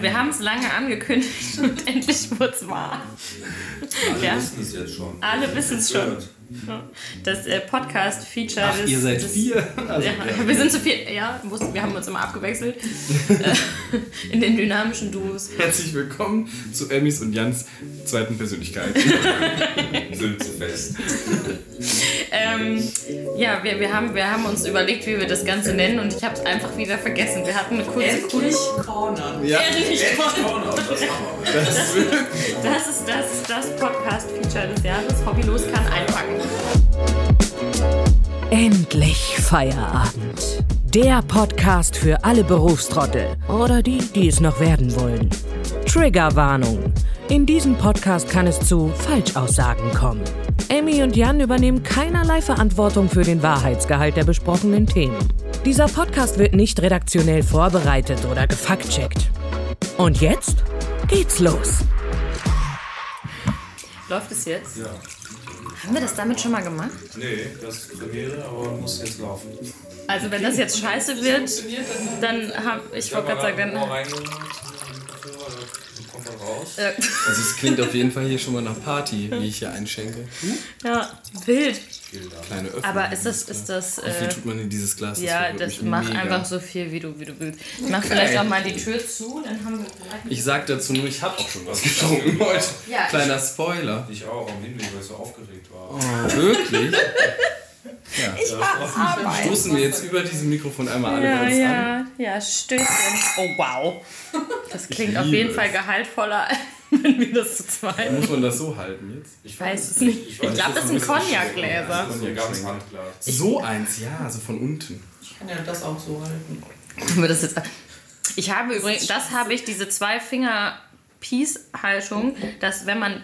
Wir haben es lange angekündigt und endlich wurde es wahr. Alle Ja. wissen es jetzt schon. Alle wissen es schon. Das äh, Podcast-Feature Ach, des- ihr seid des, vier? Also, ja, wir sind zu viel. Ja, wir haben uns immer abgewechselt. Äh, in den dynamischen Duos. Herzlich willkommen zu Emmys und Jans zweiten Persönlichkeit. Sülzefest. Ähm, ja, wir, wir, haben, wir haben uns überlegt, wie wir das Ganze nennen und ich habe es einfach wieder vergessen. Wir hatten eine kurze Endlich Corner. ja, Endlich Corner, das das ist Das ist das, ist das Podcast-Feature des Jahres. Hobbylos kann einpacken. Endlich Feierabend. Der Podcast für alle Berufstrottel oder die, die es noch werden wollen. Triggerwarnung. In diesem Podcast kann es zu Falschaussagen kommen. Emmy und Jan übernehmen keinerlei Verantwortung für den Wahrheitsgehalt der besprochenen Themen. Dieser Podcast wird nicht redaktionell vorbereitet oder gefaktcheckt. Und jetzt geht's los. Läuft es jetzt? Ja. Haben wir das damit schon mal gemacht? Nee, das ist Premiere, aber muss jetzt laufen. Also wenn das jetzt scheiße wird, dann habe ich wollte gerade sagen, dann, Raus. äh, Also es klingt auf jeden Fall hier schon mal nach Party, wie ich hier einschenke. ja, wild. Kleine Öffnung. Aber ist das, ist das, Wie viel äh, tut man in dieses Glas? ja, das mich mach mega. einfach so viel, wie du, wie du willst. Ich mach vielleicht auch mal die Tür zu, dann haben wir gleich Ich sag dazu nur, ich hab auch schon was getrunken heute. Ja, Kleiner Spoiler. Ich auch am Hinweg, weil ich so aufgeregt war. Oh, wirklich? Ja. Arbeit. Stoßen wir jetzt über diesem Mikrofon einmal alle Ja, kurz an. ja, ja, Stößchen. Oh, wow. Das klingt auf jeden es. Fall gehaltvoller, wenn wir das zu zweit. Muss man das so halten jetzt? Ich weiß es nicht. Ich weiß glaube, das sind Cognac-Gläser. Das ist hier ganz handklar. So eins, ja, so von unten. Ich kann ja das auch so halten. Haben wir das jetzt. Ich habe übrigens, das habe ich, diese zwei Finger Peace-Haltung, dass wenn man,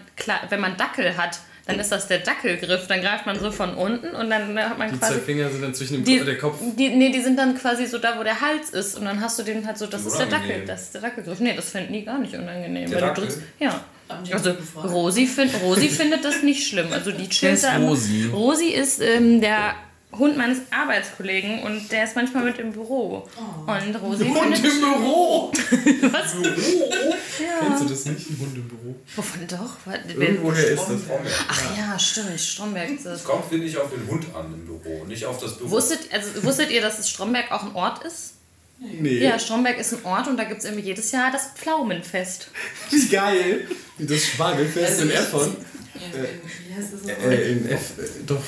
wenn man Dackel hat, dann ist das der Dackelgriff. Dann greift man so von unten und dann hat man Die quasi. zwei Finger sind dann zwischen dem Die, der Kopf. die, nee, die sind dann quasi so da, wo der Hals ist. Und dann hast du den halt so, das ist der Dackel. Unangenehm. Das ist der Dackelgriff. Nee, das finden die gar nicht unangenehm. Der Weil du Dackel? drückst, ja. Die Also? Rosi, find, Rosi findet das nicht schlimm. Also die chillt ist da. Rosi? Rosi ist ähm, der Hund meines Arbeitskollegen und der ist manchmal mit im Büro. Und Rosi findet... Büro! Was? Kennst du das nicht? Ein Hund im Büro. Wovon doch? Was- Irgendwoher ist das? Ach ja, stimmt. Stromberg ist das. Es kommt, finde ich, auf den Hund an im Büro, nicht auf das Büro. Wusstet, also, wusstet ihr, dass es Stromberg auch ein Ort ist? Nee. Ja, Stromberg ist ein Ort und da gibt es irgendwie jedes Jahr das Pflaumenfest. Wie geil! Das Spargelfest Also in Erfurt. Ja, in, wie heißt das nochmal? Äh, in F. Äh, doch.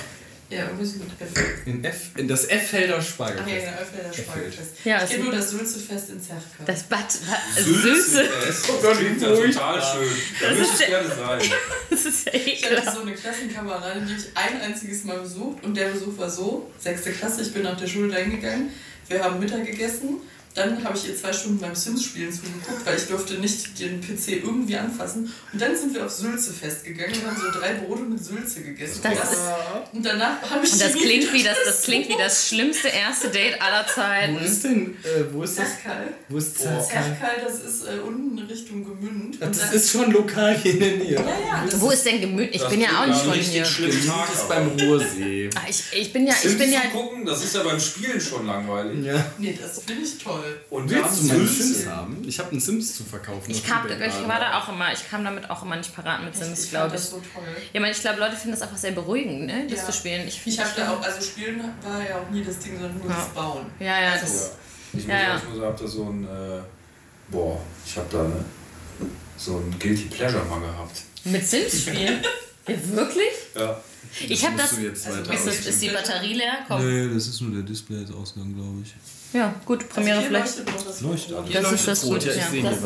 Ja, irgendwie so mit F. In F. In das F-Felder Ach ja, Spargelfest. in der Öffner der Spargelfest. Ja, ich kenne nur das Sülzefest in Zerchka. Das Bad, Bad Sülze. Oh Gott, klingt ja total schön. Da Das würde ist ich gerne sein. Das ist ja Ich hatte so eine Klassenkameradin, die ich ein einziges Mal besucht und der Besuch war so, sechste Klasse, ich bin nach der Schule dahin gegangen, wir haben Mittag gegessen, dann habe ich ihr zwei Stunden beim Sims-Spielen zugeguckt, weil ich durfte nicht den PC irgendwie anfassen und dann sind wir auf Sülzefest gegangen und haben so drei Brote mit Sülze gegessen. Das und, ist- und danach habe ich Und das klingt wie das, das klingt wie das schlimmste erste Date aller Wo Zeiten. ist denn. Äh, wo ist das? Zerchkal. Wo ist Oh. Zerkal? Zerchkal, das ist äh, unten Richtung Gemünd. Und Das dann- ist schon lokal hier in der Nähe. ja, ja, das Wo ist denn Gemüt? Ich Das bin ja auch nicht von hier. Tag, Das ist beim Ruhrsee. Ah, Ich, ich bin ja, ich Sims bin ja. zu gucken, das ist ja beim Spielen schon langweilig. Ja. Nee, das finde ich toll. Und wir Willst du haben Sülze. Sims haben? Ich habe einen Sims zu verkaufen. Ich, kam, ich war da auch immer, ich kam damit auch immer nicht parat mit Sims, ich fand glaube das ich. so toll. Ja, man, ich glaube, Leute finden das einfach sehr beruhigend, ne, das Ja. zu spielen. Ich, Ich habe da auch, also Spielen war ja auch nie das Ding, sondern nur Ja. das Bauen. Ja, ja, Ja. das. Ich muss, Ja, ja. ich muss hab da so ein. Äh, boah, ich habe da ne, so ein Guilty Pleasure mal gehabt. Mit Sims spielen? Ja, wirklich? Ja. Ich habe das. jetzt also Ist, ist die Batterie leer? Komm. Nee, das ist nur der Display-Ausgang, glaube ich. Ja, gut, Premiere Also vielleicht. das Leuchtet alles. Das ist das rot, Gute, ja, ich ja. sehe Das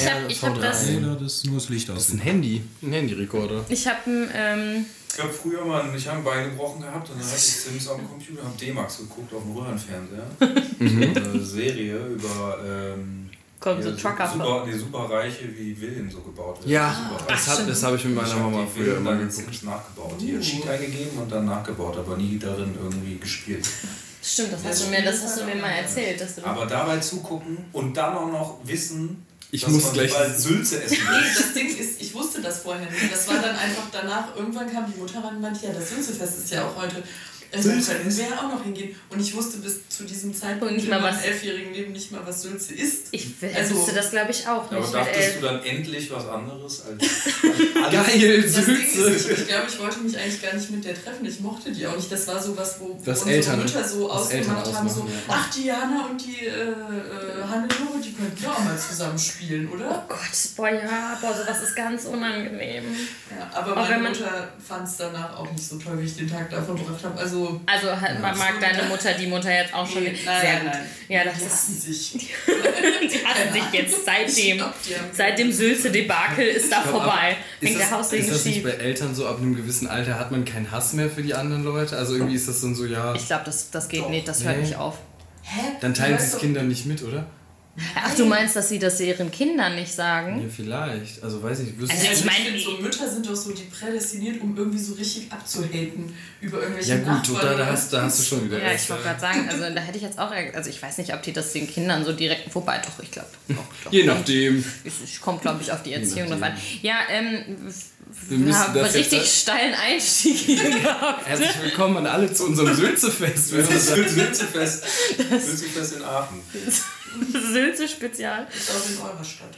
ich habe ich hab das. Nee, das ist nur das Licht Das aus. ist ein Handy. Ein Handyrekorder. Ich habe ein. Ähm, Ich habe früher mal ich hab ein Bein gebrochen gehabt und dann hatte ich Sims am Computer, habe D-Max geguckt auf dem Röhrenfernseher. Eine Serie über ähm, Kommt so Trucker super, die Superreiche, wie Villen so gebaut werden. Ja, das habe das hab ich mit meiner habe Mama die früher immer geguckt. Nachgebaut. Hier Cheat eingegeben und dann nachgebaut, aber nie darin irgendwie gespielt. Stimmt, das hast, du mir, das hast du mir mal erzählt. Dass du Aber dabei zugucken und dann auch noch wissen, Ich dass muss man gleich- Sülze essen Nee, das Ding ist, ich wusste das vorher nicht. Das war dann einfach danach, irgendwann kam die Mutter ran und meinte, ja, das Sülzefest ist ja auch heute. Also da können wir ja auch noch hingehen. Und ich wusste bis zu diesem Zeitpunkt nicht in mal meinem was- elfjährigen Leben nicht mal, was Sülze ist. Ich will- Also- wusste das, glaube ich, auch Aber nicht. mit dachtest du dann endlich was anderes als Geil, Das Ding Sülze. ist, ich, ich glaube, ich wollte mich eigentlich gar nicht mit der treffen. Ich mochte die auch nicht. Das war so was, wo, Was unsere Eltern- Mütter so ausgemacht haben: so, ja. ach, Diana und die äh, äh, Hannelore, die könnten ja auch mal zusammen spielen, oder? Oh Gott, boah, ja, boah, sowas ist ganz unangenehm. Ja, aber Auch meine Mutter fand es danach auch nicht so toll, wie ich den Tag da verbracht habe. Also, Also halt, man mag deine Mutter, die Mutter jetzt auch schon. Nee, sehr gut. Ja, das die ist. hassen sich. Die hassen sich jetzt seitdem. Glaub, Seit dem Sülze-Debakel ist da vorbei. ab- Fängt ist der das, Haussegen ist das nicht bei Eltern so, ab einem gewissen Alter hat man keinen Hass mehr für die anderen Leute? Also irgendwie ist das dann so, ja, Ich glaube, das, das geht Doch. nicht, das hört Nee. nicht auf. Hä? dann teilen sie es Kindern nicht mit, oder? Ach, du meinst, dass sie das ihren Kindern nicht sagen? Ja, vielleicht. Also weiß ich, wüsste Also ich ich Ich meine, so Mütter sind doch so die prädestiniert, um irgendwie so richtig abzuhaten über irgendwelche Ja gut, Nachbarn da, da, oder- hast, da hast du schon wieder Ja, recht. ich wollte gerade sagen, also da hätte ich jetzt auch, also ich weiß nicht, ob die das den Kindern so direkt, wobei doch, ich glaube. Je nachdem. Es es kommt, glaube ich, auf die Erziehung drauf an. Ja, ähm, Wir wir müssen haben das jetzt- richtig steilen Einstieg hier gehabt. Herzlich willkommen an alle zu unserem Sülzefest. Das ist Sülzefest. Sülzefest in Aachen. Sülze-Spezial. Ist auch in eurer Stadt.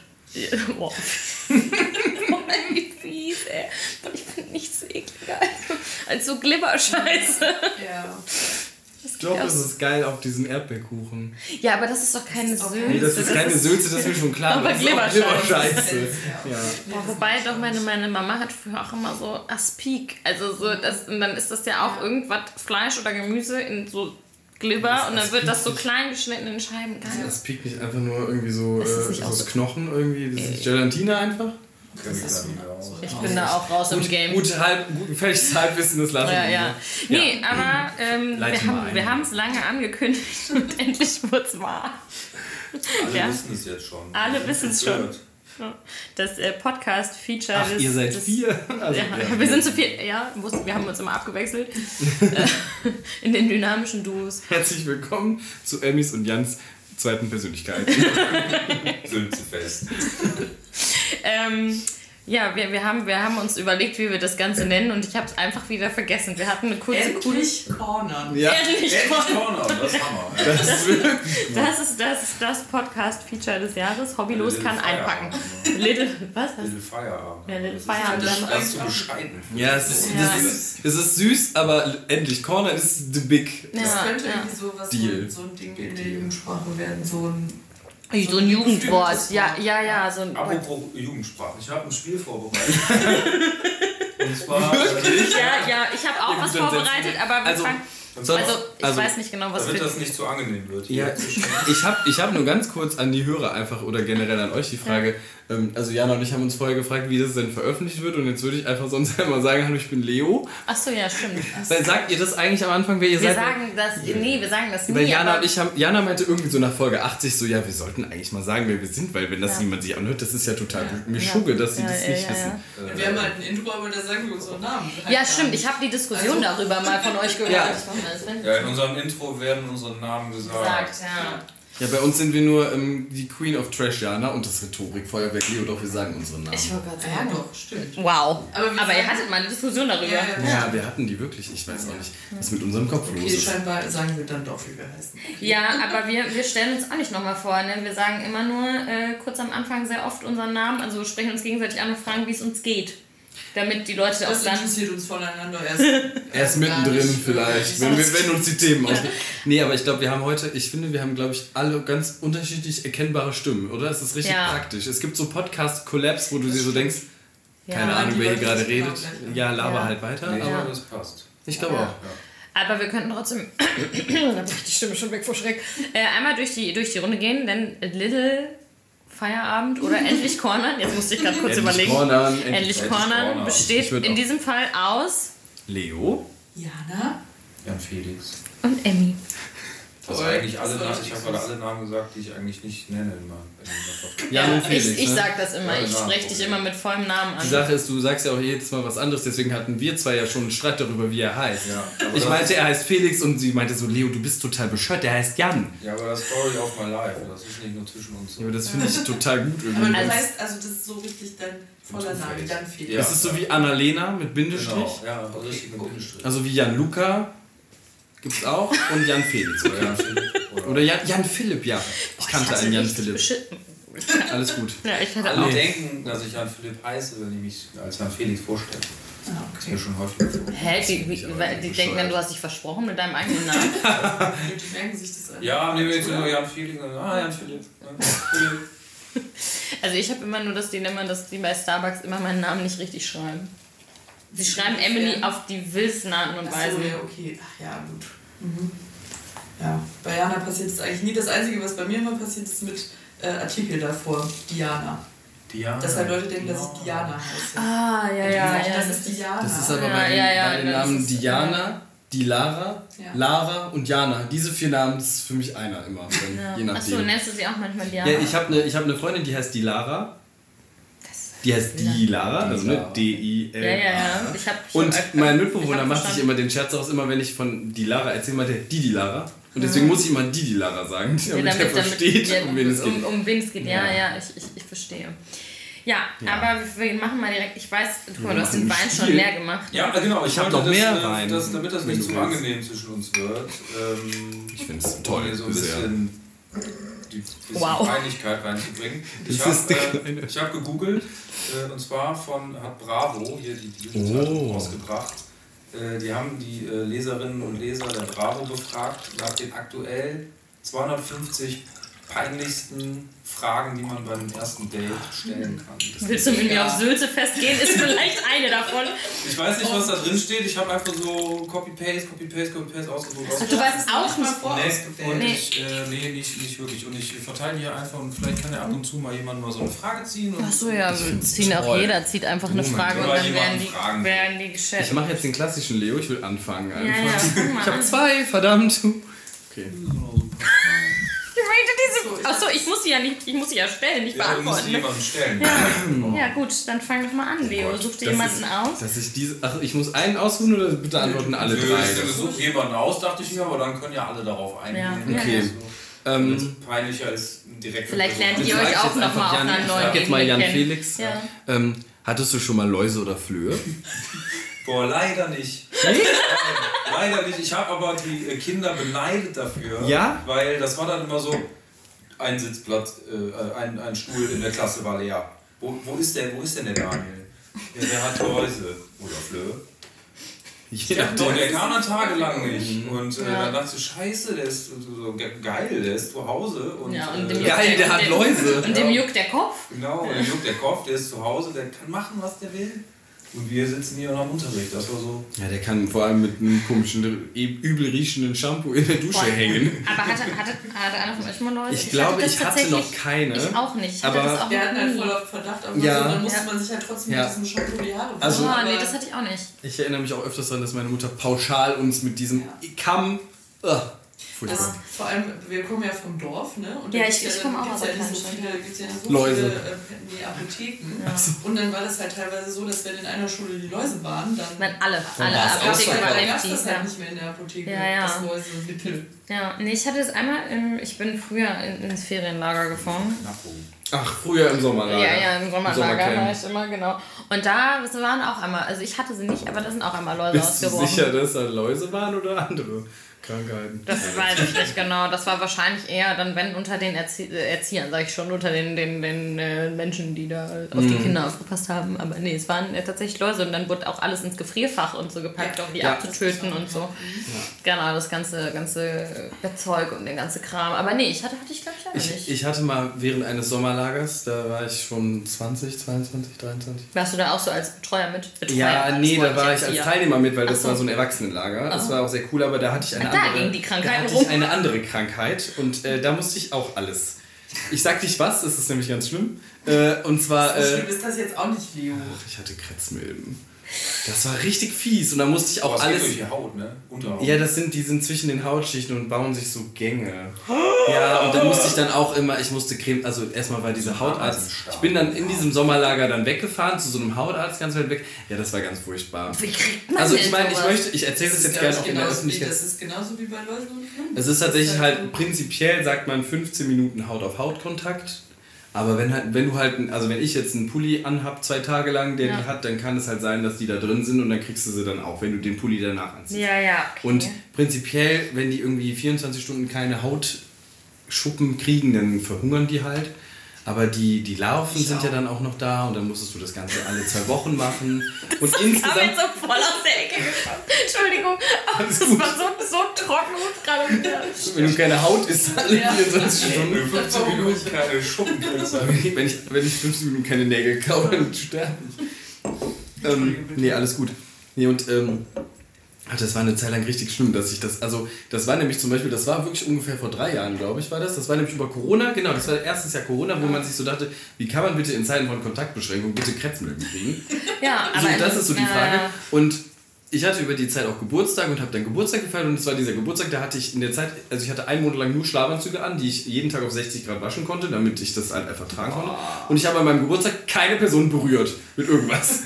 Boah. Boah, wie fies, ey. Ich finde nichts ekliger als, als so Glibberscheiße. Ja. Ich glaube, das ist geil auf diesem Erdbeerkuchen. Ja, aber das ist doch keine Sülze. Nee, das ist keine Sülze, das ist mir schon klar. Aber das Glibberscheiße. Glibberscheiße. Ja. Boah, wobei doch meine, meine Mama hat früher auch immer so Aspik. Also so, das, und dann ist das ja auch irgendwas Fleisch oder Gemüse in so Glibber und dann wird das so klein geschnitten in Scheiben. Geil. Das piekt nicht einfach nur irgendwie so das äh, ist das so- Knochen irgendwie. Das ist Gelatine einfach. Ich aus. Bin da auch raus im Game. Gut, halb, gut gefälligtes Halbwissen, das lassen Ja, wir. ja. Nee, aber ähm, wir haben es lange angekündigt und endlich wurde es wahr. Alle Ja. wissen es jetzt schon. Alle wissen es schon. Gehört. Das äh, Podcast-Feature Ach, des, ihr seid des, vier. Also, Ja, wir sind zu viel. Ja, wussten- wir haben uns immer abgewechselt. Äh, in den dynamischen Duos. Herzlich willkommen zu Emmys und Jans zweiten Persönlichkeit. Sülzefest. Ähm, ja, wir, wir, haben, wir haben uns überlegt, wie wir das Ganze nennen und ich habe es einfach wieder vergessen. Wir hatten eine kurze coole. Endlich Cornern. ja, Ehrlich, Endlich Corner, das ist Hammer. Das ist wirklich. das ist das, ist das Podcast-Feature des Jahres. Hobbylos Little kann einpacken. Feierabend. Little, was? Little Feierabend. Ja, Little Das ist- Feierabend. Das ist zu bescheiden. Ja, es ist, Ja. Das ist, es ist süß, aber endlich Corner ist the big. Das Ja, könnte ja. irgendwie so, was Deal. so, so ein Ding in der Jugendsprache werden. So ein. So ein Jugendwort. Ja, ja, ja. So ein, Apropos Jugendsprache, ich habe ein Spiel vorbereitet. Und zwar. äh, ja, ja, ich habe auch was vorbereitet, aber wir Also, fangen. Also, ich also- weiß nicht genau, was damit das nicht zu angenehm wird. Ja, ich habe ich hab nur ganz kurz an die Hörer einfach oder generell an euch die Frage. Ähm, also Jana und ich haben uns vorher gefragt, wie das denn veröffentlicht wird und jetzt würde ich einfach sonst einmal sagen, hallo, ich bin Leo. Achso, ja, stimmt. Weil sagt ihr das eigentlich am Anfang, wer ihr Wir seid? sagen das. Nee, wir sagen das nie. Weil Jana aber- und ich haben, Jana meinte irgendwie so nach Folge 80 so, ja, wir sollten eigentlich mal sagen, wer wir sind, weil wenn das Ja. niemand sich anhört, das ist ja total mir schugge, dass sie Ja, das ja, nicht ja, wissen. ja. Wir haben halt ein Intro, aber da sagen wir unseren Namen. Halt Ja, stimmt. Ich habe die Diskussion darüber mal von euch gehört. Ja. Ja, in unserem Intro werden unsere Namen gesagt. gesagt, ja. Ja, bei uns sind wir nur ähm, die Queen of Trash Jana und das Rhetorikfeuerwerk Leo, doch wir sagen unseren Namen. Ich wollte gerade Ja, sagen. doch, stimmt. Wow. Aber Aber, ihr hattet mal eine Diskussion darüber. Ja, ja. Ja, wir hatten die wirklich. Ich weiß auch nicht, was mit unserem Kopf los Okay, ist. scheinbar sagen wir dann doch, wie wir heißen. Ja, aber wir, wir stellen uns auch nicht nochmal vor. Ne? Wir sagen immer nur äh, kurz am Anfang sehr oft unseren Namen, also sprechen uns gegenseitig an und fragen, wie es uns geht. Damit die Leute auch Das dann. interessiert uns voneinander erst. Erst mittendrin vielleicht, wenn, wir, wenn uns die Themen ausgehen. Nee, aber ich glaube, wir haben heute, ich finde, wir haben, glaube ich, alle ganz unterschiedlich erkennbare Stimmen, oder? Es ist richtig Ja. praktisch. Es gibt so Podcast-Collabs, wo du dir so denkst, Ja. keine Ja, Ahnung, wer hier gerade redet. auch Ja, laber Ja. halt weiter. Nee, Aber das passt. ich glaube Ja. auch. Aber wir könnten trotzdem. da bricht die Stimme schon weg vor Schreck. Äh, einmal durch die, durch die Runde gehen, denn Little Feierabend oder Endlich Cornern, jetzt musste ich gerade kurz Endlich überlegen. Cornern, Endlich endlich Cornern Cornern. besteht in diesem Fall aus Leo. Jana? Jan Felix. und Emmy. Also eigentlich alle Das Namen, ich habe gerade alle Namen gesagt, die ich eigentlich nicht nenne immer. Jan und Felix. ich, ich ne? sag das immer, Ja, ich spreche dich immer mit vollem Namen Die an. Sache ist, du sagst ja auch jedes Mal was anderes, deswegen hatten wir zwei ja schon einen Streit darüber, wie er heißt. Ja, aber Ich das- meinte, er heißt Felix und sie meinte so, Leo, du bist total bescheuert, der heißt Jan. Ja, aber das Story of my life, das ist nicht nur zwischen uns. Ja, aber das finde ich total gut Aber irgendwie. das Also- heißt, also das ist so richtig dein voller Name, dann Felix. Ja. Das ist so wie Annalena mit Bindestrich. Genau, ja, also richtig mit Bindestrich. Also wie Jan Luca gibt's auch und Jan Felix. Oder, oder- Jan, Jan Philipp, ja. Ich kannte hatte einen Jan Philipp. Alles gut. Ja, ich hatte Alle auch. denken, dass ich Jan Philipp heiße, wenn ich mich als Jan Felix vorstelle. Ah, Das ist mir okay. schon häufig vorgekommen. Hä, die, Ich wie, die denken dann, du hast dich versprochen mit deinem eigenen Namen. Die merken sich das an. Ja, nehmen wir jetzt nur Jan Felix. und- Ah, Jan Philipp. Philipp. Also ich habe immer nur das Dilemma, dass die bei Starbucks immer meinen Namen nicht richtig schreiben. Sie schreiben Emily auf die wildesten Arten und Ach so, Weisen. ja, okay. Ach ja, gut. Mhm. Ja, bei Jana passiert es eigentlich nie. Das Einzige, was bei mir immer passiert, ist mit äh, Artikel davor. Diana. Diana. Dass halt Leute denken, dass ich Diana heiße. Ah, ja, ja, ja. Das ist Diana. Das ist aber Ja, bei den, ja, ja, bei den das Namen ist- Diana, die Lara, Ja. Lara und Jana. Diese vier Namen, das ist für mich einer immer. Ja. Je Achso, nennst du sie auch manchmal Diana? Ja, ich habe eine ich hab ne Freundin, die heißt die Lara. Die heißt die Lara, also ne, D-I-L. ja, ja, ja. Ich hab, ich Und mein Mitbewohner macht sich immer den Scherz aus, immer wenn ich von die Lara erzähle, meint er die die Lara. Und deswegen muss ich immer die die Lara sagen, Ja, damit, er versteht, ja, um wen es geht. Um, um wen es geht, ja, Ja. ja, ich, ich, ich verstehe. Ja, Ja. aber wir machen mal direkt, ich weiß, guck mal, du hast den Wein ein schon leer gemacht. Ja, genau. Ich hab wollte noch das, mehr äh, Wein, Das, damit das nicht zu willst. angenehm zwischen uns wird. Ähm, Ich finde es toll so ein bisschen die bisschen Wow. Peinlichkeit reinzubringen. Ich habe die äh, ich hab gegoogelt äh, und zwar von hat Bravo hier die Bierenzeitung Oh. rausgebracht. Äh, die haben die äh, Leserinnen und Leser der Bravo befragt nach den aktuell 250 peinlichsten Fragen, die man beim ersten Date stellen kann. Das Willst du mit mir Ja. auf Sülze festgehen? Ist vielleicht eine davon. Ich weiß nicht, was da drin steht. Ich habe einfach so Copy-Paste, Copy-Paste, Copy-Paste ausgedruckt. Ach, du weißt auch mal nicht. vor Nee, ausgewählt. und Nee. ich, äh, nee, nicht, nicht wirklich. Und ich verteile hier einfach und vielleicht kann ja ab und zu mal jemand mal so eine Frage ziehen. Und Achso, ja, wir ziehen auch toll. jeder, zieht einfach eine Oh Frage und dann werden die, fragen. werden die gestellt. Ich mache jetzt den klassischen Leo, ich will anfangen Ja, einfach. ja, mal Ich habe zwei, verdammt. Okay. Ich möchte diese. Achso, ich muss sie ja nicht, ich muss sie ja stellen, nicht Ja, du musst beantworten. ne? jemanden stellen. Ja, gut, dann fang doch mal an, Leo. Such dir Das jemanden ist- aus. Dass ich diese. Ach, ich muss einen aussuchen oder bitte antworten alle Nö, drei? Ich suche jemanden aus, dachte ich mir, aber dann können ja alle darauf eingehen. Ja. Okay. Ähm, wenn's peinlicher ist, direkt. Vielleicht lernt ihr euch ich auch jetzt noch einfach mal auf einer ich neuen frag jetzt mal Jan kennen. Felix. Ja. Ähm, hattest du schon mal Läuse oder Flöhe? Boah, leider nicht. leider nicht. Ich habe aber die äh, Kinder beneidet dafür. Ja? Weil das war dann immer so, ein Sitzplatz, äh, ein, ein Stuhl in der Klasse war leer. Wo, wo, ist der, wo ist denn der Daniel? Ja, der hat Läuse. Oder Flöhe. Je Und der kam dann tagelang nicht. Und äh, Ja. dann dachte ich, scheiße, der ist so so ge- geil, der ist zu Hause. Und, Ja, und äh, dem Geil, der hat dem- Läuse. Und dem Ja. juckt der Kopf. Genau, und dem juckt der Kopf, der ist zu Hause, der kann machen, was der will. Und wir sitzen hier noch im Unterricht. Das war so. Ja, der kann vor allem mit einem komischen, e- übel riechenden Shampoo in der Dusche Boah. hängen. Aber hatte, hatte, hatte einer von euch mal Läuse? Ich glaube, ich hatte noch keine. Ich auch nicht. Ich hatte aber das auch Wir hatten halt voll auf Verdacht, aber Ja. so, dann musste Ja. man sich halt trotzdem Ja. mit diesem Shampoo die Haare Also- Oh, nee, das hatte ich auch nicht. Ich erinnere mich auch öfters daran, dass meine Mutter pauschal uns mit diesem Ja. Kamm. Ugh, Das, vor allem, wir kommen ja vom Dorf, ne? Und Ja, ich- ich komme auch aus ja der nicht so viele, ja so Läuse. viele äh, nee, Apotheken. Und dann war das halt teilweise so, dass wenn in einer Schule die Läuse waren, dann Nein, alle. Alle Apotheken ausverkauft. waren gab es das halt Ja. nicht mehr in der Apotheke, Ja, ja. das Läuse-Mittel. ja, nee, ich hatte das einmal, ähm, ich bin früher in, ins Ferienlager gefahren. Ach, früher im Sommerlager. Ja, ja, im Sommerlager war ich immer, genau. Und da waren auch einmal, also ich hatte sie nicht, aber da sind auch einmal Läuse Bist du ausgebrochen. sicher, dass da Läuse waren oder andere Krankheiten? Das weiß ich nicht genau. Das war wahrscheinlich eher dann, wenn unter den Erzie äh, Erziehern, sag ich schon, unter den, den, den äh, Menschen, die da auf Mhm. die Kinder aufgepasst haben. Aber nee, es waren tatsächlich Läuse und dann wurde auch alles ins Gefrierfach und so gepackt, um die Ja. abzutöten und so. Genau, das ganze, ganze Bettzeug und den ganze Kram. Aber nee, ich hatte, hatte ich glaube ich auch Ich, nicht. ich hatte mal während eines Sommerlagers, da war ich schon 20, 22, 23. Warst du da auch so als Betreuer mit? Betreuer, Ja, nee, da war ich als. Teilnehmer mit, weil das so. war so ein Erwachsenenlager. Das Oh. war auch sehr cool, aber da hatte ich eine andere. gingen die Krankheiten rum. ich eine andere Krankheit und äh, da musste ich auch alles. Ich sag nicht was, das ist nämlich ganz schlimm. Äh, und zwar. So Äh, schlimm ist das jetzt auch nicht, Leo. ach, ich hatte Kretzmilben. Das war richtig fies und da musste ich auch Aber es geht alles. durch die Haut, ne? Unterhaut. Ja, das sind, die sind zwischen den Hautschichten und bauen sich so Gänge. Ja, und dann musste ich dann auch immer, ich musste Creme, also erstmal war dieser Hautarzt. Ich bin dann in diesem Sommerlager dann weggefahren zu so einem Hautarzt ganz weit weg. Ja, das war ganz furchtbar. Wie kriegt man Also ich meine, ich möchte, ich erzähle das, jetzt gerne ich, auch in der Öffentlichkeit. das ist genauso wie bei Fliegen. Es ist tatsächlich halt prinzipiell, sagt man, 15 Minuten Haut auf Haut Kontakt. Aber wenn halt, wenn du halt, also wenn ich jetzt einen Pulli anhab, zwei Tage lang, der Ja. die hat, dann kann es halt sein, dass die da drin sind und dann kriegst du sie dann auch, wenn du den Pulli danach anziehst. Ja, ja. Okay. Und prinzipiell, wenn die irgendwie 24 Stunden keine Hautschuppen kriegen, dann verhungern die halt. Aber die, die Larven sind ja dann auch noch da und dann musstest du das Ganze alle zwei Wochen machen. Und kam jetzt insgesamt. so voll aus der Ecke geschossen. Entschuldigung, aber das gut. war so, so trocken und gerade wieder. Wenn du keine Haut isst, alle Ja. 24 Stunden. 15 Minuten keine Schuppen kriegst. Wenn ich, wenn ich, wenn ich 15 Minuten keine Nägel kaue, dann sterbe ich. Ähm, nee, alles gut. Nee, und ähm, ach, das war eine Zeit lang richtig schlimm, dass ich das, also das war nämlich zum Beispiel, das war wirklich ungefähr vor drei Jahren, glaube ich, war das. Das war nämlich über Corona, genau, das war erstes Jahr Corona, wo man sich so dachte, wie kann man bitte in Zeiten von Kontaktbeschränkung bitte Krebsmilben kriegen? Ja, So, aber. das ist so die Frage. ja. Und ich hatte über die Zeit auch Geburtstag und habe dann Geburtstag gefeiert und es war dieser Geburtstag, da hatte ich in der Zeit, also ich hatte einen Monat lang nur Schlafanzüge an, die ich jeden Tag auf 60 Grad waschen konnte, damit ich das halt einfach tragen konnte. Und ich habe an meinem Geburtstag keine Person berührt mit irgendwas.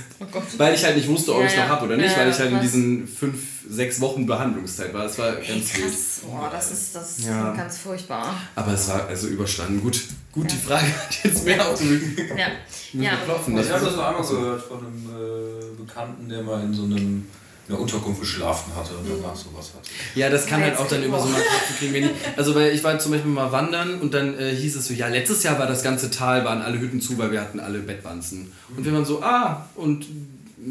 Weil ich halt nicht wusste, ob Oh Ja, ich es noch habe oder nicht, Ja, weil ich halt in was- diesen fünf, sechs Wochen Behandlungszeit war. Das war ganz krass. Boah, das ist, das ist Ja. ganz furchtbar. Aber es war also überstanden. Gut, gut die Frage hat jetzt mehr ausgewirkt. Ja. Ja, klopfen. Ich habe das noch einmal gehört von einem äh, Bekannten, der mal in so einem in einer Unterkunft geschlafen hatte und danach sowas hatte. Ja, das kann halt auch dann immer so Tropfen kriegen. Wenn also weil ich war zum Beispiel mal wandern und dann äh, hieß es so, ja, letztes Jahr war das ganze Tal, waren alle Hütten zu, weil wir hatten alle Bettwanzen. Und wir waren so, ah, und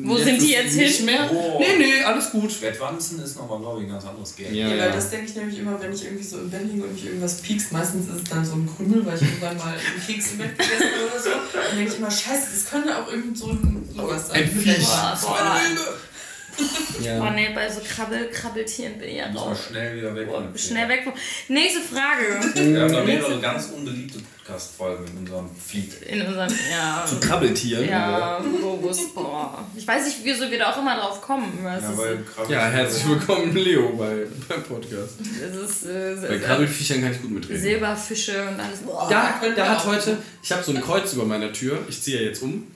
Wo sind die jetzt nicht hin? mehr? Oh. Nee, nee, alles gut. Bettwanzen ist nochmal, glaube ich, ein ganz anderes Game. Ja, Ja, ja. weil das denke ich nämlich immer, wenn ich irgendwie so im Bett liege und mich irgendwas piekst. Meistens ist es dann so ein Krümel, weil ich irgendwann mal einen Keks im Bett gegessen habe oder so. Dann denke ich immer, scheiße, das könnte auch irgend so ein sowas sein. Ein Viech. Boah. Oh Ja. nee, bei so Krabbel, Krabbeltieren bin ich ja raus. schnell wieder weg. Boah, schnell weg. Nächste Frage. Wir haben noch mehrere ganz unbeliebte Podcast-Folgen in unserem Feed. In unserem, ja. Zu Krabbeltieren. Ja, Bogus, boah. Ich weiß nicht, wieso wir da auch immer drauf kommen. Ja, ist, weil Krabbel- Ja, herzlich willkommen, Leo, bei, beim Podcast. es ist, äh, Bei ist Krabbelfiechern kann ich gut mitreden. Silberfische und alles. Boah. Da, da hat heute, ich habe so ein Kreuz über meiner Tür, ich ziehe ja jetzt um.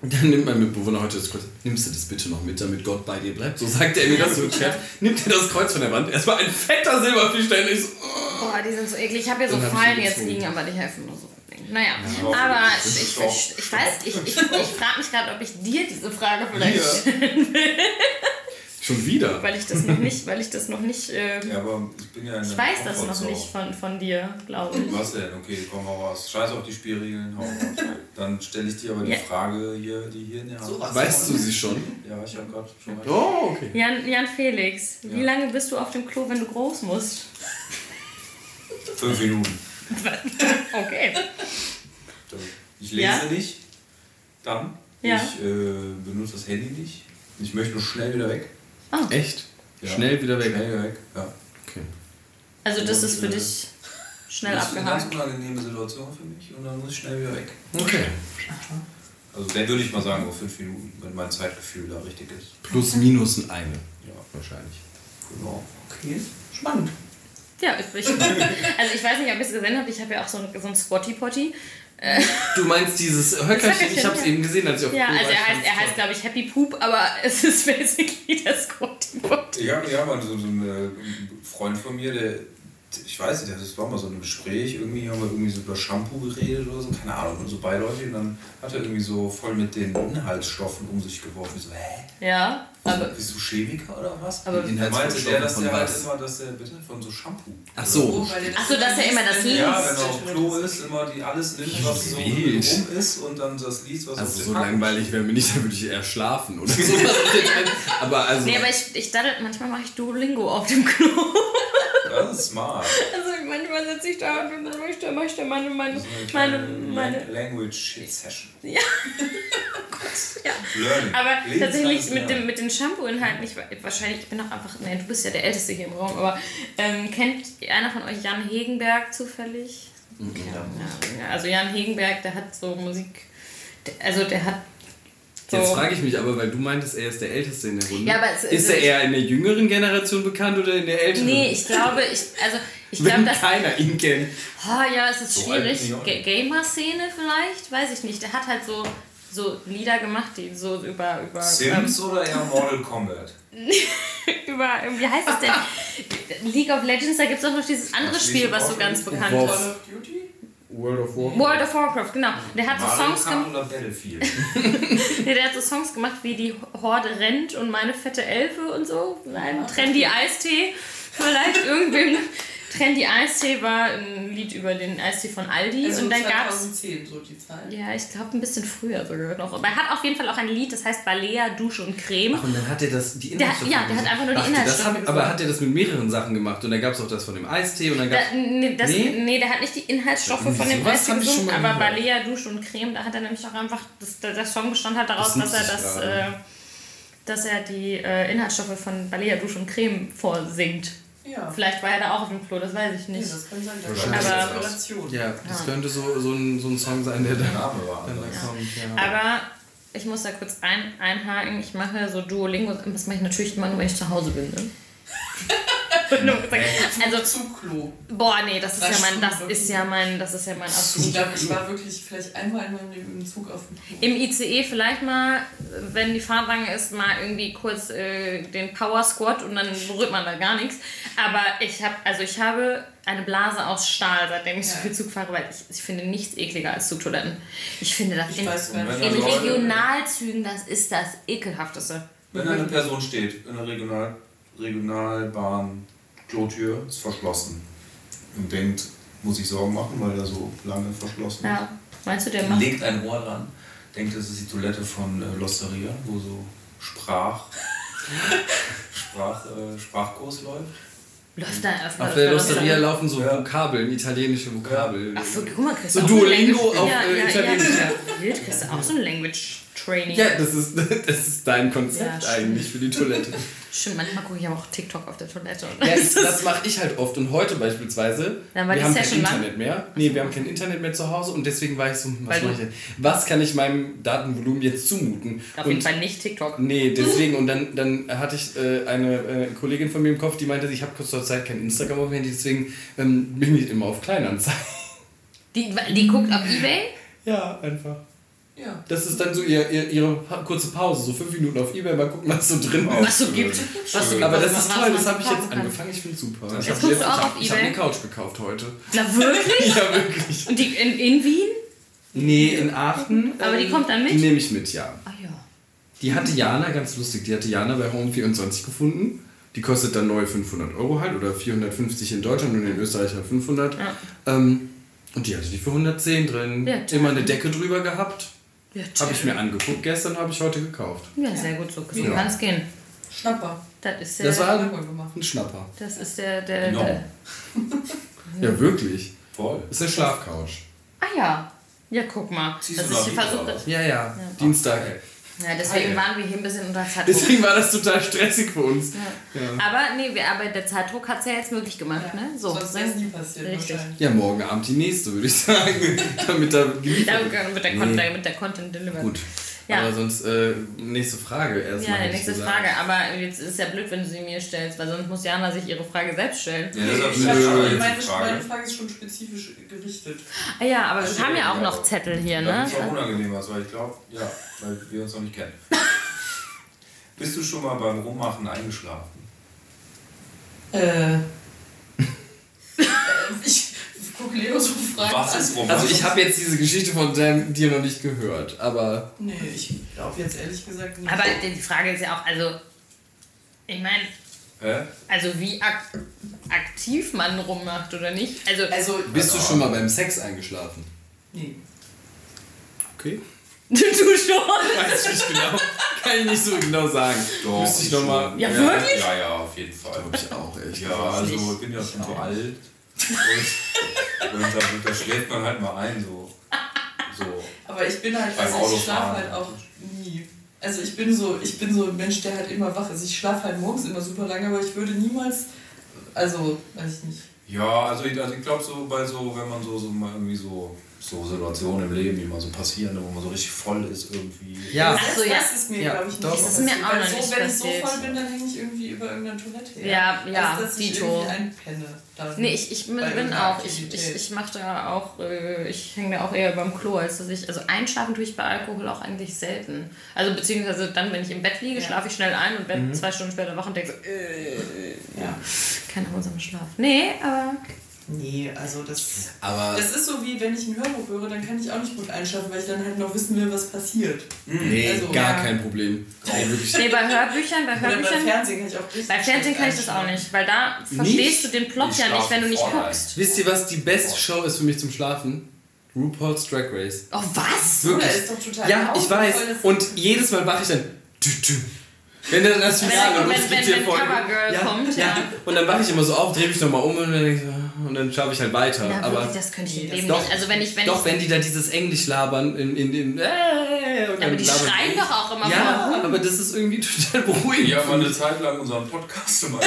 Und dann nimmt mein Mitbewohner heute das Kreuz. Nimmst du das bitte noch mit, damit Gott bei dir bleibt? So sagt er mir das so Scherz. Nimmt er das Kreuz von der Wand. Es war ein fetter Silberfisch, der ich so. oh. Boah, die sind so eklig. Ich habe hier so Fallen jetzt liegen, aber die helfen nur so. Naja, Ja, aber ich, ich, ich weiß, ich, ich, ich frage mich gerade, ob ich dir diese Frage vielleicht Ja. stellen will, Schon wieder. weil ich das noch nicht, weil ich das noch nicht, ähm, Ja, aber ich bin ja in ich weiß das noch nicht von, von dir, glaube ich. Was denn? Okay, komm mal raus. Scheiß auf die Spielregeln, hau raus. Dann stelle ich dir aber die Ja. Frage hier, die hier in der Hand. Sowas. Weißt du sie schon? Ja, ich habe gerade schon mal. Oh, okay. Jan, Jan Felix, wie Ja. lange bist du auf dem Klo, wenn du groß musst? Fünf Minuten. Okay. Ich lese Ja? nicht. Dann. Ja. Ich äh, benutze das Handy nicht. Ich möchte nur schnell wieder weg. Echt? Ja. Schnell wieder weg. Schnell wieder weg. Ja. Okay. Also das Und, ist für äh, dich schnell das ist eine ganz abgehakt. unangenehme Situation für mich und dann muss ich schnell wieder weg. Okay. Also dann würde ich mal sagen, auf fünf Minuten, wenn mein Zeitgefühl da richtig ist. Plus minus ein eine. Ja, Wahrscheinlich. genau. Okay, spannend. Ja, ich, also ich weiß nicht, ob ihr es gesehen habt, ich habe ja auch so, ein- so ein Squatty-Potty. Du meinst dieses Höckerchen? Ich habe es eben gesehen, als ich auf Ja, war. also er heißt, er heißt glaube ich Happy Poop, aber es ist basically der Squatty-Potty. Ja, ja, mal so, so ein äh, Freund von mir, der, ich weiß nicht, das war mal so ein Gespräch, irgendwie haben wir irgendwie so über Shampoo geredet oder so, keine Ahnung, und so beiläufig und dann hat er irgendwie so voll mit den Inhaltsstoffen um sich geworfen. Ich so, hä? Ja, aber Bist du Chemiker oder was? Aber- meinte der, dass der halt immer, dass der bitte von so Shampoo. Ach so. Ach so, dass er immer das Ja, liest. wenn er auf dem Klo ist, immer die alles nimmt, was so rum ist und dann das liest, was Also auf so langweilig wäre mir nicht, dann würde ich eher schlafen oder so. Aber also. Nee, aber ich, ich daddel, manchmal mache ich Duolingo auf dem Klo. Das ist smart. Also manchmal sitze ich da und möchte, möchte meine, meine, meine, meine, Language Session. Ja. ja. Learning. Aber Lebenslanges tatsächlich mit dem, mit den Shampoo-Inhalten, ich, wahrscheinlich, ich bin auch einfach, nein, du bist ja der Älteste hier im Raum, aber ähm, kennt einer von euch Jan Hegenberg zufällig? Okay. Ja, also Jan Hegenberg, der hat so Musik, also der hat so... Jetzt frage ich mich aber, weil du meintest, er ist der Älteste in der Runde. Ja, aber es- ist er eher in der jüngeren Generation bekannt oder in der älteren? Nee, ich glaube, ich, also ich glaube, dass... keiner ihn kennt. Oh, ja, es ist So schwierig. Gamer-Szene vielleicht, weiß ich nicht. Der hat halt so, so Lieder gemacht, die so über... über Sims oder eher Mortal Kombat? über, wie heißt es denn? League of Legends, da gibt es auch noch dieses andere Spiel, was so ganz bekannt ist. Call of Duty? World of Warcraft. World of Warcraft, genau. Der hat so Songs gemacht. Nee, der hat so Songs gemacht wie die Horde rennt und meine fette Elfe und so. Ein Trendy Eistee. Vielleicht irgendwem. Trendy Eistee war ein Lied über den Eistee von Aldi. Also und dann gab es. 2010 so die Zeit. Ja, ich glaube ein bisschen früher sogar noch. Aber er hat auf jeden Fall auch ein Lied, das heißt Balea, Dusche und Creme. Ach, und dann hat er das, die Der- Inhaltsstoffe ja, der hat einfach nur die Inhaltsstoffe das. Aber hat er das mit mehreren Sachen gemacht? Und dann gab es auch das von dem Eistee und dann gab Da, nee, das, Nee? nee? der hat nicht die Inhaltsstoffe Ja, von dem Eistee gesungen, aber gehört. Balea, Dusche und Creme, da hat er nämlich auch einfach, das, der, der Song bestand halt daraus, Das dass er das, äh, dass er die äh, Inhaltsstoffe von Balea, Dusche und Creme vorsingt. Ja. Vielleicht war er da auch auf dem Klo, das weiß ich nicht. das kann sein. Da Wahrscheinlich. ist Aber- Inspiration. Ja, das Ja. könnte so, so, ein, so ein Song sein, der dann, war dann da kommt. Ja. Aber ich muss da kurz ein, einhaken. Ich mache so Duolingo, das mache ich natürlich immer nur, wenn ich zu Hause bin. Ne? also, Zugklo. boah, nee, das ist Drei ja mein, das Stunden. ist ja mein, das ist ja mein Ich glaube, ich war wirklich vielleicht einmal in meinem Leben im Zug auf dem Klo. Im ICE vielleicht mal, wenn die Fahrt lang ist, mal irgendwie kurz äh, den Power Squat und dann berührt man da gar nichts. Aber ich habe, also ich habe eine Blase aus Stahl, seitdem ich so Ja. viel Zug fahre, weil ich, ich finde nichts ekliger als Zugtoiletten. Ich finde das Ich in, weiß in Leute- Regionalzügen, das ist das ekelhafteste. Wenn eine Person steht in der Regional Regionalbahn, Klotür ist verschlossen und denkt, muss ich Sorgen machen, weil er so lange verschlossen Ja, meinst du, der ist, macht? legt ein Ohr dran, denkt, das ist die Toilette von äh, Losteria, wo so Sprach, Sprach, äh, Sprachkurs läuft. Läuft da öfter Auf der Losteria laufen so Ja. Vokabeln, italienische Vokabeln. Ach so, guck mal, kriegst So Duolingo auf, ja, äh, ja, Italienisch. Ja, ja. Wild, kriegst du auch so ein Language Training. Ja, das ist, das ist dein Konzept Ja, eigentlich für die Toilette. Stimmt, manchmal gucke ich aber auch TikTok auf der Toilette. Ja, das, das mache ich halt oft. Und heute beispielsweise, Dann war wir haben kein Session lang? Internet mehr. Nee, wir haben kein Internet mehr zu Hause und deswegen war ich so, was, ich denn? was kann ich meinem Datenvolumen jetzt zumuten? Auf jeden Und Fall nicht TikTok. Nee, deswegen. Und dann, dann hatte ich äh, eine äh, Kollegin von mir im Kopf, die meinte, ich habe kurz zur Zeit kein Instagram auf dem Handy, deswegen ähm, bin ich immer auf Kleinanzeigen. Die, die guckt auf Ebay? Ja, einfach. Ja. Das ist dann so ihr, ihr, ihre kurze Pause, so fünf Minuten auf Ebay, mal gucken, was so drin ist. Was so gibt. Was so gibt, Aber was das ist toll, das habe ich jetzt kann. angefangen, ich finde es super. Ich Jetzt hab auch ich hab, auf ich habe eBay? eine Couch gekauft heute. Na wirklich? Ja, wirklich. Und die in, in Wien? Nee, in Aachen. Aber die ähm, kommt dann mit? Die nehme ich mit, ja. Ach ja. Die hatte Jana, ganz lustig, die hatte Jana bei Home24 gefunden. Die kostet dann neu 500 Euro halt oder 450 in Deutschland und in Österreich halt 500. Ja. Ähm, und die hatte die für 110 drin. Ja. Immer eine Decke drüber gehabt. Ja, Habe ich mir angeguckt gestern, habe ich heute gekauft. ja sehr gut, so, so Ja. kann es gehen. Schnapper. Das ist der, Das war ein Schnapper. das ist der, der, Genau. der Ja, wirklich. Voll. Ist eine Schlafcouch. Ah ja. Ja, guck mal. Ziehst Das du ist nach die Wien Versuch. oder was? Ja, ja. Dienstag. Ja, deswegen Geil. waren wir hier ein bisschen unter Zeitdruck. Deswegen war das total stressig für uns. Ja, Aber nee, wir, aber der Zeitdruck hat es ja jetzt möglich gemacht, ne? So. Sonst wäre es nie passiert Richtig. ja morgen Abend die nächste, würde ich sagen. Damit da geliefert wird. Da wird der, Nee. Content, mit der Content delivered. Gut. Ja. Aber sonst, äh, nächste Frage erstmal. Ja, nächste gesagt. Frage. Aber jetzt ist ja blöd, wenn du sie mir stellst, weil sonst muss Jana sich ihre Frage selbst stellen. Ja, Ich stelle hab ich schon, meine, die meine Frage. Frage ist schon spezifisch gerichtet. Ah ja, aber wir haben ja auch noch Zettel hier, Das ne? ist auch unangenehm, was, weil ich glaube, ja, weil wir uns noch nicht kennen. Bist du schon mal beim Rummachen eingeschlafen? Äh. äh, ich gucke Leo so fragend Was ist Rummachen? Also ich habe jetzt diese Geschichte von Dan, dir noch nicht gehört, aber Nee, ich glaube jetzt ehrlich gesagt nicht. Aber die Frage ist ja auch, also, ich meine, Hä? also wie ak aktiv man rummacht oder nicht. Also, also, bist du schon mal beim Sex eingeschlafen? nee. Okay. du schon. Weiß ich nicht genau. Kann ich nicht so genau sagen. Doch, Müsste ich noch mal. Ja, wirklich? Ja, ja, auf jeden Fall. Glaube ich auch, ehrlich Ja, also ich bin ja schon so alt. Und, und da, da schläft man halt mal ein, so. so. Aber ich bin halt, also ich schlafe halt auch nie. Also ich bin so, ich bin so ein Mensch, der halt immer wach ist. Ich schlafe halt morgens immer super lange, aber ich würde niemals, also, weiß ich nicht. Ja, also ich, also ich glaube so bei so, wenn man so, so mal irgendwie so, so Situationen im Leben, die mal so passieren, wo man so richtig voll ist irgendwie. Ja. Das, ja. das ist mir, Ja, glaube ich, nicht doch. Das ist mir auch noch so, nicht Wenn ich so voll bin, dann hänge ich irgendwie über irgendeiner Toilette. Ja, ja, also, dass ich Dito. irgendwie einpenne. Dann Nee, ich, ich bin, auch, ich, ich, ich mache da auch, äh, ich hänge da auch eher beim Klo, als dass ich, also einschlafen tue ich bei Alkohol auch eigentlich selten. Also beziehungsweise dann, wenn ich im Bett liege, Ja. schlafe ich schnell ein und Mhm. werde zwei Stunden später wach und denke so, äh, Ja. kein erholsamer Schlaf. Nee, aber Nee, also das. Aber Das ist so wie wenn ich ein Hörbuch höre, dann kann ich auch nicht gut einschlafen, weil ich dann halt noch wissen will, was passiert. nee, Also, gar ja. kein Problem. Wirklich. Nee, bei Hörbüchern, bei Hörbüchern. Fernsehen kann ich auch richtig Bei Fernsehen kann ich das auch nicht, weil da verstehst du den Plot Ich ja nicht, wenn du nicht guckst. Wisst ihr, was die beste Show ist für mich zum Schlafen? RuPaul's Drag Race. Oh, was? Wirklich. ist doch total Ja, ich weiß. das- Und jedes Mal wache ich dann. Tü, tü. Wenn dann das Finale gibt hier. Covergirl Ja, kommt, ja. ja. Und dann wache ich immer so auf, drehe mich nochmal um und dann, denke ich, so, und dann schlafe ich halt weiter. Ja, aber wirklich, das könnte ich im Leben doch, nicht. Also wenn ich, wenn doch, ich, wenn die da dieses Englisch labern in, in den. Äh, und aber dann die labern schreien doch auch immer Ja, vor. aber das ist irgendwie total beruhigend. Habe mal eine Zeit lang unseren Podcast Einschlafen.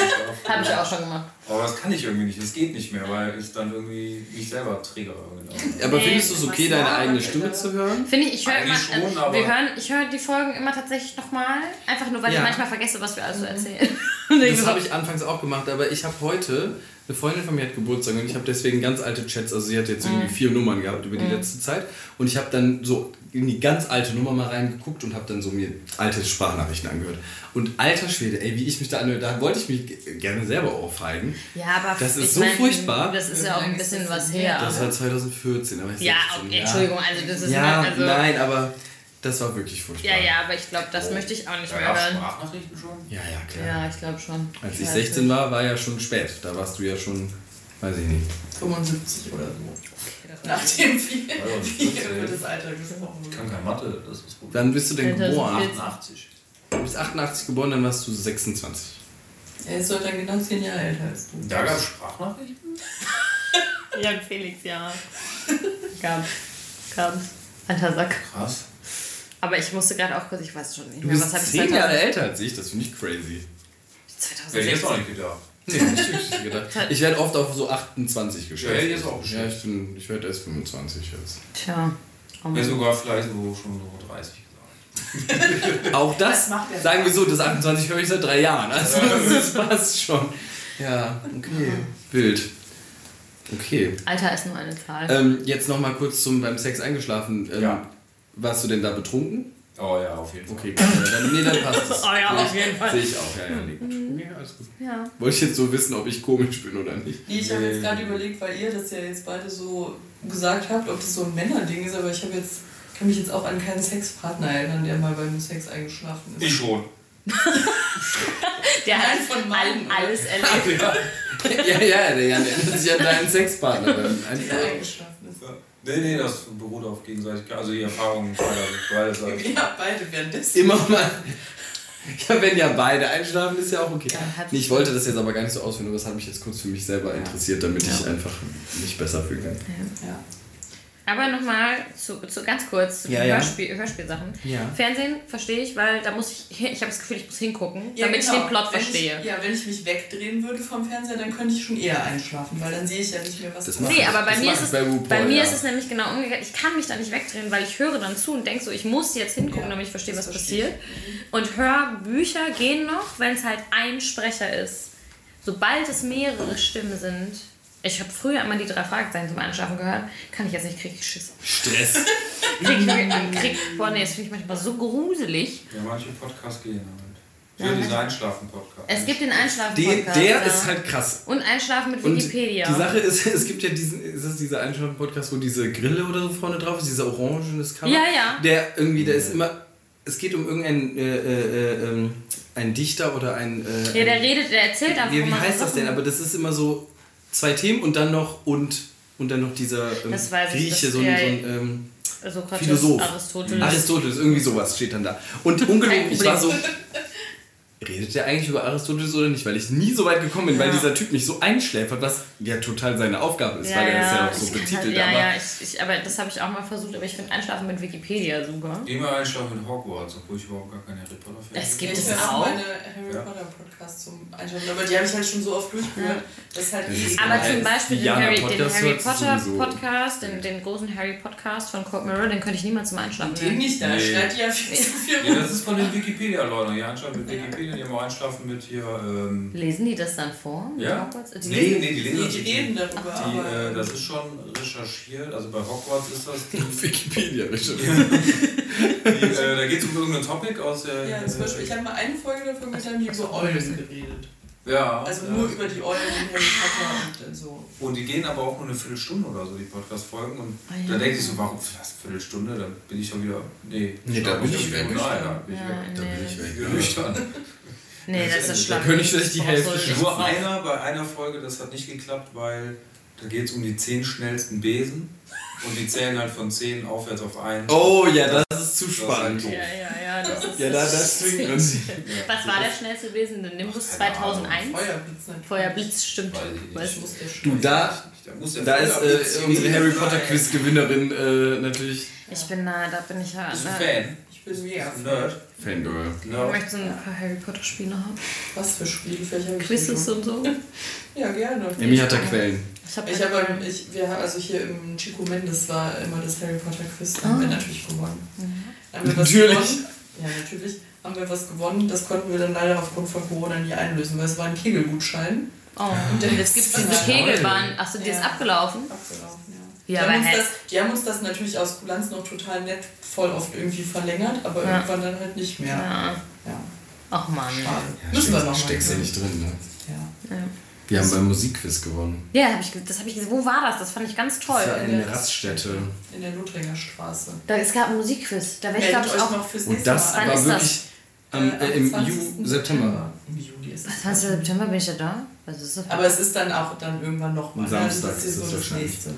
Habe ich auch schon gemacht. Aber das kann ich irgendwie nicht. Das geht nicht mehr, weil ich dann irgendwie mich selber triggere. Genau. Aber Nee, findest du es okay, deine eigene Stimme zu hören? Finde ich, ich höre immer, schon, äh, aber- wir hören, ich höre die Folgen immer tatsächlich nochmal, einfach nur, weil Ja. ich manchmal vergesse, was wir alles so erzählen. Das habe ich anfangs auch gemacht, aber ich habe heute, eine Freundin von mir hat Geburtstag und ich habe deswegen ganz alte Chats, also sie hat jetzt Mhm. irgendwie vier Nummern gehabt über die letzte Zeit und ich habe dann so in die ganz alte Nummer mal reingeguckt und habe dann so mir alte Sprachnachrichten angehört. Und alter Schwede, ey, wie ich mich da anhöre, da wollte ich mich gerne selber ohrfeigen. ja, aber Das ist so mein, furchtbar. Das ist ja auch ein bisschen was her. Das war 2014, aber ich ja, 16, okay, Entschuldigung, also das ist Ja, halt, also, nein, aber das war wirklich furchtbar. Ja, ja, aber ich glaube, das möchte ich auch nicht Da mehr gab es hören. Sprachnachrichten schon. Ja, ja, klar. Ja, ich glaube schon. Als ich weiß 16 nicht. war, war ja schon spät. Da warst du ja schon, weiß ich nicht. 75 oder so. Nachdem viel, viel über das Alter gesprochen Ich kann keine Mathe, das ist gut. Wann bist du denn Alter, geboren? so viel- 88. Du bist 88 geboren, dann warst du 26. Er ist heute dann genau 10 Jahre älter als du. Da gab es Sprachnachrichten? Ja, Felix, ja. Gab's. Gab's. Alter Sack. Krass. Aber ich musste gerade auch kurz, ich weiß schon nicht Du mehr, bist was habe ich 10 Jahre 2000, älter als ich, das finde ich crazy. Hätte ich jetzt 2016? auch nicht gedacht. Nee, nicht wirklich gedacht. Ich werde oft auf so 28 geschätzt. Ja, ich jetzt auch geschätzt. Ja, ich, bin, ich werde erst 25 jetzt. Tja. Oh Ja, sogar vielleicht so schon so 30 gesagt. Auch das, Das macht er. sagen wir so, das 28 höre ich seit drei Jahren. Also das passt schon. Ja, okay. Wild. Okay. Alter ist nur eine Zahl. Ähm, jetzt nochmal kurz zum beim Sex eingeschlafen. Ähm, Ja. Warst du denn da betrunken? Oh ja, auf jeden Fall. Okay, dann, nee, dann passt es. Oh ja, auf jeden Fall. Sehe ich auch, ja, ja. Nee, gut. Nee, alles gut. Ja. Wollte ich jetzt so wissen, ob ich komisch bin oder nicht. Nee, ich habe jetzt gerade überlegt, weil ihr das ja jetzt beide so gesagt habt, ob das so ein Männerding ist, aber ich habe jetzt kann mich jetzt auch an keinen Sexpartner erinnern, der mal beim Sex eingeschlafen ist. Ich schon. Der hat Nein, von all, alles erlebt. ja, ja, der Jan erinnert sich an deinen Sexpartner. Dann Der einfach. eingeschlafen. Nee, nee, das beruht auf Gegenseitigkeit. Also die Erfahrungen beider, Seiten. Ja, beide währenddessen. Immer mal. Ja, wenn ja beide einschlafen, ist ja auch okay. Nee, ich wollte das jetzt aber gar nicht so ausführen, aber das hat mich jetzt kurz für mich selber interessiert, damit ich einfach mich besser fühlen kann. Ja. Aber nochmal zu, zu ganz kurz zu Ja, den ja. Hörspiel, Hörspielsachen. Ja. Fernsehen verstehe ich, weil da muss ich, ich habe das Gefühl, ich muss hingucken, Ja, damit genau. ich den Plot wenn verstehe. Ich, ja, wenn ich mich wegdrehen würde vom Fernseher, dann könnte ich schon eher einschlafen, weil dann sehe ich ja nicht mehr, was Das passiert. Nee, aber bei mir, ist es, bei bei, RuPaul, mir ja. ist es nämlich genau umgekehrt. Ich kann mich da nicht wegdrehen, weil ich höre dann zu und denke so, ich muss jetzt hingucken, Ja, damit ich verstehe, was verstehe passiert. Und Hörbücher gehen noch, wenn es halt ein Sprecher ist. Sobald es mehrere Stimmen sind. Ich habe früher immer die drei Fragezeichen zum Einschlafen gehört. Kann ich jetzt nicht, krieg ich Schiss. Stress. Krieg, krieg, krieg, boah, nee, das finde ich manchmal so gruselig. Ja, manche Podcasts gehen halt. Ja, Für diese manche- Einschlafen-Podcasts. Es gibt den Einschlafen-Podcast. der ja. ist halt krass. Und Einschlafen mit Und Wikipedia. die Sache ist, es gibt ja diesen, ist das dieser Einschlafen-Podcast, wo diese Grille oder so vorne drauf ist, dieser orangenes Cover. Ja, ja. Der irgendwie, der ist immer, es geht um irgendeinen äh, äh, äh, ähm, ein Dichter oder ein... Äh, ja, der ein- redet, der erzählt einfach Ja, wie heißt das denn? Aber das ist immer so zwei Themen und dann noch und und dann noch dieser ähm, Grieche, so so ein ähm, Philosoph. Aristoteles. Aristoteles, irgendwie sowas steht dann da. Und ungelogen, ich war so. Redet der eigentlich über Aristoteles oder nicht? Weil ich nie so weit gekommen bin, weil Ja. dieser Typ mich so einschläfert, was ja total seine Aufgabe ist, weil er ist ja auch so betitelt. Halt, ja, aber ja, ich, ich, aber das habe ich auch mal versucht, aber ich finde Einschlafen mit Wikipedia super. Immer Einschlafen in Hogwarts, obwohl ich überhaupt gar kein Harry Potter-Fan Es bin. gibt ich es höre auch. meine Harry Ja. Potter Podcasts zum Einschlafen, aber die habe ich halt schon so oft durchgehört. Das ist halt Das. Aber Ja, zum Beispiel den Harry, den Harry hört sich Potter sowieso. Podcast, den, den großen Harry Podcast von Cold Mirror, den könnte ich niemals zum Einschlafen Den nicht, da Nee. schreit die ja viel zu viel Ja, rum. das ist von den Wikipedia-Leuten. Die Einschlafen mit Wikipedia, die haben auch Einschlafen mit hier. Ähm, Lesen die das dann vor? mit Ja. Die nee, lesen- nee, die lesen die nicht. reden darüber, Die, äh, das ist schon recherchiert, also bei Hogwarts ist das. Die, Wikipedia, Richard. die, äh, da geht es um irgendein Topic aus der. ja, zum Beispiel, ich habe mal eine Folge davon gehört, haben die über Eulen geredet. Ja. Also ja. nur über die Eulen und Harry Potter und äh, so. Und die gehen aber auch nur eine Viertelstunde oder so, die Podcast-Folgen. Und Ah, da denke ich so, warum was, eine Viertelstunde? Dann bin ich schon wieder. Nee, Nee, da bin ich weg. Nein, da bin ich Ja, weg. Da bin ich weg. Ich. Nee, das ist Da schlimm. könnte ich vielleicht die Hälfte schon. Nur einer, bei einer Folge, das hat nicht geklappt, weil da geht es um die zehn schnellsten Besen. Und die zählen halt von 10 aufwärts auf 1. Oh ja, das ist zu Das ist halt spannend. doof. Ja, ja, ja, das ist. Ja, da, das zwingt uns. Was war der schnellste Besen? Der Nimbus Keine Ahnung. 2001? Feuerblitz. Feuerblitz, stimmt. Weiß ich der Du, da, Da, muss der da ist äh, unsere Harry. Potter Quiz Gewinnerin äh, natürlich Ich bin da, da bin ich ja. Bist du Fan? Ich bin mega Nerd? Fangirl. ich Nerd? möchte so ein paar Harry Potter Spiele haben. Was für Spiele? Ich Quizzes und so. Ja, gerne. Emmy hat da Quellen. Ich habe Ich habe, ich, wir also hier im Chico Mendes war immer das Harry Potter Quiz, da haben wir natürlich gewonnen. Haben wir was Natürlich. Gewonnen. Ja, natürlich haben wir was gewonnen. Das konnten wir dann leider aufgrund von Corona nie einlösen, weil es war ein Kegelgutschein. Oh, der jetzt gibt es diese ist- Kegelbahn. Achso, die ist Ja. abgelaufen. Abgelaufen, ja. Ja, die, haben uns hä? das, die haben uns das natürlich aus Kulanz noch total nett voll oft irgendwie verlängert, aber Ja. irgendwann dann halt nicht mehr. Ja. Ja, Ach man. schade. Müssen wir noch. Steckst ja ne? nicht drin, ne? Ja. Ja, Wir haben beim Musikquiz gewonnen. ja hab ich, das habe ich gesehen. Wo war das? Das fand ich ganz toll. Das war in der ja. Raststätte. In der Lothringer Straße. Da, es gab ein Musikquiz. Da wäre ich, glaube ich, auch. noch fürs Und nächste das Mal war ist wirklich am, Äh, äh, im 20. Ju September. Im Juli ist es. 20. September bin ich ja da. Was ist das? Aber es ist dann auch dann irgendwann nochmal. Am Samstag das ist ist es so das wahrscheinlich. nächste.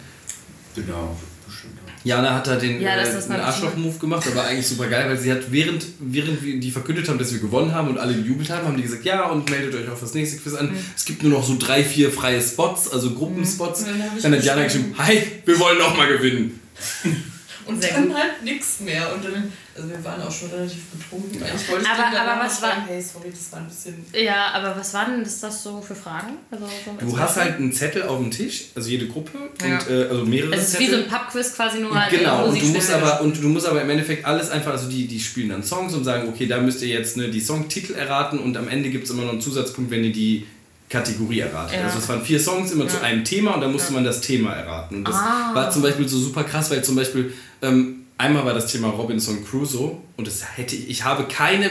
Genau, bestimmt. Jana hat da den, Ja, äh, Arschloch-Move gemacht, aber eigentlich super geil, weil sie hat, während, während wir die verkündet haben, dass wir gewonnen haben und alle gejubelt haben, haben die gesagt, ja, und meldet euch auf das nächste Quiz an. Es gibt nur noch so drei, vier freie Spots, also Gruppenspots. Und dann Dann hat Jana geschrieben- hi, wir wollen noch mal gewinnen. Und Sehr dann gut. halt nichts mehr. Und dann, also wir waren auch schon relativ betrunken. Ich wollte Aber- dann aber was war- schreiben, hey, sorry, das war ein bisschen. Ja, aber was war denn das, das so für Fragen? Also, so Du hast halt einen Zettel auf dem Tisch, also jede Gruppe, Ja. und, äh, also mehrere Es ist Zettel. wie so ein Pubquiz quasi nur halt Genau, und du musst aber und du musst aber im Endeffekt alles einfach, also die, die spielen dann Songs und sagen, okay, da müsst ihr jetzt ne, die Songtitel erraten und am Ende gibt es immer noch einen Zusatzpunkt, wenn ihr die Kategorie erratet. Ja. Also es waren vier Songs immer zu Ja. einem Thema und dann musste man das Thema erraten. Und das Ah. war zum Beispiel so super krass, weil zum Beispiel ähm, einmal war das Thema Robinson Crusoe und das hätte ich, ich habe keine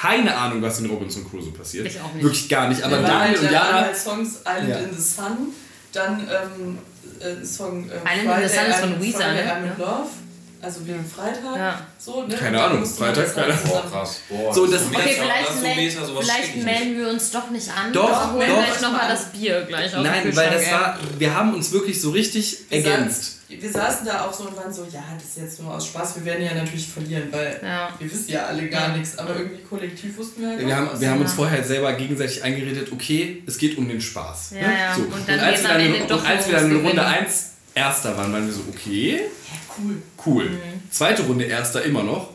keine Ahnung, was in Robinson Crusoe passiert. Ich auch nicht. Wirklich gar nicht. Aber Daniel und Jana Songs Island Ja. in the Sun, dann ähm, äh, Song äh, Island in the Sun ist von Weezer, Friday ne? I'm in Ja. Love, also wegen Freitag. Ja. So, ne? Keine Und dann Ahnung, Freitag, halt keine zusammen- Boah, krass. Boah, So, das das- ist Okay, vielleicht, das ist so vielleicht melden wir uns doch nicht an. Doch, aber holen doch. gleich nochmal das Bier gleich dem Nein, weil das war, wir haben uns wirklich so richtig Wir ergänzt. saßen- Wir saßen da auch so und waren so, ja, das ist jetzt nur aus Spaß, wir werden ja natürlich verlieren, weil Ja. wir wissen ja alle gar nichts, aber irgendwie kollektiv wussten wir halt Wir haben, wir haben uns Ja. vorher selber gegenseitig eingeredet, okay, es geht um den Spaß. Ja, ne? ja. So. Und Und, dann als geht's wir am dann, Ende in- doch und als wir dann in Runde Gewinnen. 1 Erster waren, waren wir so, okay, Ja, cool. cool. Mhm. Zweite Runde Erster immer noch,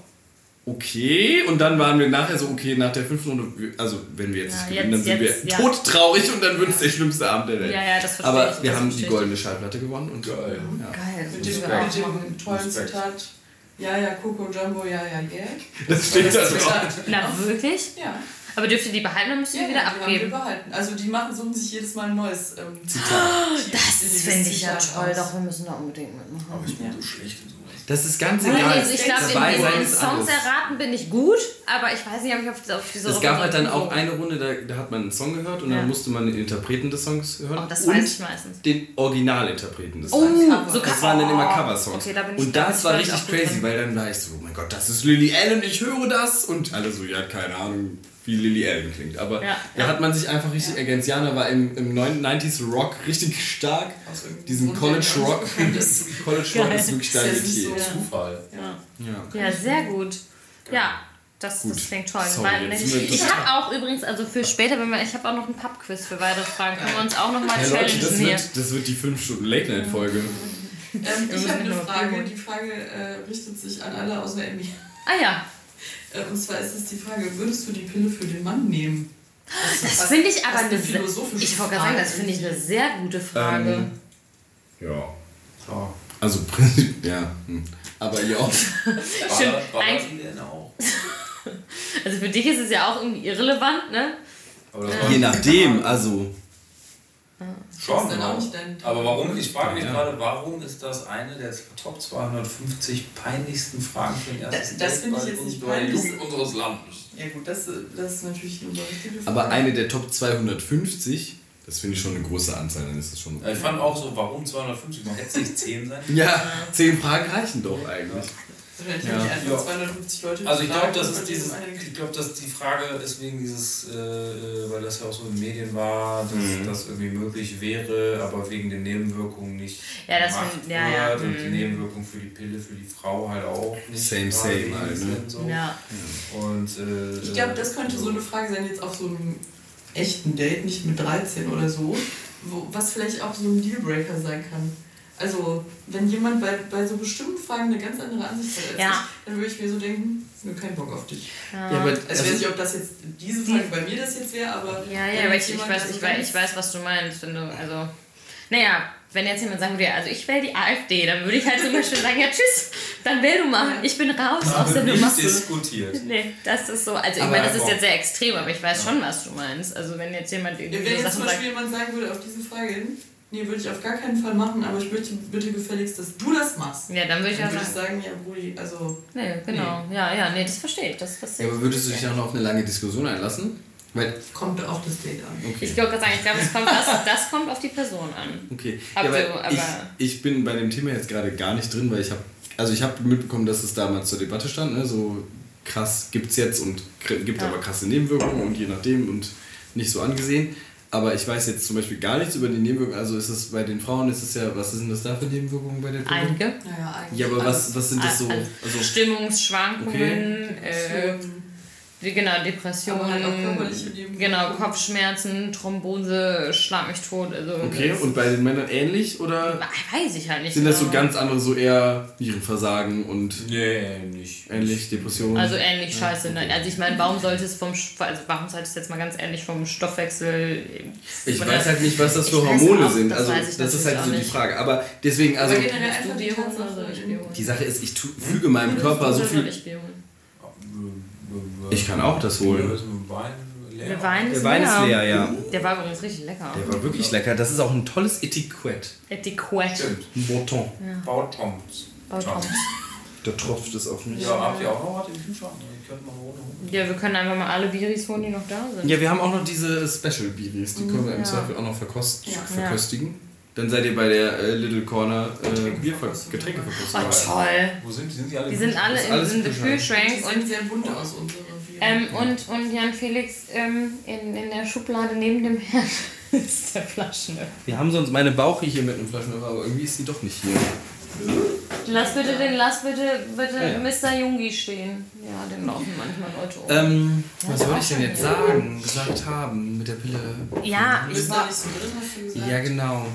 okay. Und dann waren wir nachher so, okay, nach der fünften Runde, also wenn wir jetzt Ja, nicht gewinnen, dann sind jetzt, wir ja. todtraurig und dann wird es der schlimmste Abend der Welt. Ja, ja, das verstehe Aber ich, wir das haben die goldene Schallplatte gewonnen und Geil. Ja. Geil. Mit dem, mit dem tollen Respekt. Zitat, ja, ja, Coco Jumbo, ja, ja, yeah. Das steht da Das drauf. Na, wirklich? Ja, Aber dürft ihr die behalten, dann müsst ihr ja, die wieder ja, die haben wir abgeben. behalten. Also die machen, suchen sich jedes Mal ein neues ähm, Das finde ich ja Zitat toll, aus. doch, wir müssen da unbedingt mitmachen. Aber ich bin so schlecht in sowas. Das ist ganz Nein, egal. also ich glaube, in, ist Songs erraten bin ich gut, aber ich weiß nicht, ob ich auf, auf diese Es gab halt dann auch eine Runde, da, da hat man einen Song gehört und Ja. dann musste man den Interpreten des Songs hören. Oh, das und weiß ich meistens. den Originalinterpreten des Oh, Songs. so Das waren dann immer oh, Coversongs. Okay, da bin ich und das war richtig crazy, drin. weil dann war ich so, oh mein Gott, das ist Lily Allen, ich höre das. Und alle so, ja, keine Ahnung, wie Lily Allen klingt. Aber Ja. da hat man sich einfach richtig ergänzt. Jana war im, im 90s Rock richtig stark. Aus irgendeinem Diesen Grund, College Rock. College Rock ist wirklich ja dein Metier. So- Zufall. Ja. Ja. ja, sehr gut. Ja, das, Gut. das klingt toll. Sorry, ich habe auch übrigens, also für später, wenn wir, ich habe auch noch ein Pub-Quiz für weitere Fragen. Können wir uns auch noch mal Ja, Leute, das challengen hier. wird, das wird die 5 Stunden Late-Night-Folge. Ähm, Wir ich habe eine Frage, die Frage äh, richtet sich an alle außer Emmy. Ah ja, Äh, und zwar ist es die Frage, würdest du die Pille für den Mann nehmen? ist das fast- finde ich aber eine, sehr- philosophische ich wollte gerade sagen, das finde ich eine sehr gute Frage. Ähm, ja. Klar. Also prinzipiell, ja. hm. Aber ja. Stimmt, war eigentlich- denn auch? Also für dich ist es ja auch irgendwie irrelevant, ne? Aber war Je nachdem, also. Schon. dein- aber warum? Ich frage mich Ja. gerade, warum ist das eine der Top 250 peinlichsten Fragen für den ersten Das- das finde ich jetzt nicht peinlich. Jugend unseres Landes? Ja gut, das, das ist natürlich eine richtige Frage. Aber eine der Top 250, das finde ich schon eine große Anzahl, dann ist das schon. Ich fand auch so, warum 250? Man hätte sich 10 sein. Ja, zehn Fragen reichen doch eigentlich. Ja. einfach Ja. 250 Leute Also ich glaube, das ist dieses, ich glaube, dass die Frage ist wegen dieses, äh, weil das ja auch so in den Medien war, dass Mhm. das irgendwie möglich wäre, aber wegen den Nebenwirkungen nicht Ja, das gemacht find- ja, ja, wird und die mhm. Nebenwirkungen für die Pille, für die Frau halt auch nicht. Same, same halt, ne? sind, so. Ja. Und, äh, Ich glaube, das könnte so eine Frage sein, jetzt auf so einem echten Date, nicht mit 13 oder so, wo, was vielleicht auch so ein Dealbreaker sein kann. Also, wenn jemand bei, bei so bestimmten Fragen eine ganz andere Ansicht hat als Ja. ich, dann würde ich mir so denken, nur kein Bock auf dich. Ja, aber Also, ich weiß nicht, ob das jetzt diese Frage bei mir das jetzt wäre, aber. Ja, wenn ja, aber ich, ich, jemand weiß, ich, weiß, ich weiß, was du meinst. Wenn du, also, naja, wenn jetzt jemand sagen würde, also ich wähle die AfD, dann würde ich halt zum Beispiel sagen, ja tschüss, dann wähl du mal, ich bin raus da aus der Nummer. nicht diskutiert. Nee, das ist so, also ich Aber meine, das ist jetzt sehr extrem, aber ich weiß schon, was du meinst. Also wenn jetzt jemand Ja, irgendwie wenn jetzt Sachen zum Beispiel jemand sagen würde auf diese Frage hin, nee, würde ich auf gar keinen Fall machen, aber ich möchte bitte gefälligst, dass du das machst. ja, dann würde ich Dann auch würde ich sagen, sagen, ja, Brudi, also. nee, genau, ja, ja, nee, das verstehe ich. Das, das Ja, aber würdest du dich dann noch auf eine lange Diskussion einlassen? Weil, Kommt auf das Date an. okay. Ich glaube, sagen, ich glaube, es kommt, das, das kommt auf die Person an. Okay. Ja, du, aber- ich, ich bin bei dem Thema jetzt gerade gar nicht drin, weil ich habe also ich habe mitbekommen, dass es damals zur Debatte stand, ne? so krass gibt's jetzt und gibt Ja. aber krasse Nebenwirkungen und je nachdem und nicht so angesehen. Aber ich weiß jetzt zum Beispiel gar nichts über die Nebenwirkungen. Also ist es bei den Frauen ist es ja, was sind das da für Nebenwirkungen bei der Pille? Einige. Naja, eigentlich. Ja, aber was, was sind das so? Also Stimmungsschwankungen, äh, die, genau, Depressionen, halt genau, Kopfschmerzen, Thrombose, Schlag mich tot. Also okay, das, und bei den Männern ähnlich oder weiß ich halt nicht. sind das so genau. ganz andere, so eher Nierenversagen und Nee, nicht. ähnlich Depressionen? Also ähnlich scheiße. Ne? Also ich meine, warum sollte es vom also warum sollte es jetzt mal ganz ähnlich vom Stoffwechsel. Ich weiß halt nicht, was das für Hormone auch, sind. das Also weiß ich das ist halt so die. Frage. Aber deswegen, also Aber generell Hast du einfach die die Sache ist, ich füge meinem Körper so soll viel. Ich, kann auch das holen. Leer. Der Wein ist Der Wein ist leer, ja. Der war übrigens richtig lecker. Der war wirklich lecker. Das ist auch ein tolles Etikett. Etikett. Stimmt. Morton. Bautons. Bautons. Da tropft es auf mich. Ja, habt ihr auch noch was im Kühlschrank? Ich könnte mal ohne holen. Ja, wir können einfach mal alle Biris holen, die noch da sind. Ja, wir haben auch noch diese Special Biris. Die können wir im Ja. Zweifel auch noch verkost Ja. verköstigen. Dann seid ihr bei der äh, Little Corner äh, Bierver Getränke Oh, toll. Wo sind die? Sind die alle? Die sind alle in, alles in the Kühlschrank. Sehen und sehr bunt aus, unsere. Ähm, und, und Jan Felix ähm, in, in der Schublade neben dem Herd ist der Flaschenöffner. Wir haben sonst meine Bauche hier mit einem Flaschenöffner, aber irgendwie ist sie doch nicht hier. Lass bitte den, lass bitte, bitte Ja, ja. Mr. Jungi stehen. Ja, den laufen manchmal Leute um. Ähm, was wollte ich denn jetzt sagen, gesagt haben mit der Pille? ja, ich war. Ja, genau.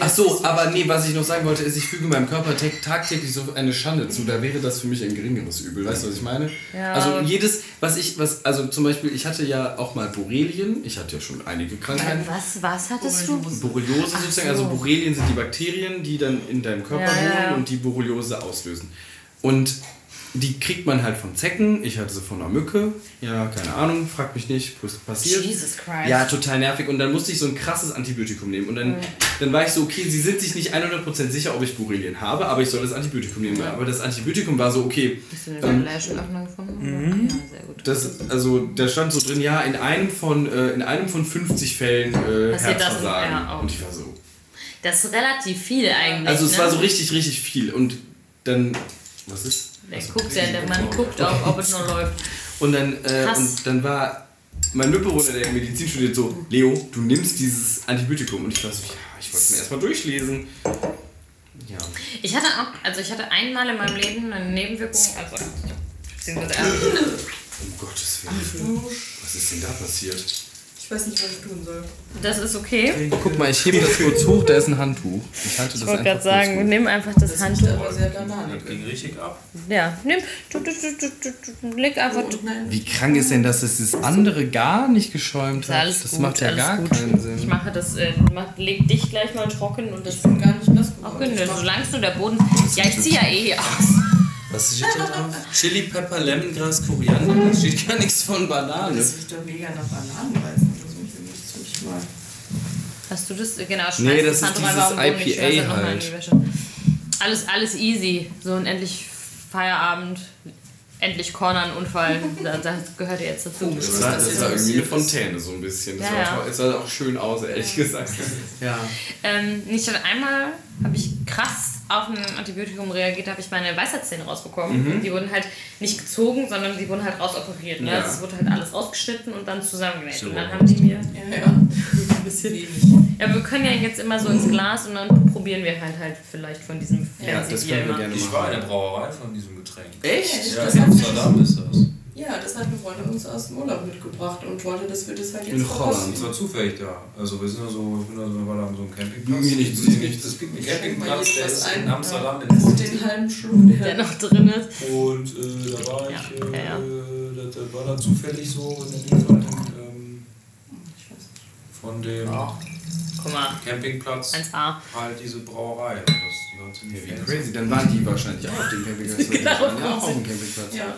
Ach so, aber nee, was ich noch sagen wollte, ist, ich füge meinem Körper tag- tagtäglich so eine Schande zu. Da wäre das für mich ein geringeres Übel. Weißt du, was ich meine? Ja. Also jedes, was ich, was, also zum Beispiel, ich hatte ja auch mal Borrelien. Ich hatte ja schon einige Krankheiten. Was, was hattest du? Borreliose sozusagen, also so. Borrelien sind die Bakterien, die dann in deinem Körper Ja, wohnen und die Borreliose auslösen. Und die kriegt man halt von Zecken. Ich hatte sie von einer Mücke. Ja, keine Ahnung, frag mich nicht, was passiert. Jesus Christ. Ja, total nervig. Und dann musste ich so ein krasses Antibiotikum nehmen. Und dann, dann war ich so, okay, sie sind sich nicht 100% sicher, ob ich Borrelien habe, aber ich soll das Antibiotikum nehmen. Aber das Antibiotikum war so, okay, Hast du den Ähm, Flaschenöffner gefunden? Ja, sehr gut. das, also da stand so drin, ja, in einem von, äh, in einem von 50 Fällen äh? Herzversagen. Ja, auch. und ich war so, Das ist relativ viel eigentlich. Also es ne? war so richtig, richtig viel. Und dann. Was ist? Der Was? guckt ja, der Mann guckt auch, ob es noch läuft. Und dann, äh, und dann war mein Mitbewohner, der Medizin studiert, so, Leo, du nimmst dieses Antibiotikum. Und ich war so, ja, ich wollte es mir erstmal durchlesen. Ja. Ich hatte auch, also ich hatte einmal in meinem Leben eine Nebenwirkung, also beziehungsweise Um Gottes Willen. Was ist denn da passiert? Ich weiß nicht, was ich tun soll. das ist okay. Guck mal, ich hebe das kurz hoch, da ist ein Handtuch. Ich halte das Ich wollte gerade sagen, nimm einfach das Das Handtuch. riecht aber sehr. Das ging richtig ab. Ja, nimm, du, du, du, du, du, du, leg einfach. Oh. Wie krank ist denn das, dass das andere gar nicht geschäumt Ist hat? alles das gut, macht ja alles gar gut. keinen Sinn. Ich mache das, äh, mach, leg dich gleich mal trocken und das Ich bin gar nicht nass auch gut. Solange nur der Boden. Ja, ich ziehe ja eh hier aus. Was steht da drauf? Chili, Pepper, Lemongras, Koriander. Da steht gar nichts von Banane. das riecht doch mega nach Bananenweizen. Mal. Hast du das? Genau, schmeißt Nee, das ist Handtuch dieses IPA schmeiß das nochmal in die halt. Wäsche. Alles, alles easy. So und endlich Feierabend. Endlich Corner, ein Unfall. Das, das gehört ja jetzt dazu. Das Was war, das das war irgendwie eine ist. Fontäne so ein bisschen. Das Ja, war ja. toll. Es sah auch schön aus, ehrlich gesagt. Ja. Ähm, nicht schon einmal habe ich krass auf ein Antibiotikum reagiert, habe ich meine Weisheitszähne rausbekommen. Die wurden halt nicht gezogen, sondern die wurden halt rausoperiert. Ne? Ja. Also es wurde halt alles rausgeschnitten und dann zusammengenäht. So. Und dann haben die mir. Ja, ja. Ein bisschen wenig. Ja, wir können ja jetzt immer so ins Glas und dann probieren wir halt halt vielleicht von diesem Ja, Fancy das können wir gerne Ich war in der machen. Brauerei von diesem Getränk. Echt? Ja, Das in Amsterdam ist das. Ja, das hat eine Freundin uns aus dem Urlaub mitgebracht und wollte, dass wir das halt jetzt In. Holland. Das war zufällig da. Also wir sind da so, ich bin da so, wir waren da so einem Campingplatz. Mir nicht, mir gibt- nicht. Es gibt einen Campingplatz, der ist in Amsterdam in Und der den halben Schluck, der Der noch drin ist. Und äh, da war Ja, ich, ja, äh, ja. Da, da war da zufällig so in der Nähe von dem, ähm, von dem Guck mal, Campingplatz 1A. halt diese Brauerei. Das, die war ziemlich Wie crazy, dann waren die wahrscheinlich auch auf dem Campingplatz. Genau, ja auch auf dem Campingplatz. Ja.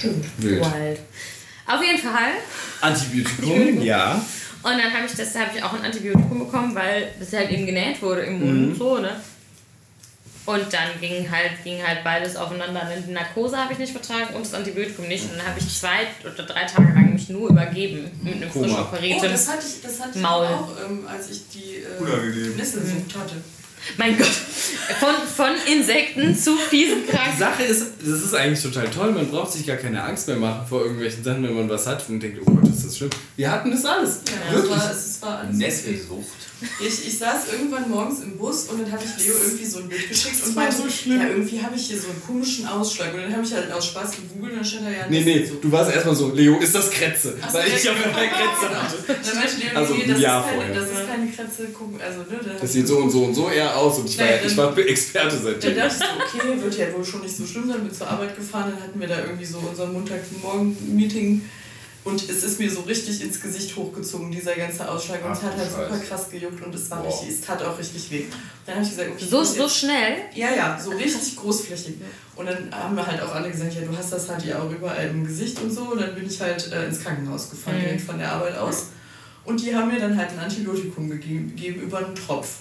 Stimmt. Wild. Wild. Auf jeden Fall. Antibiotikum, ja. Und dann habe ich das, da habe ich auch ein Antibiotikum bekommen, weil das halt eben genäht wurde im Mund Mhm. und so, ne? Und dann ging halt, ging halt beides aufeinander. Die Narkose habe ich nicht vertragen und das Antibiotikum nicht. Und dann habe ich zwei oder drei Tage lang mich nur übergeben mit einem Koma. frisch Oh, operierten. das hatte ich, das hatte ich Maul. auch, ähm, als ich die äh, Unangenehm. Nesselsucht hatte. Mein Gott, von, von Insekten zu fiesen Die Krankheiten. Sache ist, das ist eigentlich total toll. Man braucht sich gar keine Angst mehr machen vor irgendwelchen Sachen, wenn man was hat und denkt, oh Gott, ist das schlimm. Wir hatten das alles. Ja, es Wirklich. war, es war alles Nesselsucht. Ich, ich saß irgendwann morgens im Bus und dann habe ich Leo irgendwie so ein Bild geschickt und war meinte, so schlimm. ja, irgendwie habe ich hier so einen komischen Ausschlag. Und dann habe ich halt aus Spaß gegoogelt und dann stand da ja Nee, nee, Nesselsucht. du warst erstmal so, Leo, ist das Kretze? Ach so, Weil ich ja, vorher genau. Kretze hatte. Dann meinte Leo, Also nee, das, ist keine, vorher. das ist keine Kratze, guck, also, ne, Das ich sieht so und so und so eher aus und ich war, Ja, ich dann- war Experte Dann seitdem. dachte ich so, okay, wird ja wohl schon nicht so schlimm sein, bin zur Arbeit gefahren, dann hatten wir da irgendwie so unser Montagmorgen-Meeting und es ist mir so richtig ins Gesicht hochgezogen, dieser ganze Ausschlag und es hat halt du super krass gejuckt und es war richtig, es tat auch richtig weh. Dann habe ich gesagt, okay, So, so schnell. Ja, ja, so richtig großflächig. Und dann haben wir halt auch alle gesagt, ja, du hast das halt ja auch überall im Gesicht und so. Und dann bin ich halt äh, ins Krankenhaus gefahren, Mhm. von der Arbeit aus. Und die haben mir dann halt ein Antibiotikum gegeben, gegeben über einen Tropf.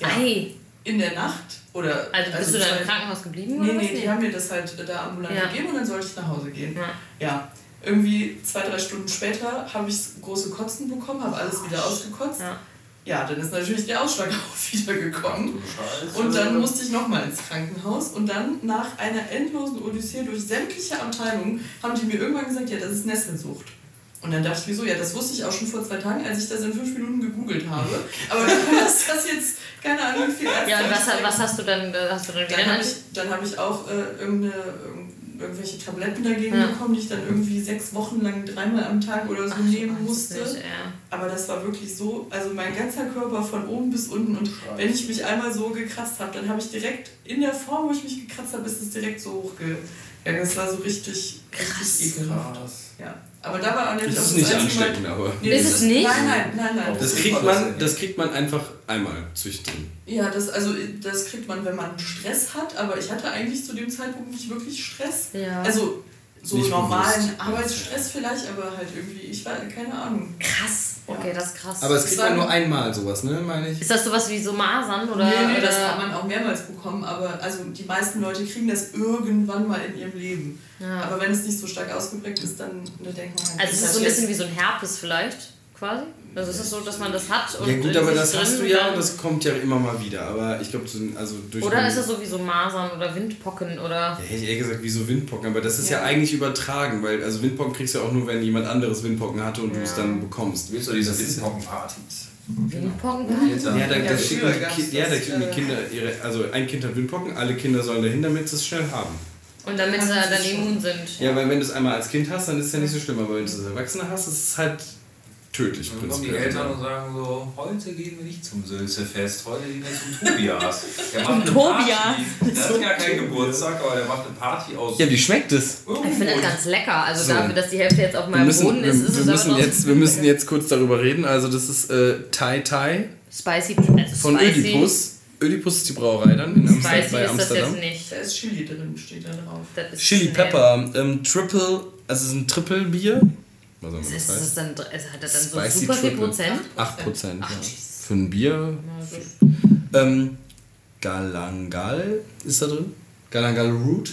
Ja, Ei. in der Nacht oder. Also bist du dann zwei- im Krankenhaus geblieben Nee, oder was? nee, die haben mir das halt da ambulant Ja. gegeben und dann sollte ich nach Hause gehen. Ja. Ja. Irgendwie zwei, drei Stunden später habe ich große Kotzen bekommen, habe alles wieder ausgekotzt. Ja. Ja, dann ist natürlich der Ausschlag auch wieder gekommen. Und dann musste ich nochmal ins Krankenhaus und dann nach einer endlosen Odyssee durch sämtliche Abteilungen haben die mir irgendwann gesagt, ja, das ist Nesselsucht. Und dann dachte ich mir so, ja, das wusste ich auch schon vor zwei Tagen, als ich das in fünf Minuten gegoogelt habe. Aber dass das jetzt, keine Ahnung, viel Ja, und was, was hast du dann, äh, hast du dann wieder Dann habe ich, dann hab ich auch äh, irgendeine, irgend- irgendwelche Tabletten dagegen Ja. bekommen, die ich dann irgendwie sechs Wochen lang dreimal am Tag oder so Ach, nehmen musste. nicht, ja. Aber das war wirklich so, also mein ganzer Körper von oben bis unten. Und wenn ich mich einmal so gekratzt habe, dann habe ich direkt, in der Form, wo ich mich gekratzt habe, ist es direkt so hochgegangen. Das war so richtig, richtig ekelhaft. Krass. Ja. Aber da war auch nicht Das ist nicht ansteckend, aber. Nee, Ist das es nicht? Nein, nein, nein, nein. Das kriegt man, das kriegt man einfach einmal züchten. Ja, das, also, das kriegt man, wenn man Stress hat, aber ich hatte eigentlich zu dem Zeitpunkt nicht wirklich Stress. Ja. Also so Nicht normalen bewusst. Arbeitsstress vielleicht, aber halt irgendwie, ich war, keine Ahnung. Krass. Okay, das ist krass. Aber es kriegt man nur einmal sowas, ne, meine ich? ist das sowas wie so Masern oder? nee, nee, das kann man auch mehrmals bekommen, aber also die meisten Leute kriegen das irgendwann mal in ihrem Leben. Ja. Aber wenn es nicht so stark ausgeprägt ist, dann da denkt man halt, Also es das ist so ein bisschen wie so ein Herpes vielleicht, quasi. Also ist es so, dass man das hat und Ja gut, aber das hast du ja und das kommt ja immer mal wieder. Aber ich glaube, so, also durch Oder ist es so wie so Masern oder Windpocken oder. Ja, hätte ich eher gesagt, wie so Windpocken, aber das ist ja, Ja. eigentlich übertragen, weil also Windpocken kriegst du ja auch nur, wenn jemand anderes Windpocken hatte und du es dann bekommst. Du willst doch diese Das Windpockenpartys. Windpocken? Ja, da, Ja, da schicken die, ja, da das, schicken die äh, Kinder ihre, also ein Kind hat Windpocken, alle Kinder sollen dahin, damit sie es schnell haben. Und damit sie Ja, das dann immun sind. Ja, weil wenn du es einmal als Kind hast, dann ist es ja nicht so schlimm, aber wenn du es als Erwachsener hast, ist es halt tödlich. Dann kommen die. Eltern und sagen so, heute gehen wir nicht zum Sülzefest, heute gehen wir zum Tobias. Der macht eine Tobias. Party. Der hat ja keinen Geburtstag, aber der macht eine Party aus Ja, wie schmeckt es? Ich finde das ganz lecker. Also So. dafür, dass die Hälfte jetzt auf meinem müssen, Boden wir, ist, ist wir, es müssen jetzt, wir müssen jetzt kurz darüber reden. Also das ist äh, Thai Thai Spicy. Also von spicy, Ödipus. Ödipus ist die Brauerei dann in Amsterdam, Spicy bei ist das Amsterdam. jetzt nicht. Da ist Chili drin, steht da drauf. Das ist Chili. Pepper, ähm, Triple, also es ist ein Triple Bier. Was auch immer Ist das dann, hat er dann so Spicy super viel Triple. Prozent? 8 Prozent, ja. Ach, Jesus. Für ein Bier. Ähm, Galangal ist da drin. Galangal Root.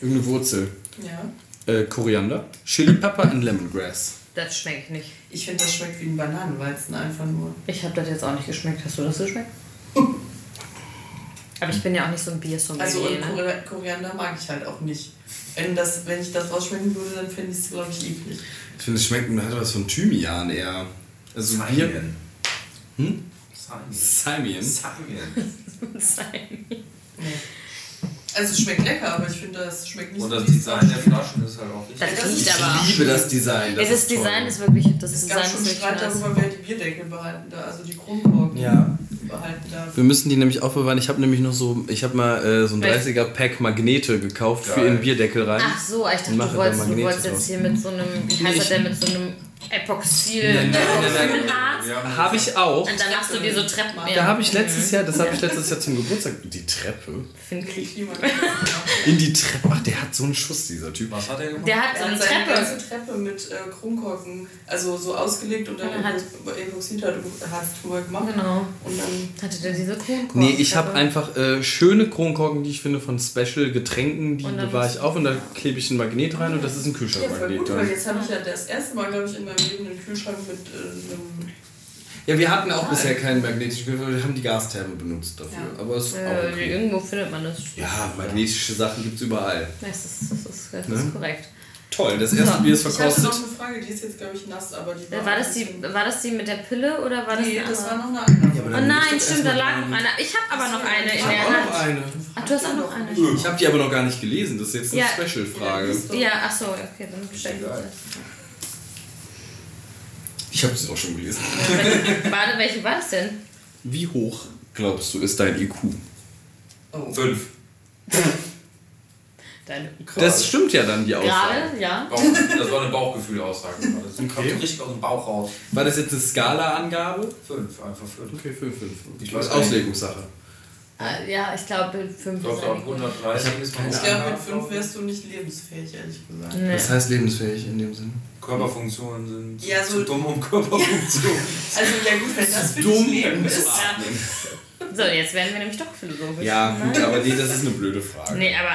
Irgendeine Wurzel. Ja. Äh, Koriander. Chili Pepper und Lemongrass. Das schmeckt nicht. Ich finde, das schmeckt wie ein Bananenweizen einfach nur. Ich habe das jetzt auch nicht geschmeckt. Hast du das geschmeckt? Aber ich bin ja auch nicht so ein Biersommelier. Also und ne? Kori- Koriander mag ich halt auch nicht. Wenn, das, wenn ich das rausschmecken würde, dann fände ich es, glaube ich, eklig. Ich finde, es schmeckt hat was von Thymian eher. Also Bier. Simon. Hm? Simon. Simian. Simon. Sein. Nee. Also es schmeckt lecker, aber ich finde, das schmeckt nicht Und so das Design der Flaschen ist halt auch richtig. Das das riecht ist- aber. Ich liebe das Design. Das Ja, das Design toll. ist wirklich, das Es Design gab ist schon wirklich Streit darüber, wer die Bierdeckel behalten darf, also die Kronkorken Ja. Behalten darf. Wir müssen die nämlich aufbewahren. Ich habe nämlich noch so, ich habe mal äh, so ein Welch- 30er Pack Magnete gekauft für Geil. in den Bierdeckel rein. Ach so, ich dachte, du wolltest, du wolltest jetzt hier mit so einem, wie heißt das denn, mit so einem Epoxil. Nein, nein, Habe ich auch. Und dann machst du dir so Treppen. Da habe ich letztes Jahr, das habe ich letztes Jahr zum Geburtstag, die Treppe. Finde ich. Klima. In die Treppe. Ach, der hat so einen Schuss, dieser Typ. Was hat er gemacht? Der hat so eine hat seine Treppe. ganze Treppe mit äh, Kronkorken, also so ausgelegt und dann er hat- Epoxid hat drüber gemacht. Genau. Und dann Hatte der diese Kronkorken? Nee, ich habe einfach äh, schöne Kronkorken, die ich finde von Special Getränken, die Und dann bewahre ich auf und da klebe ich ein Magnet rein und das ist ein ja, voll Kühlschrankmagnet. gut, weil jetzt habe ich ja das erste Mal, glaube ich, in meinem Leben einen Kühlschrank mit äh, einem. Ja, wir hatten auch bisher keinen magnetischen Kühlschrank, wir haben die Gastherme benutzt dafür. Ja. Aber es ist auch Äh, okay. irgendwo findet man das. Ja, magnetische Sachen gibt es überall. Das ist, das ist, das ist Ne? korrekt. Toll, das erste. Bier ist Ich hatte verkostet. noch eine Frage, die ist jetzt, glaube ich, nass, aber die War das, die, war das die mit der Pille oder war das Nee, die das war noch eine andere. Ja, Oh nein, stimmt, da lag noch eine. Ich habe aber noch eine in Ich der habe auch noch Hand. eine. Ach, du hast auch noch eine. Ich habe die aber noch gar nicht gelesen, das ist jetzt eine Ja. Special-Frage. Ja, ach so, okay, dann stell ich das. Ich habe sie auch schon gelesen. Warte, welche war das denn? Wie hoch, glaubst du, ist dein IQ? Oh. Fünf. Deine. Das stimmt ja dann, die Aussage. Gerade, ja. Bauch, das war eine Bauchgefühlaussage. Das kommt Okay. richtig aus dem Bauch raus. War das jetzt eine Skala-Angabe? Fünf, einfach fünf. Okay, 5, 5. Ich weiß Auslegungssache. Äh, Ja, ich glaube, fünf Ich glaube, ist ab eigentlich gut. 130 ist man Ich glaube, mit angehabt, fünf glaub ich. wärst du nicht lebensfähig, ehrlich gesagt. Nee. Das heißt lebensfähig in dem Sinne. Körperfunktionen sind Ja, so- zu dumm, um Körperfunktionen. Also, ja, gut, wenn das für Dumm, dich Leben ist. zu atmen. So, jetzt werden wir nämlich doch philosophisch. Ja, gut, aber nee, das ist eine blöde Frage. Nee, aber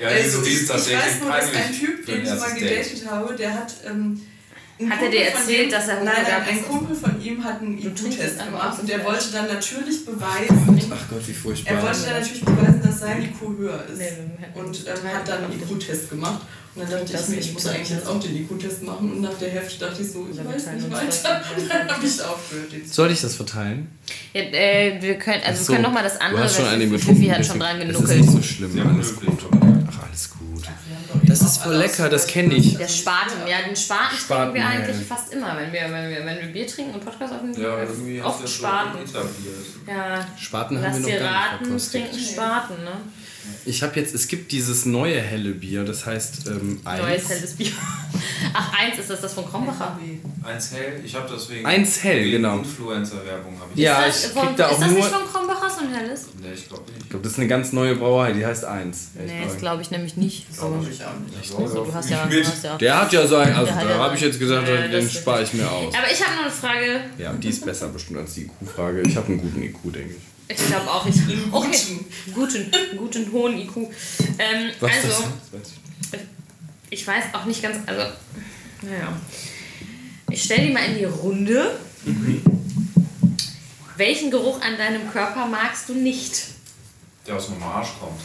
Ja, Also, die ich, ist ich tatsächlich weiß nur, dass ein Typ, den ich mal Date. gedatet habe, der hat. Ähm, ein Hat er Kumpel dir von erzählt, dem, dass er Hunger Nein, gab? nein, ein Kumpel von ihm hat einen IQ-Test einfach gemacht und der wollte dann natürlich beweisen, Ach Gott, wie er furchtbar. wollte dann natürlich beweisen, dass sein IQ höher ist. Nee, Und ähm, hat dann einen. IQ-Test gemacht. Und dann dachte Das ich mir, ich muss eigentlich jetzt auch den IQ-Test machen. Und nach der Hälfte dachte ich so, ich Ja, weiß nicht weiter. Und dann habe ich aufgehört. Soll ich das verteilen? Ja, äh, wir können, also Ach so, wir können nochmal das andere. Du hast schon weil eine Fifi getrunken. hat schon dran genuckelt. Das ist nicht so schlimm. Sehr alles gut. Ach, alles gut. Das ist voll lecker, das kenne ich. Der Spaten, ja, den Spaten, Spaten, trinken wir ja, eigentlich ja. fast immer, wenn wir, wenn wir, wenn wir Bier trinken und Podcast aufnehmen. Ja, irgendwie hast oft Spaten. Ja, Spaten haben lass wir noch gar nicht raten, verkostet. trinken Spaten, ne? Ich habe jetzt, es gibt dieses neue helle Bier, das heißt ähm, Neues Eins. helles Bier. Ach, eins ist das, das von Krombacher. Eins hell, ich habe das wegen. Eins hell, wegen genau. Influencer-Werbung habe ich. Ja, ist das, ich von, krieg da auch ist das nur. nicht von Krombacher so ein helles? Nee, ich glaube nicht. Ich glaube, das ist eine ganz neue Brauerei, die heißt Eins. Nee, das glaube ich nämlich nicht. So. Glaube ich auch nicht. So, Also, du hast ja, du mit. hast ja. Der hat ja sein, also Der hat da habe ich jetzt gesagt, Ja, den spare ich mir aus. Aber ich habe noch eine Frage. Ja, die ist besser bestimmt als die IQ-Frage. Ich habe einen guten IQ, denke ich. Ich glaube auch, ich. Okay. Guten, guten, hohen IQ. Ähm, Was also, das heißt? ich weiß auch nicht ganz. Also, naja. Ich stelle die mal in die Runde. Welchen Geruch an deinem Körper magst du nicht? Der aus dem Arsch kommt.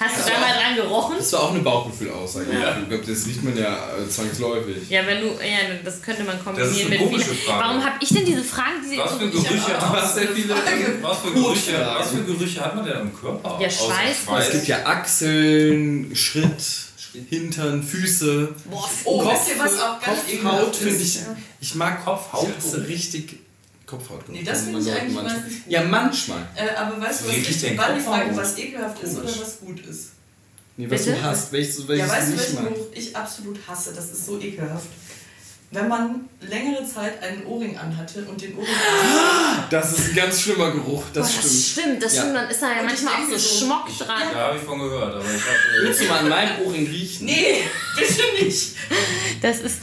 Hast du da mal dran gerochen? Das war auch eine Bauchgefühlaussage. Ja. Ich glaube, das riecht man ja zwangsläufig. Ja, wenn du. Ja, das könnte man kombinieren Das ist eine mit. komische Frage. Warum habe ich denn diese Fragen? Die Was für so- Gerüche hat Was sehr viele. was für Gerüche, was für Gerüche hat man denn im Körper? Ja, Außer Schweiß. Es gibt ja Achseln, Schritt, Hintern, Füße. Boah, Oh, Kopf, was auch ganz Kopfhaut finde ich. Ich mag Kopfhaut. Ich hasse richtig Kopfhaut. Nee, das finde Man ich eigentlich manchmal- meistens gut. Ja, manchmal. Äh, aber weißt du, was ich, denn war die? Frage, was ekelhaft ist oder was gut ist? Nee, was Bitte? du hast, welches, Ja, welches weißt du welchen. Geruch ich absolut hasse? Das ist so ekelhaft. wenn man längere Zeit einen Ohrring anhatte und den Ohrring Das ist ein ganz schlimmer Geruch, das Boah, stimmt. das stimmt, das Ja. stimmt. Dann ist da ja Und manchmal auch so Schmock Ich, dran. da habe ich von gehört, aber ich habe. Willst du mal an meinem Ohrring riechen? Nee, bitte nicht. Das ist.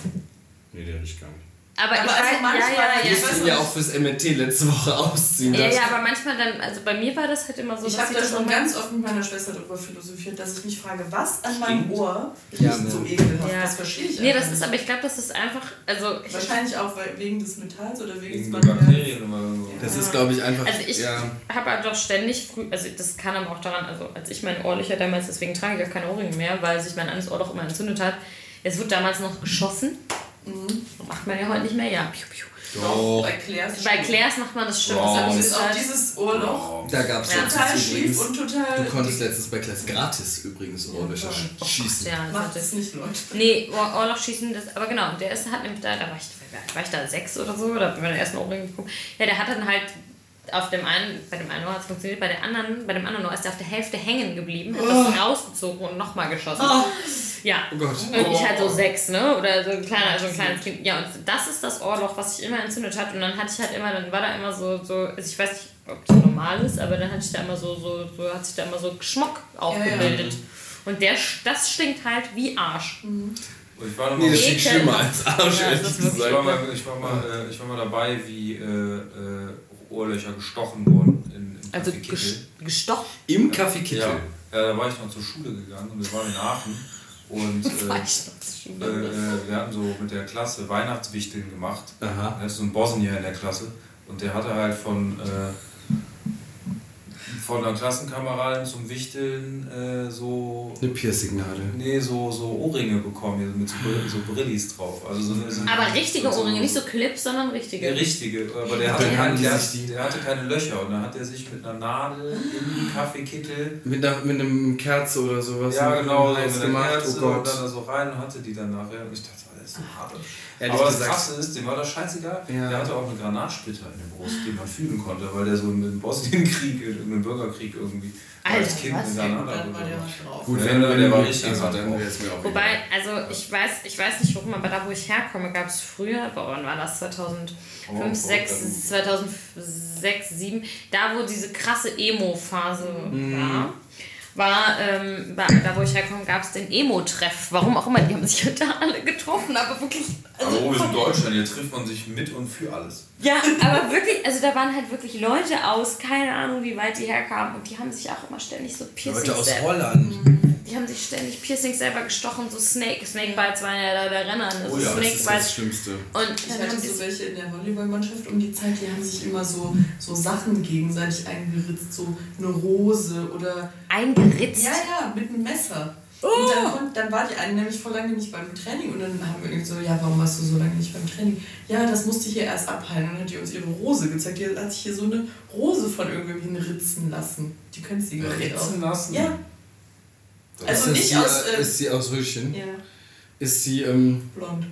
Nee, der riecht gar nicht. Aber, Aber ich also weiß, ja, manchmal- ja, Ich ja. noch ja auch fürs MNT letzte Woche ausziehen. Ja, ja, aber manchmal dann, also bei mir war das halt immer so, Ich dass habe ich da das schon ganz oft mit meiner Schwester darüber philosophiert, dass ich mich frage, was an meinem. Ohr Ja, riecht ne. so ekelhaft. Ja. Das verstehe ich Nee, das ist, aber ich glaube, das ist einfach, also ich, Wahrscheinlich auch weil, wegen des Metalls oder wegen Wegen des Bakterien oder so. Das ist, glaube ich, einfach. Also ich ja. habe halt doch ständig früh, also das kann aber auch daran, also als ich mein Ohrlöcher damals, deswegen trage ich auch keine Ohrringe mehr, weil sich mein anderes Ohr doch immer entzündet hat. Es wird damals noch geschossen. Macht man ja heute nicht mehr, ja. Piu, piu. Doch. Bei Claire's Bei Claire's macht man das stimmt. Wow. Das ist auch halt, dieses Ohrloch. Da gab es Ja, Total schief und total. Du konntest letztens bei Class gratis übrigens Ohrlöcher Ja, schießen. ja, Macht das nicht, Leute. Nee, Ohr, Ohrloch schießen, das, aber genau, der ist, hat nämlich da, da war ich, war ich da sechs oder so, oder bei meiner ersten Ohrring geguckt. Ja, der hat dann halt auf dem einen, bei dem einen Ohr hat es funktioniert, bei der anderen, bei dem anderen Ohr ist der auf der Hälfte hängen geblieben, hat das rausgezogen und nochmal geschossen. Ja. Oh Gott. Und ich halt so sechs, ne? Oder so ein kleiner, also ein kleines Kind. Ja, und das ist das Ohrloch, was sich immer entzündet hat. Und dann hatte ich halt immer, dann war da immer so, so also ich weiß nicht, ob das normal ist, aber dann hatte ich da immer so, so, so hat sich da immer so Schmock aufgebildet. Und der, das stinkt halt wie Arsch. Ich war noch Nee, mal, das ich, klingt schlimmer als Arsch, Ja, ehrlich ist wirklich war gesagt. mal, ich, war mal, äh, ich war mal dabei, wie äh, äh, Ohrlöcher gestochen wurden in, in Also gestochen. Im Kaffeekittel. Ja, ja, da war ich noch zur Schule gegangen und wir waren in Aachen. Und äh, äh, äh, wir hatten so mit der Klasse Weihnachtswichteln gemacht. Aha. Da ist so ein Bosnier in der Klasse und der hatte halt von, äh, von einer Klassenkameradin zum Wichteln äh, so, Eine Piercingnadel. nee, so, so Ohrringe bekommen, hier mit so, Brill- so Brillis drauf. Also so, so, Aber richtige so- Ohrringe, nicht so Clips, sondern richtige. Der richtige, aber der Ja, hatte, dann keine, der, der hatte keine Löcher und dann hat er sich mit einer Nadel in die Kaffeekittel Mit, einer, mit einem Kerze oder sowas. ja, genau, mit der gemacht. Kerze Oh Gott. und dann da so rein und hatte die dann nachher. Und ich dachte, das ist so hart. Ehrlich Aber das Krasse ist, dem war das scheißegal. Ja. Der hatte auch eine Granatsplitter in der Brust, die man fühlen konnte, weil der so im Bosnienkrieg, im Bürgerkrieg irgendwie Alter, als Kind was? eine Dann war der drauf. Gut, wenn, der wenn der war richtig also, hart dann wäre es mir auch Wobei, egal. also ich weiß, ich weiß nicht warum, aber da wo ich herkomme, gab es früher, boah, wann war das? 2005, Oh, 6, 2006, 7, da wo diese krasse Emo-Phase Mhm. war. War, ähm, da wo ich herkomme, gab es den Emo-Treff. Warum auch immer, die haben sich da alle getroffen, aber wirklich. Also, Aber wir sind Deutschland, hier trifft man sich mit und für alles. ja, aber wirklich, also da waren halt wirklich Leute aus, keine Ahnung, wie weit die herkamen, und die haben sich auch immer ständig so Piercings Leute aus Holland. Die haben sich ständig Piercings selber gestochen, so Snake. Snake Bites waren ja da der Renner. Ne? Oh ja, das Snake ist das. Schlimmste. Und Ich dann haben hatte die so welche in der Volleyballmannschaft um die Zeit, die haben sich immer so, so Sachen gegenseitig eingeritzt, so eine Rose oder. eingeritzt. Ja, ja, mit einem Messer. Und dann, dann war die eine nämlich vor lange nicht beim Training und dann haben wir irgendwie so, ja, warum warst du so lange nicht beim Training? Ja, das musste hier erst abheilen. Und dann hat die uns ihre Rose gezeigt. Die hat sich hier so eine Rose von irgendwem ritzen lassen. Die können sie gar nicht auch. Ritzen lassen? Ja, Das Also ist, das nicht die, aus, äh, ist sie aus Röschen? ja, Ist sie, ähm, blond.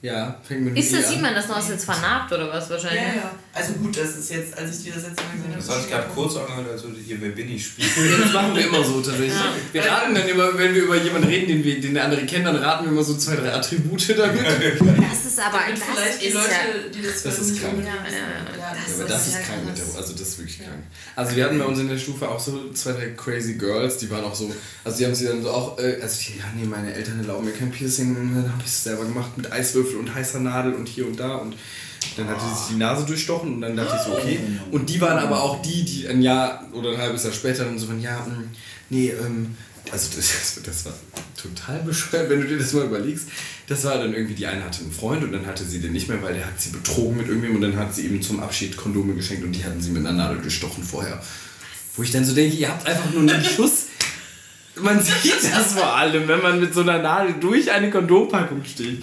ja, fängt mit Ist das, sieht man das noch, ist jetzt vernarbt oder was Ja, wahrscheinlich? ja. Also gut, das ist jetzt, als ich die das letzte Mal gesehen habe. Das hat sich gerade kurz angehört, als würde hier Wer bin ich spielen. Das machen wir immer so tatsächlich. Wir raten dann immer, wenn wir über jemanden reden, den, wir, den der andere kennt, dann raten wir immer so zwei, drei Attribute damit. Das ist aber, Damit das vielleicht die ist Leute, ja... die das, Das ist nicht krank. Ja, ja, Ja, das Ja, aber ist das ist ja krank mit krass. der, also das ist wirklich krank. Also wir hatten bei uns in der Stufe auch so zwei, drei crazy Girls, die waren auch so, also die haben sie dann so auch, äh, also die, ja nee, meine Eltern erlauben mir kein Piercing, und dann habe ich es selber gemacht mit Eiswürfel und heißer Nadel und hier und da und dann hat die sich die Nase durchstochen und dann dachte ich so, okay. Und die waren aber auch die, die ein Jahr oder ein halbes Jahr später dann so von, ja, mh, nee, ähm, also das, das war total bescheuert, wenn du dir das mal überlegst. Das war dann irgendwie, die eine hatte einen Freund und dann hatte sie den nicht mehr, weil der hat sie betrogen mit irgendwem und dann hat sie ihm zum Abschied Kondome geschenkt und die hatten sie mit einer Nadel durchstochen vorher. Wo ich dann so denke, ihr habt einfach nur einen Schuss. Man sieht das vor allem, wenn man mit so einer Nadel durch eine Kondompackung steht.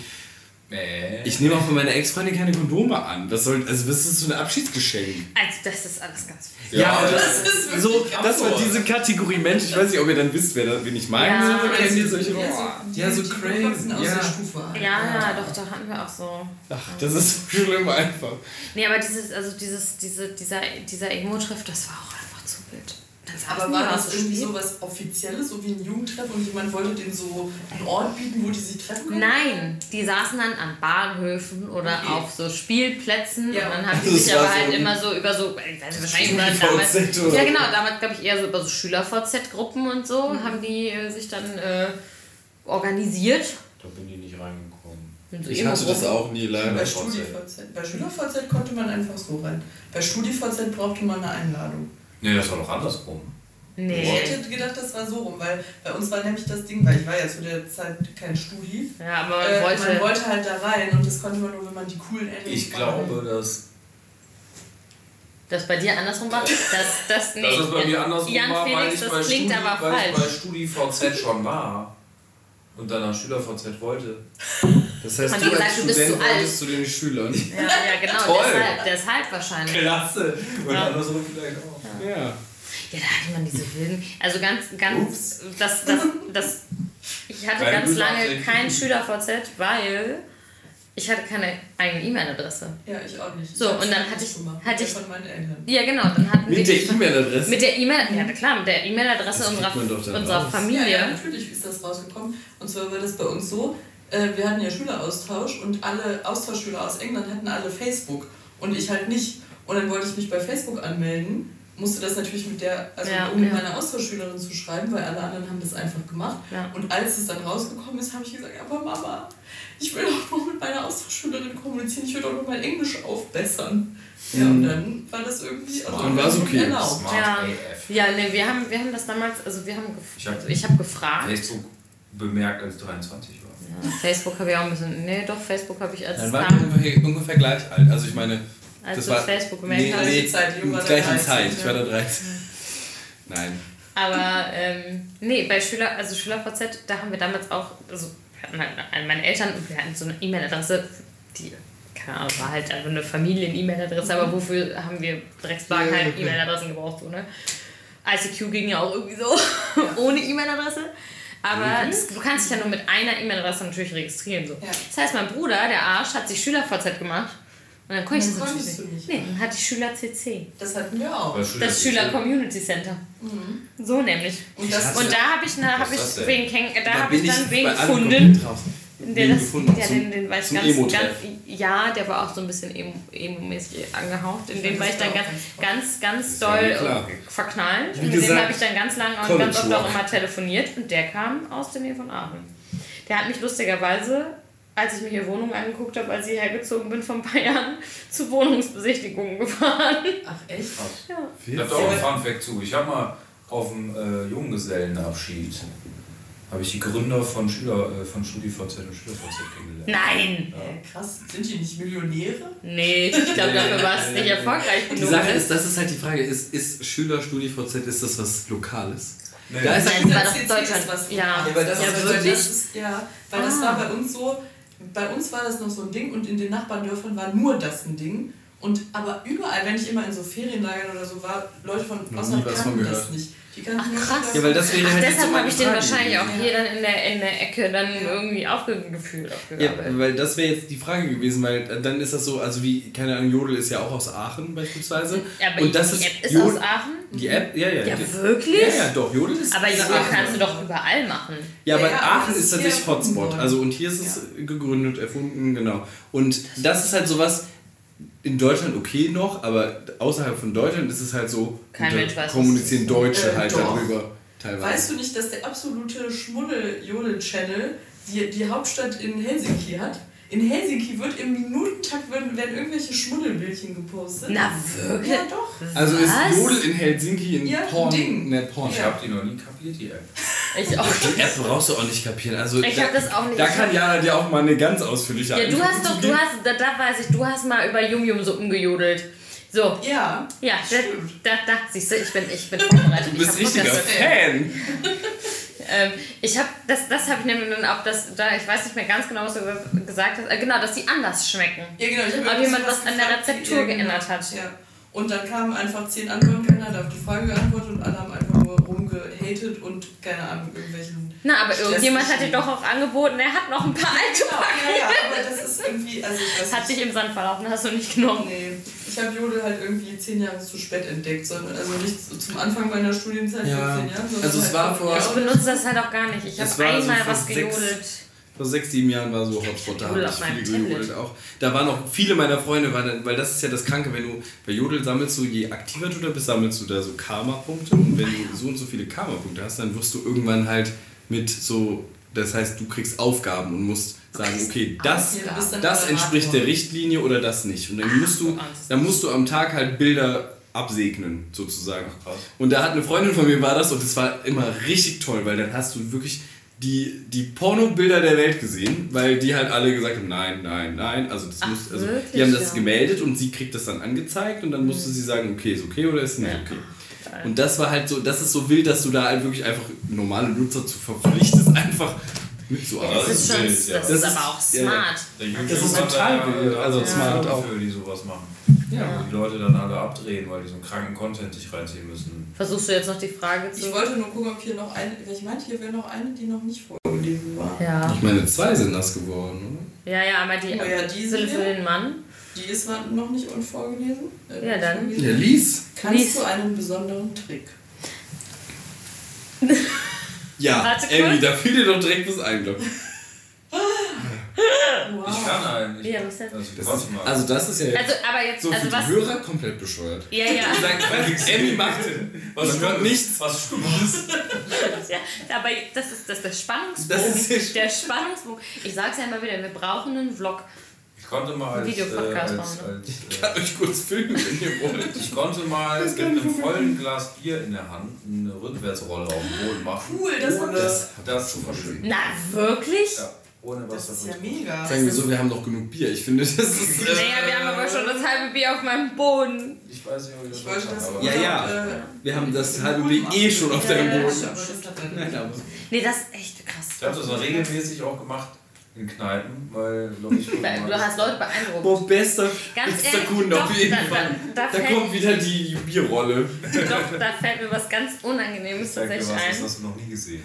Nee. Ich nehme auch von meiner Ex-Freundin keine Kondome an. Was soll, also was ist so ein Abschiedsgeschenk? Also das ist alles ganz... Ja, aber das das, ist so, das war diese Kategorie Mensch. Ich weiß nicht, ob ihr dann wisst, wer da, wen ich meine. Ja. so, kennt ihr solche Ja, so, Ja, so crazy. Ja. der Stufe. Ja, ja, doch, da hatten wir auch so... Ach, das ist so schlimm einfach. Nee, aber dieses, also dieses, diese, dieser, dieser Emo-Treff, das war auch einfach zu wild. Aber war was das irgendwie so was Offizielles, so wie ein Jugendtreff und jemand wollte denen so einen Ort bieten, wo die sich treffen können? Nein, die saßen dann an Bahnhöfen oder Okay. auf so Spielplätzen Ja. und dann haben die sich aber so halt ein immer so über so, ich weiß nicht, wahrscheinlich damals. Oder Ja so. genau, damals glaube ich eher so über so Schüler-VZ-Gruppen und so haben die äh, sich dann äh, organisiert. Da bin ich nicht reingekommen. In so Ich hatte das auch nie Bei leider. StudiVZ. Bei SchülerVZ konnte man einfach so rein. Bei StudiVZ brauchte man eine Einladung. Nee, das war doch andersrum. Ich Nee. hätte gedacht, das war so rum, weil bei uns war nämlich das Ding, weil ich war ja zu der Zeit kein Studi. Ja, aber man Äh, wollte. man wollte halt da rein und das konnte man nur, wenn man die coolen Enden Ich glaube, dass, Das bei dir andersrum war? Das, das, nee. dass es bei mir andersrum Jan war, weil Felix, ich das bei klingt Studi, aber weil ich bei falsch. StudiVZ schon war und dann nach SchülerVZ wollte. Das heißt, Haben du als du bist Student zu alt? wolltest zu den Schülern. Ja, ja, genau, Toll. deshalb, deshalb wahrscheinlich. Klasse. Und Ja. andersrum vielleicht auch. Ja. Ja, da hatte man diese wilden. Also ganz, ganz. Das, das, das, ich hatte Keine ganz lange kein SchülerVZ, weil ich hatte keine eigene E-Mail-Adresse. Ja, ich auch nicht. So, und dann hatte ich- hatte Mit ich- der von meinen Eltern. Ja, genau. Dann hatten wir Mit der die- E-Mail-Adresse. Mit der E-Mail, ja na klar, mit der E-Mail-Adresse unserer, unserer raus. Familie. Ja, ja, natürlich ist das rausgekommen. Und zwar war das bei uns so, äh, wir hatten ja Schüleraustausch und alle Austauschschüler aus England hatten alle Facebook und ich halt nicht. Und dann wollte ich mich bei Facebook anmelden, musste das natürlich mit der, also Ja, um mit ja. meiner Austauschschülerin zu schreiben, weil alle anderen haben das einfach gemacht. Ja. Und als es dann rausgekommen ist, habe ich gesagt, aber Mama, ich will doch nur mit meiner Austauschschülerin kommunizieren, ich will doch nur mein Englisch aufbessern. Ja, und dann war das irgendwie also Dann war's okay. erlaubt. Smart Ja. AF. Ja, nee, wir haben, wir haben das damals, also wir haben, gef- Ich hab- ich habe gefragt. Facebook bemerkt, als ich 23 war. Ja, Facebook habe ich auch ein bisschen, nee, doch, Facebook habe ich als Dann es waren wir ungefähr gleich alt. Also ich meine, als das du war Facebook gemerkt nee, hast. nee, Gleiche Zeit, Jung war da gleiche 13, Zeit. Ich war da 13. Nein. Aber ähm, nee, bei Schüler, also SchülerVZ, da haben wir damals auch, also wir hatten halt eine- meine Eltern, wir hatten so eine E-Mail-Adresse, die, keine Ahnung, war halt einfach eine Familien-E-Mail-Adresse, aber wofür haben wir Drecksbar Ja, keine okay. E-Mail-Adressen gebraucht, so, ne? ICQ ging ja auch irgendwie so, ohne E-Mail-Adresse. Aber das, du kannst dich ja nur mit einer E-Mail-Adresse natürlich registrieren. So. Ja. Das heißt, mein Bruder, der Arsch, hat sich SchülerVZ gemacht. Und dann konnte ich das natürlich konntest nicht. du nicht. Nee, dann hatte ich Schüler CC. Das hatten wir auch. Das Schüler Community Center. So nämlich. Und das Und da habe ich, eine- hab Was ich wen da hab bin ich dann wen allen gefunden. Der das, gefunden? ja, Zum- den, den war ich ganz, ganz, ja, der war auch so ein bisschen emo- emo-mäßig angehaucht. In den war ich dann ganz, ganz, ganz doll verknallt. Wie Und mit dem habe ich dann ganz lange und ganz oft auch immer telefoniert. Und der kam aus der Nähe von Aachen. Der hat mich lustigerweise, als ich mir hier Wohnungen angeguckt habe, als ich hergezogen bin vor ein paar Jahren, zu Wohnungsbesichtigungen gefahren. Ach echt? Ja. Ich habe auch einen Funfact zu. Ich habe mal auf dem äh, Junggesellenabschied habe ich die Gründer von Schüler äh, von StudiVZ und SchülerVZ kennengelernt. Nein! Äh, krass, sind die nicht Millionäre? Nee, ich glaube, dafür war es nicht erfolgreich Die genug. Sache ne? ist, das ist halt die Frage, ist, ist Schüler StudiVZ, ist das was Lokales? Nee. Da ist Nein, halt, das war doch Deutschland. was Ja. Lokales. Ja, weil das Ja, ist halt wirklich? Das ist, ja, weil das Ah. war bei uns so, bei uns war das noch so ein Ding und in den Nachbardörfern war nur das ein Ding. Und aber überall, wenn ich immer in so Ferienlagern oder so war, Leute von Noch außerhalb kannten das nicht. Ach, krass. das. Ja, weil das wäre Ach, halt deshalb habe ich den wahrscheinlich auch gewesen. hier dann in der, in der Ecke dann irgendwie aufgefühlt. Ja, weil das wäre jetzt die Frage gewesen, weil äh, dann ist das so, also wie, keine Ahnung, Jodel ist ja auch aus Aachen beispielsweise. Ja, aber und das die ist, App ist Jodel- aus Aachen? Die App, ja, ja. Ja, die- wirklich? Ja, ja, doch, Jodel ist Aber Jodel kannst du doch überall machen. Ja, aber Ja, ja, Aachen das ist tatsächlich Hotspot. Also und hier ist es gegründet, erfunden, genau. Und das ist halt sowas in Deutschland okay noch, aber außerhalb von Deutschland ist es halt so, Kein Mensch weiß, kommunizieren. Deutsche Äh, halt doch. darüber teilweise. Weißt du nicht, dass der absolute Schmuddel-Jodel-Channel die, die Hauptstadt in Helsinki hat? In Helsinki wird im Minutentakt werden, werden irgendwelche Schmuddelbildchen gepostet. Na, wirklich? Ja, doch. also ist? Jodel in Helsinki ein Ja, Porn, Ding. ne, Porn. Ich habe die noch nie kapiert, die App. Ich auch. Die App brauchst du auch nicht kapieren. Also Ich da, hab das auch nicht. Da kann hab- Jana dir auch mal eine ganz ausführliche Ja, du Antwort hast doch, du hast, da, da weiß ich, du hast mal über Yum-Yum-Suppen gejodelt. So, Ja. ja, da, Stimmt. da, da, siehst du, ich bin, ich bin vorbereitet. Du bist ich hab richtiger Fan. Ähm, ich habe, das, das habe ich nämlich dann auch, das, da, ich weiß nicht mehr ganz genau, was du ge- gesagt hast, äh, genau, dass die anders schmecken. Ja, genau. Ich Ob jemand sowas was an der Rezeptur genau. geändert hat. Ja. Und dann kamen einfach zehn Antworten, keiner hat auf die Frage geantwortet und alle haben einfach nur rumgehatet und keine Ahnung, irgendwelchen. Na, aber Stress irgendjemand hat dir doch auch angeboten, er hat noch ein paar alte Genau, ja, ja, aber das ist irgendwie, also ich weiß Hat dich im Sand verlaufen, hast du nicht genommen. Nee, ich habe Jodel halt irgendwie zehn Jahre zu spät entdeckt, sondern also nicht so zum Anfang meiner Studienzeit Ja. vor zehn Jahren. sondern Also es halt war vor Ich benutze das halt auch gar nicht. Ich habe war so einmal vor was sechs- gejodelt. Vor sechs, sieben Jahren war so Hotspot, da habe ich meinem viel gejodelt Tablet. auch. Da waren auch viele meiner Freunde, weil das ist ja das Kranke, wenn du bei Jodel sammelst du, je aktiver du da bist, sammelst du da so Karma-Punkte und wenn du so und so viele Karma-Punkte hast, dann wirst du irgendwann halt mit so, das heißt, du kriegst Aufgaben und musst sagen, okay, das, das entspricht der Richtlinie oder das nicht. Und dann musst du, dann musst du am Tag halt Bilder absegnen, sozusagen. Und da hat eine Freundin von mir war das und es war immer richtig toll, weil dann hast du wirklich die, die Pornobilder der Welt gesehen, weil die halt alle gesagt haben, nein, nein, nein. Also, das Ach, muss, also wirklich, die haben das ja. gemeldet und sie kriegt das dann angezeigt und dann musste sie sagen, okay, ist okay oder ist nicht okay. Und das war halt so, das ist so wild, dass du da halt wirklich einfach normale Nutzer zu verpflichtest, einfach mitzuarbeiten. Das ist schon, wild, das ja. ist Das ist- aber auch ja, ja. smart. YouTube Das ist hat total wild, ja, also ja. smart auch. für die sowas machen. Ja. Wo die Leute dann alle abdrehen, weil die so einen kranken Content sich reinziehen müssen. Versuchst du jetzt noch die Frage zu. Ich wollte nur gucken, ob hier noch eine, ich meinte, hier wäre noch eine, die noch nicht vorgelesen war. ja. Ich meine, zwei sind das geworden, oder? ja, ja, aber die Oh ja, diese für den Mann. Die ist war noch nicht unvorgelesen. Äh, Ja, dann. Ja, lies. Kannst Lies. du einen besonderen Trick? Ja, irgendwie, da fiel dir doch direkt was ein, glaube ich. Wow. Ich kann einen. Ich, Ja, was denn? Also, ich Das ist, mal. also das ist ja jetzt Also, aber jetzt, so für also die was. Hörer komplett bescheuert. Ja, ja. Was Emmy macht, was hört nichts. Was Stummes. ja. Aber das ist, das ist der Spannungsbogen. Das ist der der Spannungsbogen. Ich sag's ja immer wieder, wir brauchen einen Vlog. Ich konnte mal als, äh, als, machen, als, Ich kann äh, euch kurz filmen, wenn ihr wollt. ich konnte mal mit einem vollen Glas Bier in der Hand eine Rückwärtsrolle auf dem Boden machen. Cool, das ohne ich- das zu verschütten. Na, wirklich? Ja, ohne was Das ist ja mega. Sagen wir so, wir haben noch genug Bier. Ich finde, das ist. Äh, Naja, wir haben aber schon das halbe Bier auf meinem Boden. Ich weiß nicht, ob ich das Ich wollte kann, das aber- Ja, ja. Äh, wir haben das halbe Bier eh schon auf Ja, deinem ja, Boden. aber das. Nee, das ist echt krass. Ich habe das regelmäßig auch gemacht in Kneipen, weil ich, Du hast Leute beeindruckt. Boah, bester, Ganz bester ehrlich, Kunde doch, auf jeden da, Fall. Da, da, Da kommt wieder die Bierrolle. doch, da fällt mir was ganz Unangenehmes was, tatsächlich das ein. hast du noch nie gesehen.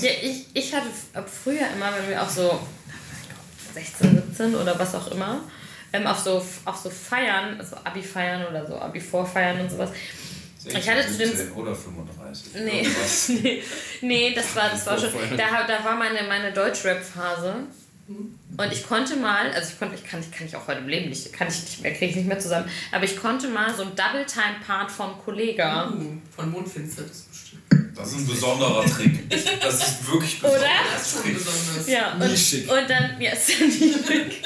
Ja, ich, ich hatte früher immer, wenn wir auch so 16, 17 oder was auch immer, ähm, auf, so, auf so Feiern, also Abi-Feiern oder so Abi-Vorfeiern und sowas. Ich hatte zu dem 16 oder 35. Nee, nee, nee, das war, das war schon. Da, da war meine, meine Deutschrap-Phase. Und ich konnte mal, also ich konnte, ich kann, ich kann ich auch heute im Leben nicht, kann ich nicht mehr, kriege ich nicht mehr zusammen, aber ich konnte mal so ein Double-Time-Part vom Kollega. Uh, von Mondfinster, das ist bestimmt. Das ist ein besonderer Trick. Das ist wirklich besonders. Oder? Das ist schon besonders. Ja, und, Nischig. und dann, ja, ist ja nischig.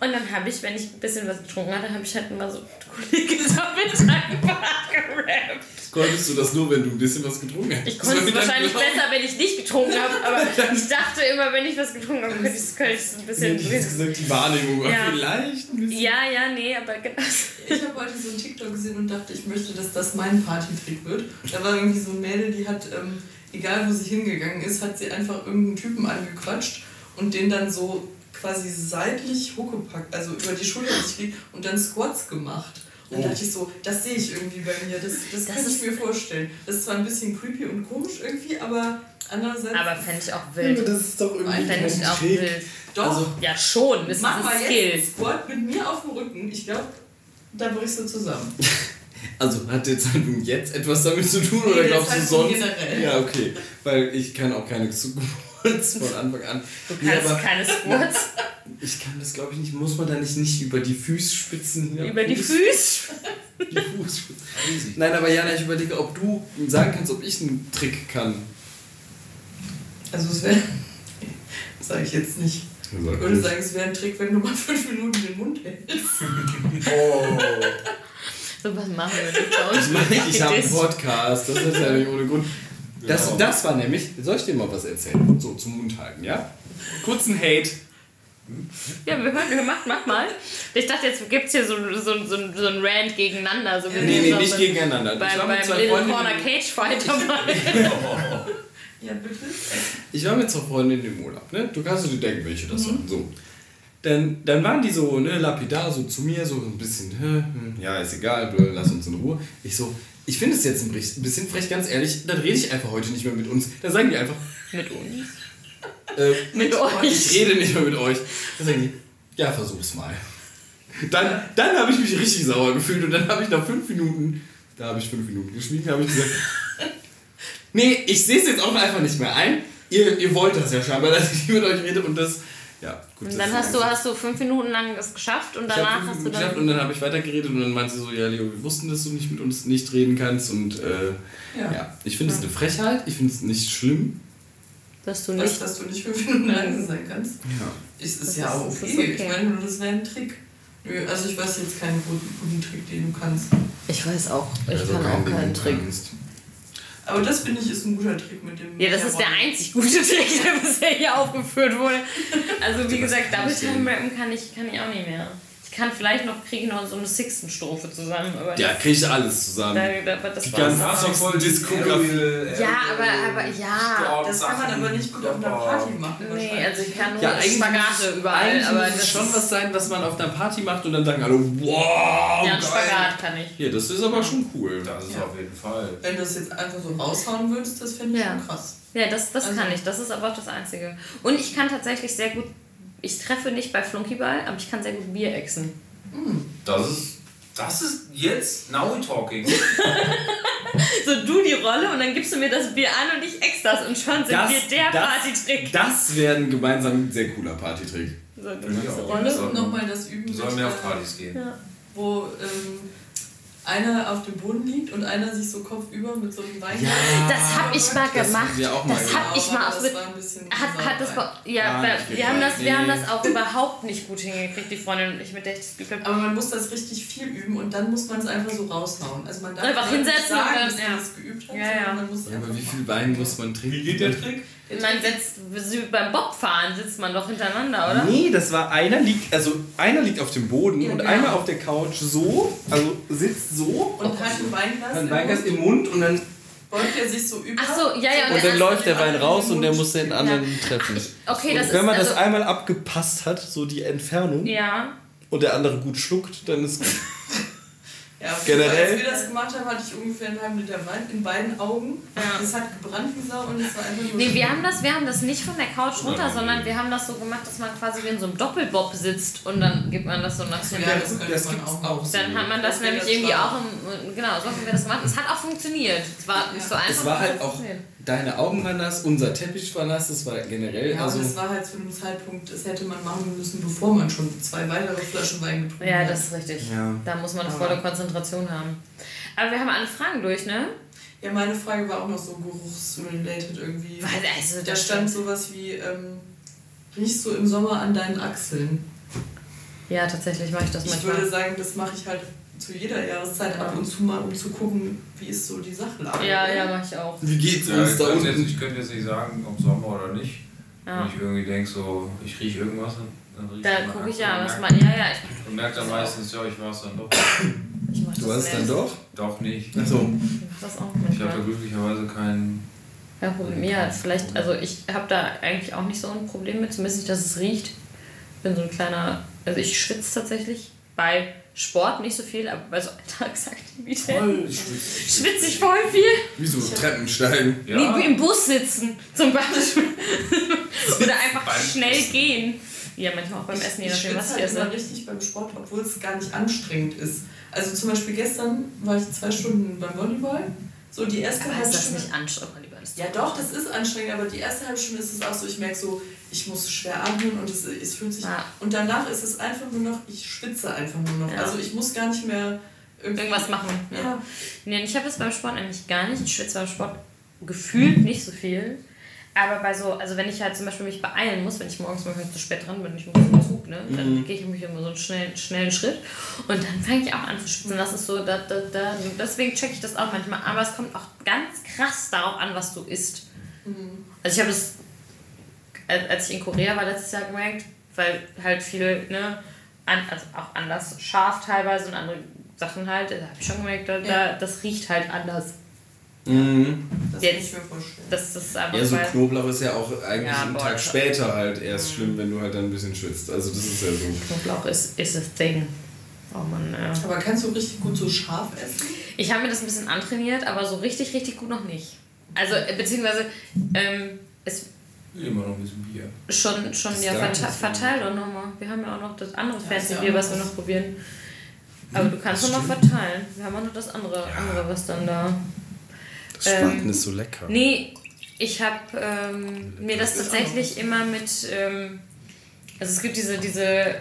Und dann habe ich, wenn ich ein bisschen was getrunken hatte, habe ich halt immer so Kollege Double-Time-Part gerappt. Konntest du das nur, wenn du ein bisschen was getrunken hast? Ich konnte es wahrscheinlich besser, wenn ich nicht getrunken habe, aber ich dachte immer, wenn ich was getrunken habe, könnte ich es ein bisschen. Ich jetzt gesagt, die Wahrnehmung war Ja. vielleicht ein bisschen. Ja, ja, nee, aber genau. Ich habe heute so ein TikTok gesehen und dachte, ich möchte, dass das mein Partytrick wird. Da war irgendwie so ein Mädel, die hat, ähm, egal wo sie hingegangen ist, hat sie einfach irgendeinen Typen angequatscht und den dann so quasi seitlich hochgepackt, also über die Schulter gelegt und dann Squats gemacht. Und dann dachte ich so, das sehe ich irgendwie bei mir, das, das, Das kann ich ist- mir vorstellen. Das ist zwar ein bisschen creepy und komisch irgendwie, aber andererseits... Aber fände ich auch wild. Das ist doch irgendwie Fände ich auch Trick. wild. doch, also- Ja, schon. Das ist mach mal ein jetzt Skill. einen Squat mit mir auf dem Rücken. Ich glaube, da brichst du zusammen. Also hat der Zeitpunkt jetzt etwas damit zu tun Nee, oder der glaubst du Zeitpunkt sonst? generell. Ja, okay. Weil ich kann auch keine Squats von Anfang an. Du Nee, kannst aber keine Squats ich kann das glaube ich nicht. Muss man da nicht, nicht über die Fußspitzen ja, über die Fuß- Füße. die Fußspitzen. Nein, aber Jana, ich überlege, ob du sagen kannst, ob ich einen Trick kann. Also es wäre, sage ich jetzt nicht. Ich würde sagen, es wäre ein Trick, wenn du mal fünf Minuten den Mund hältst. Oh. So was machen wir nicht bei uns. Ich meine, ich habe einen Podcast, das ist ja nicht ohne Grund. Das, Genau. das war nämlich, soll ich dir mal was erzählen? So, zum Mund halten, ja? Kurzen Hate. Ja, wir hören, wir mach, mach mal. Ich dachte, jetzt gibt es hier so, so, so, so ein Rant gegeneinander. So Nee, nee, so nicht beim- gegeneinander. Beim, ich war mit beim zwei Little Freundinnen- Corner Cage Fight dabei. Ja, bitte? Ich war mit zwei Freundinnen im Urlaub, ne? Du kannst dir denken, welche das waren. So. Dann, dann waren die so, ne, lapidar, so zu mir, so ein bisschen, hm, ja, ist egal, lass uns in Ruhe. Ich so, ich finde es jetzt ein bisschen- frech, ganz ehrlich, dann rede ich einfach heute nicht mehr mit uns. Dann sagen die einfach, Mit uns. äh, Mit ich euch. rede nicht mehr mit euch. Dann sagen die, ja, versuch's mal. Dann, dann habe ich mich richtig sauer gefühlt und dann habe ich nach fünf Minuten, da habe ich fünf Minuten geschwiegen, habe ich gesagt, nee, ich sehe es jetzt auch einfach nicht mehr ein. Ihr, ihr wollt das ja scheinbar, dass ich mit euch rede und das, ja, gut. Und dann hast du, hast du fünf Minuten lang es geschafft und danach hast du Minuten geschafft dann. und dann habe ich weitergeredet und dann meinte sie so, ja Leo, wir wussten, dass du nicht mit uns nicht reden kannst und äh, ja. Ja. ich finde es eine Frechheit, ich finde es nicht schlimm. Dass du Was, nicht. dass du nicht fünf Minuten leise sein kannst. Ja. Ist, ist ja auch okay. ist okay. Ich meine, nur das wäre ein Trick. Also ich weiß jetzt keinen guten, guten Trick, den du kannst. Ich weiß auch, ich Also kann auch keinen Trick. kannst. Aber das finde ich ist ein guter Trick mit dem. Ja, das ist der einzig gute Trick, der bisher hier aufgeführt wurde. Also wie gesagt, Double Time Rappen kann ich, kann ich auch nicht mehr. Ich kann vielleicht noch, kriege ich noch so eine Sixten-Strophe zusammen, aber Ja, kriege ich alles zusammen. da, da, das Die ganzen- voll Diskografie. Ja, aber, aber ja. Das kann man aber nicht gut auf einer Party machen. Nee, also ich kann nur Ja, eigentlich Spagate überall, eigentlich aber muss das es schon was sein, was man auf einer Party macht und dann sagen alle, wow, Ja. Spagat kann ich. Ja, das ist aber schon cool. Das ist Ja. auf jeden Fall. Wenn du das jetzt einfach so raushauen würdest, das fände ich Ja. schon krass. Ja, das, das Also- kann ich. Das ist aber auch das Einzige. Und ich kann tatsächlich sehr gut. Ich treffe nicht bei Flunkyball, aber ich kann sehr gut Bier exen. Das ist, das ist jetzt now we talking. So, du die Rolle und dann gibst du mir das Bier an und ich ex das und schon sind Das- wir der das- Partytrick. Das wäre ein gemeinsam sehr cooler Partytrick. So, du Ja, wir Wir Rolle. So. nochmal das üben, Wir sollen mehr auf Partys gehen. Ja. wo ähm, einer auf dem Boden liegt und einer sich so kopfüber mit so einem Wein. Das hab ich mal Das gemacht. wir auch mal Das gemacht. hab ich mal ein bisschen Hat, hat das ja, bei, nicht wir, haben das, wir haben das auch überhaupt nicht gut hingekriegt, die Freundin und ich, mit der ich das habe. Aber man muss das richtig viel üben und dann muss man es einfach so raushauen. Also man darf Einfach nicht hinsetzen sagen, und dann- dass ja. man das geübt hat, Ja, ja. man muss Ja, aber wie viel Wein muss man trinken? Wie geht der Trick? Man setzt, beim Bobfahren sitzt man doch hintereinander, oder? Nee, das war einer liegt, also einer liegt auf dem Boden Ja, und genau. einer auf der Couch so, also sitzt so, Und hat ein Weinglas ein im Weinglas im Mund und dann, beugt er sich so über. Ach so, ja, ja. und dann erst- läuft der Wein raus und der muss den anderen treffen. Okay, das und wenn man ist das also, einmal abgepasst hat, so die Entfernung, Ja. und der andere gut schluckt, dann ist gut. Ja, Generell- Als wir das gemacht haben, hatte ich ungefähr einen halben Liter Wein in beiden Augen. Ja. Das hat gebrannt wie Sau und es war einfach nur. Nee, wir haben, das, wir haben das nicht von der Couch runter, sondern wir haben das so gemacht, dass man quasi wie in so einem Doppelbob sitzt und dann gibt man das so nach so Ja, einem- das Das man gibt's auch auch so. Dann hat man das Das nämlich das irgendwie auch im, genau, so haben wir das gemacht. Es hat auch funktioniert. Es war nicht so einfach. Es war es halt hat auch, funktioniert. Deine Augen waren nass, unser Teppich war nass, das war generell, Ja, also... das war halt zu einem Zeitpunkt, das hätte man machen müssen, bevor man schon zwei weitere Flaschen Wein getrunken Ja, hat. das ist richtig. Ja. Da muss man eine volle Konzentration haben. Aber wir haben alle Fragen durch, ne? Ja, meine Frage war auch noch so geruchsrelated irgendwie. Weil, also, Da stand sowas wie, ähm, riechst du im Sommer an deinen Achseln? Ja, tatsächlich mache ich das Ich manchmal. würde sagen, das mache ich halt zu jeder Jahreszeit ab und zu mal, um zu gucken, wie ist so die Sachlage. ja, ja, mache ich auch. Wie geht's Ja, uns da könnte jetzt, unten? ich könnte jetzt nicht sagen, ob Sommer oder nicht. Ja. Wenn ich irgendwie denke, so, ich rieche irgendwas, dann rieche Da ich gucke ich und ja, was merke- man. Ja, ja, ich, Und merkt dann meistens, ja, ich war es dann doch. ich Du hast es dann doch? Doch nicht. Achso. Ich mach das auch Ich habe da glücklicherweise keinen. Kein Problem. Ja, vielleicht, also ich habe da eigentlich auch nicht so ein Problem mit, zumindest nicht, dass es riecht. Ich bin so ein kleiner, also ich schwitze tatsächlich bei Sport nicht so viel, aber bei so Alltagsaktivitäten schwitze ich voll viel. Wie so Treppensteigen. Ja, Nee, im Bus sitzen zum Beispiel. Oder einfach schnell gehen. Ja, manchmal auch beim Essen, je ich nachdem, was ich halt immer esse. richtig beim Sport, obwohl es gar nicht anstrengend ist. Also zum Beispiel gestern war ich zwei Stunden beim Volleyball. So die erste Aber halbe ist das Stunde. nicht anstrengend, Ja doch, das ist anstrengend, aber die erste halbe Stunde ist es auch so, ich merke so, ich muss schwer atmen und es, es fühlt sich... Ja. Und danach ist es einfach nur noch, ich schwitze einfach nur noch. Ja. Also ich muss gar nicht mehr. Irgendwas machen. Ja. Ja. Nee, ich habe das beim Sport nämlich gar nicht. Ich schwitze beim Sport gefühlt nicht so viel. Aber bei so, also wenn ich halt zum Beispiel mich beeilen muss, wenn ich morgens mal zu spät dran bin, ich muss zum Zug, ne, dann gehe ich mich immer so einen schnellen, schnellen Schritt und dann fange ich auch an zu schwitzen. Das ist so, da, da, da. Deswegen checke ich das auch manchmal. Aber es kommt auch ganz krass darauf an, was du isst. Also ich habe das, als ich in Korea war letztes Jahr gemerkt, weil halt viel, ne, an, also auch anders scharf teilweise und andere Sachen halt, da habe ich schon gemerkt, da, da, das riecht halt anders. Mhm. Das Jetzt- ich mir vorstellen. Das ist einfach Ja, so weil- Knoblauch ist ja auch eigentlich Ja, einen boah, Tag später halt erst schlimm, wenn du halt dann ein bisschen schwitzt. Also das ist ja so. Knoblauch ist, ist das Ding. Oh Mann, ja. Aber kannst du richtig gut so scharf essen? Ich habe mir das ein bisschen antrainiert, aber so richtig, richtig gut noch nicht. Also, äh, beziehungsweise, ähm, es, immer noch ein bisschen Bier. Schon, schon, ja, Danke. verteil, doch nochmal. Wir haben ja auch noch das andere Ja, fancy ist ja was wir noch probieren. Aber du kannst nochmal verteilen. Wir haben auch noch das andere, andere was dann da. Das Spaten Ähm, ist so lecker. Nee, ich habe ähm, mir das tatsächlich immer mit. Ähm, also es gibt diese, diese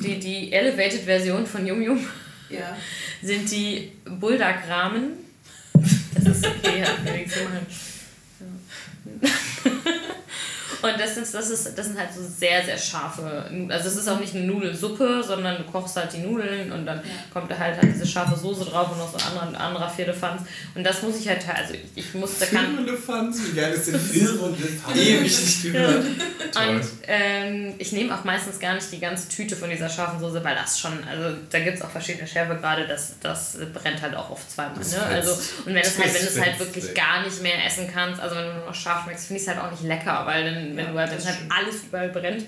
die, die Elevated-Version von Yum Yum, Ja. sind die Bulldog-Rahmen. Das ist okay, hat mir nichts zu machen. Ja. Und das, ist, das, ist, das sind halt so sehr, sehr scharfe. Also es ist auch nicht eine Nudelsuppe, sondern du kochst halt die Nudeln und dann kommt da halt, halt diese scharfe Soße drauf und noch so andere, anderer Viertelfanz. Und das muss ich halt, also ich, ich muss, da kann, Elefanz, wie geil ist denn das? Irre und Elefant. Ewig nicht gehört. Und ähm, ich nehme auch meistens gar nicht die ganze Tüte von dieser scharfen Soße, weil das schon, also da gibt es auch verschiedene Schärfegrade, das, das brennt halt auch oft zweimal. Ne? Also, und wenn, es halt, wenn du es halt wirklich gar nicht mehr essen kannst, also wenn du nur noch scharf schmeckst, finde ich es halt auch nicht lecker, weil dann, wenn Ja, du halt, das wenn halt alles überall brennt.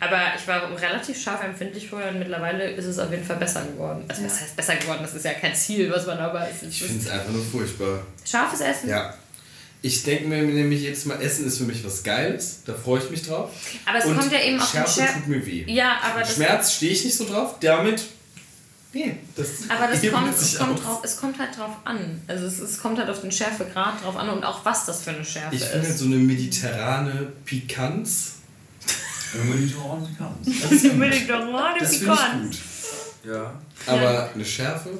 Aber ich war relativ scharf empfindlich vorher und mittlerweile ist es auf jeden Fall besser geworden. Also, was heißt besser geworden? Das ist ja kein Ziel, was man aber ist. Ich finde es einfach nur furchtbar. Scharfes Essen. Ja. Ich denke mir nämlich jedes Mal, Essen ist für mich was Geiles. Da freue ich mich drauf. Aber es Und kommt ja eben auch Schärfe Schär tut mir weh. Ja, aber Schmerz stehe ich nicht so drauf. Damit. Nee, das Aber das kommt, sich es, kommt drauf, es kommt halt drauf an. Also es, es kommt halt auf den Schärfegrad drauf an und auch was das für eine Schärfe Ich finde ist. so eine mediterrane Pikanz. Die Toren kannst. Das doch mal Das finde ich gut. Ja. Aber eine Schärfe?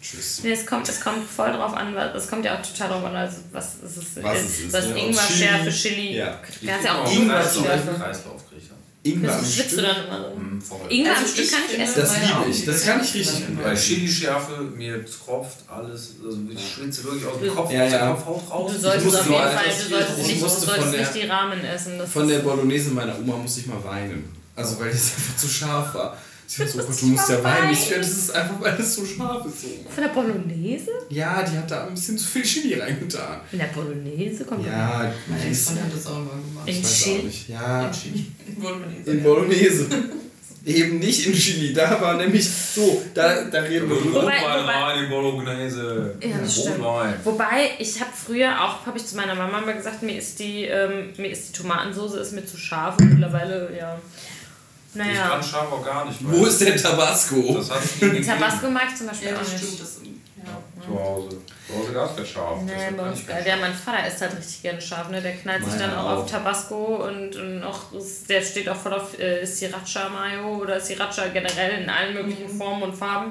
Tschüss. Nee, es kommt, es kommt voll drauf an, es kommt ja auch total drauf an, also was es ist. Was äh, es ist, was ja. Ingwer, Chili. Schärfe, Chili. Ja. Du kannst ja auch Ingwer. Kreislauf ich dann. Ingwer am schwitzt du Stück. dann immer so. Voll. Ingwer am Also Stück ich kann ich essen. Das liebe ich. Das kann ich richtig gut. Bei Chili-Schärfe, mir tropft alles, also ich schwitze wirklich aus dem Kopf, Ja, ja. Kopfhaut raus. Du Ich solltest auf jeden mal- Fall, du solltest ich nicht, du solltest von der- nicht die Rahmen essen. Das Von der Bolognese meiner Oma musste ich mal weinen. Also weil das einfach zu scharf war. Sie so, du musst ja weinen. Ich finde, das ist einfach, weil es so scharf ist. Oma. Von der Bolognese? Ja, die hat da ein bisschen zu viel Chili reingetan. In der Bolognese kommt Ja, Meine die ist, Freundin hat das auch mal gemacht. In ich weiß Chili? auch nicht. Ja, In Chili. Bolognese. in Bolognese. Eben nicht in Chili. Da war nämlich so, da, da reden wir drüber. Rotwein wobei- rein in Bolognese. Ja, das stimmt. Rotwein. Wobei, ich habe früher auch, habe ich zu meiner Mama mal gesagt, mir ist die, ähm, mir ist die Tomatensoße ist mir zu scharf und mittlerweile, ja. Ich Naja. kann scharf auch gar nicht. Wo ist der Tabasco? Das hat. Tabasco mag ich zum Beispiel Ja, auch nicht. stimmt. Das, ja. Zu Hause. Zu Hause gab es kein Scharf. Nee, bei kann uns, ich der, mein Vater isst halt richtig gerne scharf, ne? Der knallt sich dann auch, auch. auf Tabasco und, und auch, der steht auch voll auf äh, Sriracha-Mayo oder Sriracha generell in allen möglichen Formen und Farben.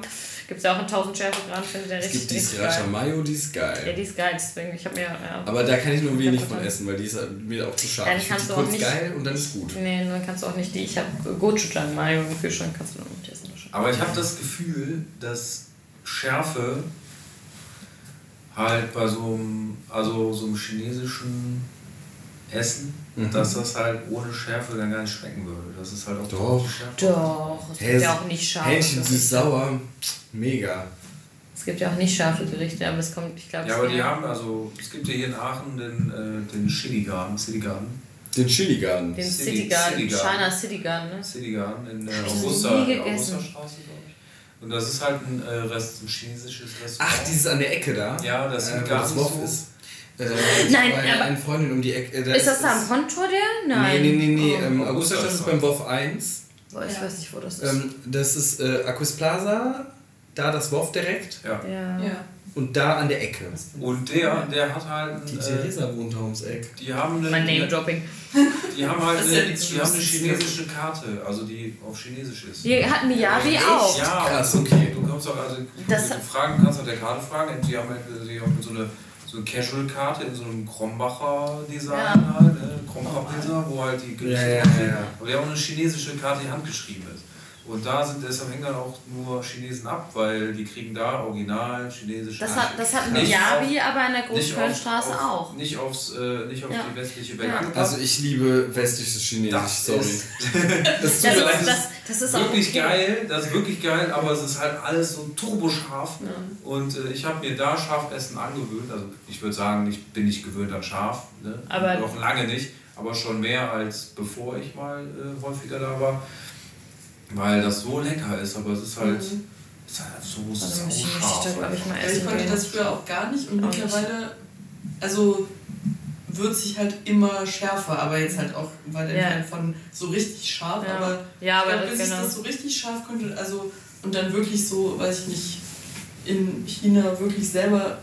Gibt es ja auch in 1000 Schärfegrad, finde ich der Es richtig, gibt die Sriracha. Mayo, die ist Ja, geil. die ist geil, deswegen, ich habe mir, ja. Aber da kann ich nur wenig von essen, weil die ist halt mir auch zu scharf. Ja, die ich finde kannst die du auch kurz nicht- geil und dann ist gut. Nee, dann kannst du auch nicht die. Ich habe Gochujang Mayo im Kühlschrank, kannst du noch nicht essen. Aber ich habe das Gefühl, dass Schärfe halt bei so einem, also so einem chinesischen Essen, Mhm. dass das halt ohne Schärfe dann gar nicht schmecken würde. Das ist halt auch Doch. Schärfe. Doch, es gibt ja auch nicht scharf. Hähnchen süß-sauer, mega. Es gibt ja auch nicht scharfe Gerichte, aber es kommt, ich glaube, Ja, aber die haben also, es gibt ja hier in Aachen den, äh, den Chili Garden, City Garden. Den Chili Garden. den City- City Garden, City Garden. China City Garden, ne? City Garden in der Augusta, ich. Und das ist halt ein, äh, Rest, ein chinesisches Restaurant. Ach, dieses an der Ecke da? Ja, das äh, sieht wo gar das nicht Woff so- ist. Äh, Nein, meine aber- eine Freundin um die Ecke. Äh, da Ist das da am Kontor der? Nein. Nee, nee, nee, nee. Oh. Ähm, Augustastadt ist beim Woff 1. Boah, ich Ja. weiß nicht, wo das ist. Ähm, das ist äh, Aquis Plaza, da das Woff direkt Ja. ja. Ja. und da an der Ecke. Und der, der hat halt. Die Äh, Theresa wohnt da ums Eck. die haben Mein eine, Name-Dropping. die haben halt Das eine, ja die haben eine chinesische Karte, also die auf Chinesisch ist. Die hat Miyabi auch. Ja, Krass, okay. Du kannst auch, also Das du fragen, kannst auf der Karte fragen, die haben halt die haben so eine so eine Casual-Karte in so einem Krombacher Design Ja. halt, ne? Krombacher Pizza, wo halt die Gerichte Ja, ja, draufstehen. ja. Aber die haben auch eine chinesische Karte, die handgeschrieben ist. Und da sind deshalb hängen dann auch nur Chinesen ab, weil die kriegen da original chinesische Das hat, das hat Nicht Miyabi aber in der Großkölnstraße auch. Nicht, aufs, äh, nicht auf Ja. die westliche Welt Ja. angepasst. Also ich liebe westliches Chinesisch, Das sorry. ist- das tut Das ist, das, das ist auch wirklich okay. geil, das ist wirklich geil, aber es ist halt alles so turboscharf. Und äh, ich habe mir da Schafessen angewöhnt. Also ich würde sagen, ich bin nicht gewöhnt an Schaf. Ne? Aber- Noch lange nicht, aber schon mehr als bevor ich mal äh, häufiger da war. Weil das so lecker ist, aber es ist halt, es ist halt so Also ich da, ich, mal ich konnte das früher auch gar nicht und Auch nicht. mittlerweile, also wird sich halt immer schärfer, aber jetzt halt auch weit Ja. entfernt von so richtig scharf, Ja. aber, Ja, aber ich glaub, das- bis genau. ich das so richtig scharf könnte, also und dann wirklich so, weiß ich nicht, in China wirklich selber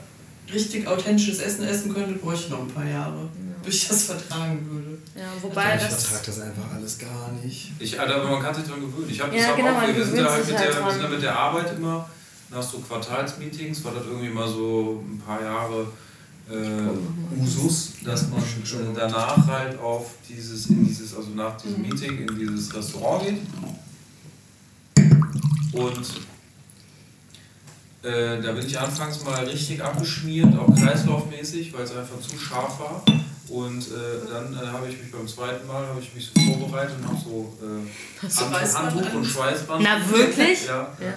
richtig authentisches Essen essen könnte, bräuchte ich noch ein paar Jahre, bis ich das vertragen würde. Ja, wobei ich das. vertrage das einfach alles gar nicht. Ich, aber man kann sich dran gewöhnen. Ich habe Ja, das genau, auch, man wir sind gewöhnt da halt mit halt der, wir sind da mit der Arbeit immer nach so Quartalsmeetings, war das irgendwie mal so ein paar Jahre äh, Usus, dass man äh, danach halt auf dieses, in dieses, also nach diesem Mhm. Meeting in dieses Restaurant geht. Und äh, da bin ich anfangs mal richtig abgeschmiert, auch kreislaufmäßig, weil es einfach zu scharf war. Und äh, dann äh, habe ich mich beim zweiten Mal habe ich mich so vorbereitet und habe so äh, Handtuch und an? Schweißband. Na, wirklich? Ja. Ja.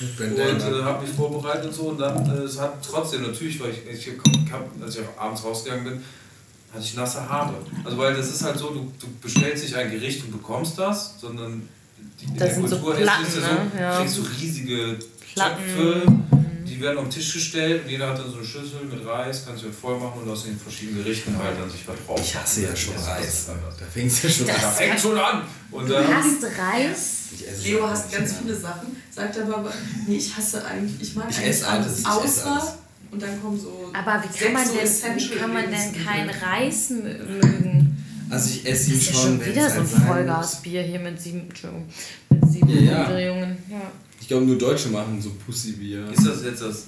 Und äh, habe mich vorbereitet und so und dann, äh, es hat trotzdem natürlich, weil ich, ich hab, als ich abends rausgegangen bin, hatte ich nasse Haare. Also weil das ist halt so, du, du bestellst nicht ein Gericht und bekommst das, sondern die, in Das der sind so Kultur Platten, ist es ja ne? so, Ja. kriegst du riesige Platten. Töpfe, die werden auf den Tisch gestellt und jeder hat dann so eine Schüssel mit Reis, kannst du voll machen und aus den verschiedenen Gerichten halt dann sich was drauf. Ich hasse ja schon Reis. Da fängt es ja schon Da an. fängt schon an. Und dann, Hast Reis? Leo hasst nicht ganz mehr. viele Sachen, sagt aber, aber nee, ich hasse eigentlich, ich mag Ich eigentlich esse alles, ich esse außer alles. und dann kommen so Aber wie kann man denn, wie kann man denn kein Reis mö- mögen? Also ich esse ihn Das ist ja schon, schon wieder so ein. Vollgasbier hier mit sieben, mit sieben Ja, ja. Umdrehungen. Ja. Ich glaube, nur Deutsche machen so Pussybier. ist das jetzt das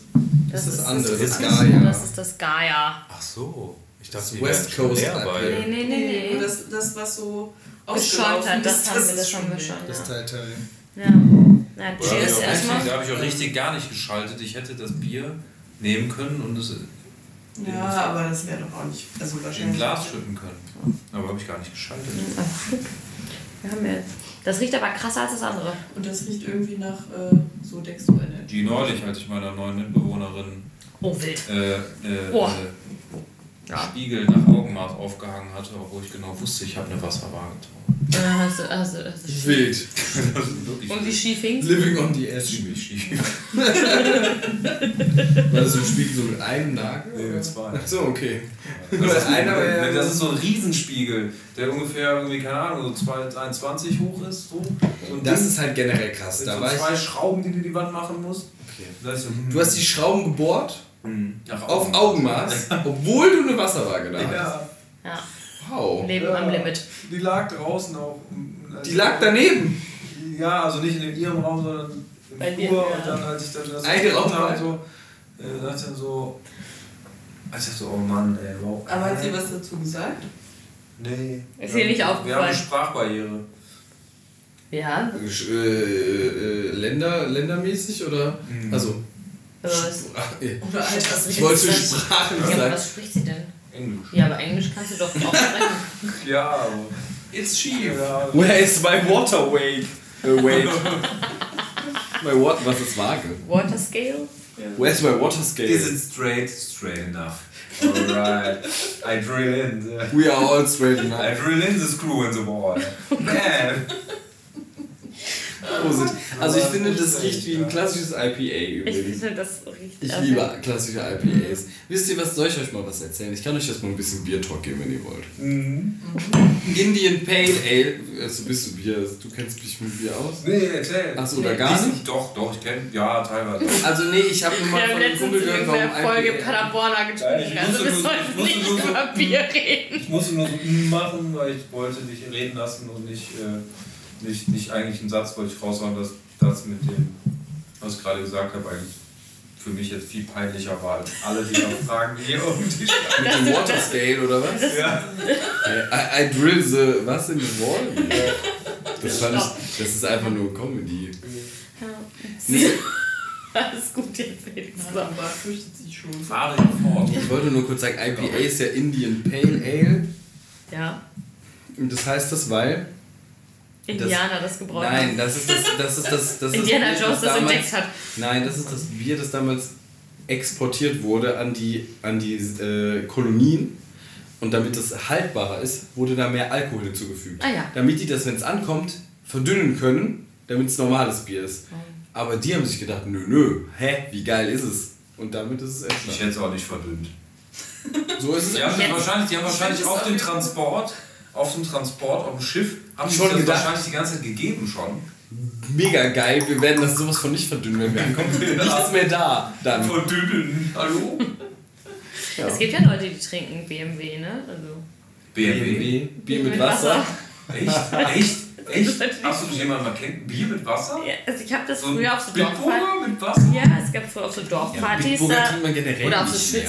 Das ist das andere, das, das ist Gaia. das ist das Gaia. Ach so. Ich dachte, Das West Coast bei. Nee, nee, nee, Nee, das, das was so Geschäumt ausgelaufen hat, das ist, haben wir das schon geschäumt. Das Ja. Teil Teil. Ja. Na, Da habe ich, cheers auch erstmal. richtig- da hab ich auch richtig gar nicht geschaltet. Ich hätte das Bier nehmen können und es Ja, aber das wäre doch auch nicht, also in ein wahrscheinlich. Glas schütten können. Aber habe ich gar nicht geschaltet. Wir haben jetzt. Das riecht aber krasser als das andere. Und das riecht irgendwie nach äh, so Dextro Energy. Die neulich, als ich meiner neuen Mitbewohnerin Oh, wild. äh, äh, Oh. Ja. Spiegel nach Augenmaß aufgehangen hatte, obwohl ich genau wusste, ich habe eine Wasserwaage drauf. Äh, hast du, hast du, hast du Wild. Das ist wirklich Und wie schief hing's? Living on the edge. ziemlich schief. War das so ein Spiegel so mit einem Nagel? Nee, mit zwei. Ach so, okay. Das ist, Einer war ja- das ist so ein Riesenspiegel, der ungefähr irgendwie, keine Ahnung, so 2,21 hoch ist. So. ein Das ist halt generell krass. mit Da so war ich, zwei Schrauben, die du die Wand machen musst. Okay. Da ist so, hm, du hast die Schrauben gebohrt hm, nach auf Augenmaß, obwohl du eine Wasserwaage da hast. Ja, Ja, Wow. Leben am Limit. die lag draußen auch. Die lag daneben. Ja, also nicht in ihrem Raum, sondern im Bei dir, Flur. ja. Und dann, als ich dann das Eingeraucht habe, war. so, äh, dachte ich dann so, als ich so, oh Mann, ey, wow. Aber hat sie was dazu gesagt? Nee. Ist ihr nicht Wir haben aufgefallen? eine Sprachbarriere. Ja, Äh, äh, Länder, ländermäßig oder? Mhm. Also, also was, Sprach- äh, Oder Alters ich wollte sprachlich ja, aber sagen. was spricht sie denn? Englisch. Ja, aber Englisch kannst du doch auch sprechen. Ja, aber. It's schief. Where is my water weight? Uh, weight. my what, was ist Waage? Water Scale? Where's my water scale? Is it straight? Straight enough. Alright. I drill in. The, We are all straight I enough. drill in the screw in the wall. Man. Prosit. Also ich finde, das riecht wie ein klassisches IPA Ich übrigens. finde, das riecht Ich liebe klassische IPAs. Wisst ihr was, soll ich euch mal was erzählen? Ich kann euch jetzt mal ein bisschen Bier-Talk geben, wenn ihr wollt. Indian Pale Ale, also bist du Bier, du kennst dich mit Bier aus? Nee, erzähl. Ach so, oder gar nicht? Doch, doch, ich kenn. Ja, teilweise. Also nee, ich habe mal von einem Kumpel in gehört, warum irgendeiner Folge IPA... Paderborner Ja, getrunken. ich Also wir sollten ich nicht über Bier reden. Ich musste nur so machen, weil ich wollte dich reden lassen und nicht, äh, nicht, nicht eigentlich einen Satz wollte ich raushauen, dass das mit dem, was ich gerade gesagt habe, eigentlich für mich jetzt viel peinlicher war als alle, die noch Fragen hier um die Mit dem Water Scale oder was? Ja. I, I drill the... was in the wall? Das fand ich... Das ist einfach nur Comedy. Nee, Alles gut jetzt, Felix. Fürchtet sich schon. Fahre fort. ich wollte nur kurz sagen, IPA ist ja Indian Pale Ale. Ja, Und das heißt das, weil... Indianer das gebraut Nein, haben. das ist das, das ist das, das ist Indiana Bier, Jones das damals- entdeckt hat. Nein, das ist das Bier, das damals exportiert wurde an die, an die äh, Kolonien. Und damit es haltbarer ist, wurde da mehr Alkohol hinzugefügt. Ah ja. Damit die das, wenn es ankommt, verdünnen können, damit es normales Bier ist. Oh. Aber die haben sich gedacht, nö, nö, hä, wie geil ist es? Und damit ist es Ich entstanden. hätte es auch nicht verdünnt. So ist es. Ja, die haben wahrscheinlich, die haben wahrscheinlich Ich auf dem Transport, auf dem Transport, auf dem Schiff, haben die Schon das gedacht. wahrscheinlich die ganze Zeit gegeben schon. Mega geil. Wir werden das sowas von nicht verdünnen, wenn wir ankommen. Nichts mehr da. Dann. Verdünnen. Hallo? Es gibt ja Leute, die trinken BMW, ne? Also. BMW. Bier mit Wasser. Echt? Echt? Echt? Hast du jemanden mal kennt? Bier mit Wasser? Ja, also ich habe das So früher auf so Dorfpartys. Mit Wasser? Ja, es gab früher auf so Dorfpartys. Bitburger da- trinkt man generell oder auf so Mit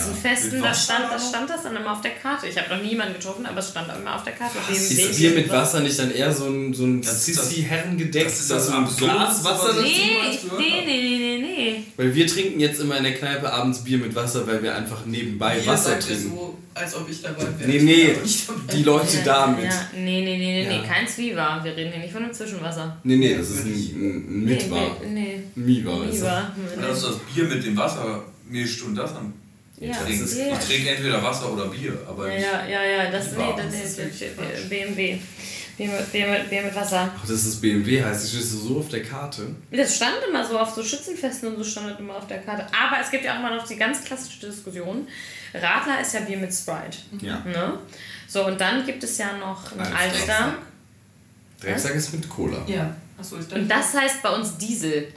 da stand, da stand das dann immer auf der Karte. Ich habe noch niemanden getroffen, aber es stand immer auf der Karte. BMW Ist Bier mit Wasser nicht dann eher so ein, so ein Das ist das- Sissi-Herrengedeck? das ist das so ein Absurdeste, Glas Wasser was dazu? ich- Nee, nee, nee, nee, nee, nee. Weil wir trinken jetzt immer in der Kneipe abends Bier mit Wasser, weil wir einfach nebenbei Wasser ja trinken. Als ob ich dabei wäre. Nee, nee, die Leute da mit. Ja, nee, nee, nee, nee, Ja. nee, kein Zwiebel. Wir reden hier nicht von einem Zwischenwasser. Nee, nee, das ist ein, ein Nee, Mitwa. nee, nee. Miwa ist das. Das ist das Bier mit dem Wasser mischt und das dann. Ja, trinkt. das ist- ich trinke entweder Wasser oder Bier, aber Ja, ja, ja, ja, das, nee, das, Das ist falsch. BMW. Bier mit, Bier, mit, Bier mit Wasser. Ach, das ist BMW, heißt es ist so auf der Karte. Das stand immer so auf so Schützenfesten und so stand das immer auf der Karte. Aber es gibt ja auch immer noch die ganz klassische Diskussion. Radler ist ja Bier mit Sprite. Ja. Ne? So, und dann gibt es ja noch ein Alster. Drecksack ist mit Cola. Ja. Achso, ich dachte. Und das heißt bei uns Diesel.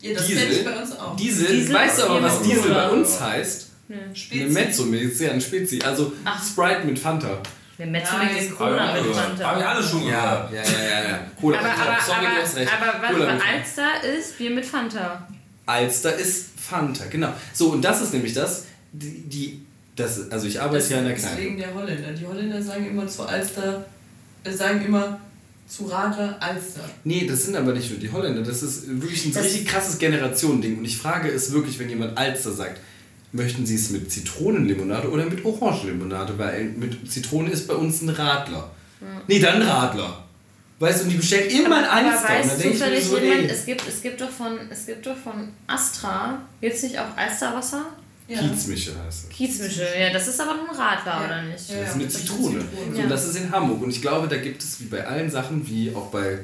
ja, das Diesel? ich bei uns auch. Diesel, Diesel weißt du ist aber, was Diesel Cola. bei uns heißt? Spezi. Eine Mezzo, ja, ein Spezi. Also Ach. Sprite mit Fanta. Nein, mit Hab Cola mit alle- Hab ich Fanta. alle schon gehört. ja, ja, ja. ja. Cola Aber, mit aber, Fanta. Sorry, du hast aber, recht. aber warte Cola Fanta. Alster ist Bier mit Fanta. Alster ist Fanta, genau. So, und das ist nämlich das, die, die das, also ich arbeite Das ja in der ist Kneipe. wegen der Holländer. Die Holländer sagen immer zu Alster, äh, sagen immer zu Radler Alster. Nee, das sind aber nicht nur die Holländer, das ist wirklich ein Das- richtig krasses Generationending. Und ich frage es wirklich, wenn jemand Alster sagt, möchten Sie es mit Zitronenlimonade oder mit Orangenlimonade? Weil mit Zitrone ist bei uns ein Radler. Nee, dann Radler. Weißt du, und die bestellt immer ein aber Alster. Und dann weiß denke ich mir zufällig so, jemand, ey, es gibt, es, gibt doch von, es gibt doch von Astra, gibt es nicht auch Alsterwasser? Ja. Kiezmische heißt das. Kiezmische, ja, das ist aber nur ein Radler, Ja. oder nicht? Ja, Das ist mit ist Zitrone. Zitrone. So, Ja. und das ist in Hamburg. Und ich glaube, da gibt es wie bei allen Sachen, wie auch bei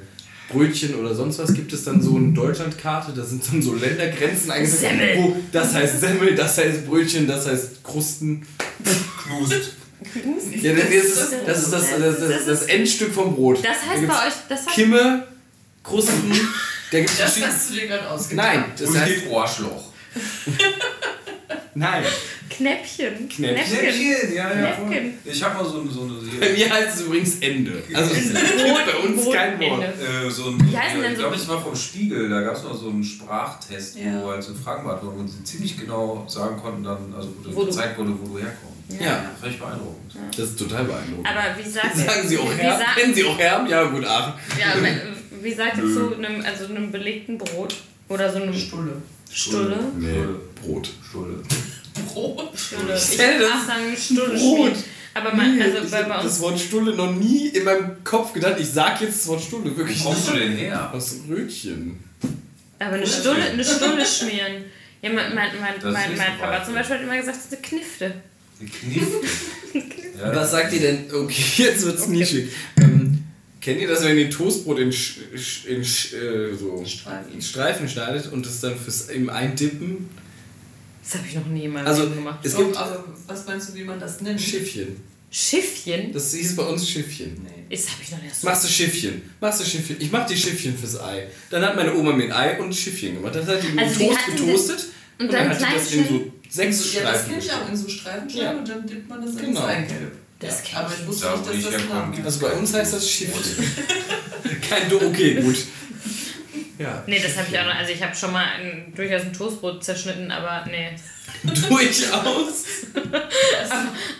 Brötchen oder sonst was, gibt es dann so eine Deutschlandkarte, da sind dann so Ländergrenzen eingesetzt. Semmel. Wo das heißt Semmel, das heißt Brötchen, das heißt Krusten. Knust. Ja, das ist das, ist das, das, das, das Endstück vom Brot. Das Da heißt bei euch, das heißt, Kimme, Krusten, da gibt es Das hast du dir gerade ausgedacht. Nein, das Und heißt. Ohrschloch. Nein. Knäppchen. Knäppchen. ja, Knäppchen. Ich habe mal so, so eine Bei mir heißt es übrigens Ende. Also es gibt bei uns kein Wort. Äh, so ein, Wie heißen denn ich so- glaube, es war vom Spiegel, da gab es noch so einen Sprachtest, Ja. wo halt so Fragen beantwortet wo sie ziemlich genau sagen konnten, dann, also wo, gezeigt wurde, wo du herkommst. Ja, Das fand ich beeindruckend. das ist total beeindruckend. Aber wie sagt ihr, Sagen Sie auch wie Herm? Kennen Sie auch Herm? Ja, gut, Aachen. Ja, aber wie sagt ihr zu einem, also einem belegten Brot? Oder so einem Stulle. Stulle? Nee, Brot. Stulle. Brot. Stulle. Ich würde sagen Stulle Brot. Aber man, also ich bei, das. Wort Stulle noch nie in meinem Kopf gedacht. Ich sag jetzt das Wort Stulle wirklich kommst du denn her? Aus Rötchen. Aber eine Stulle, eine Stulle schmieren. Ja, mein, mein, mein, mein, mein ein Papa Beispiel. zum Beispiel hat immer gesagt, das ist eine Knifte. Die Kniff. ja, Was sagt ihr denn? Okay, jetzt wird's nischig. Ähm, kennt ihr das, wenn ihr Toastbrot in, Sch, in Sch, äh, so Streifen. in Streifen schneidet und das dann fürs im Eindippen? Das habe ich noch nie in meinem Also Leben gemacht. es gibt aber was meinst du, wie man das nennt? Schiffchen. Schiffchen? Das hieß bei uns Schiffchen. Nee. Das habe ich noch nicht so. Machst du Schiffchen? Machst du Schiffchen? Ich mach die Schiffchen fürs Ei. Dann hat meine Oma mir ein Ei und ein Schiffchen gemacht. Dann hat die mit Also Toast getoastet das- und, und dann, dann hat die das in so sechs Ja, das Streifen kenne ich auch gesteckt. in so Streifenscheiben Ja. und dann dippt man das in Genau. das Eigelb. Das Ja, aber ich ich wusste Da, nicht, ich dass das ein herkomme. Also bei uns heißt das Schiffchen. Kein Do, okay, gut. Ja. Nee, das habe ich auch noch. Also ich habe schon mal ein, durchaus ein Toastbrot zerschnitten, aber nee. Durchaus.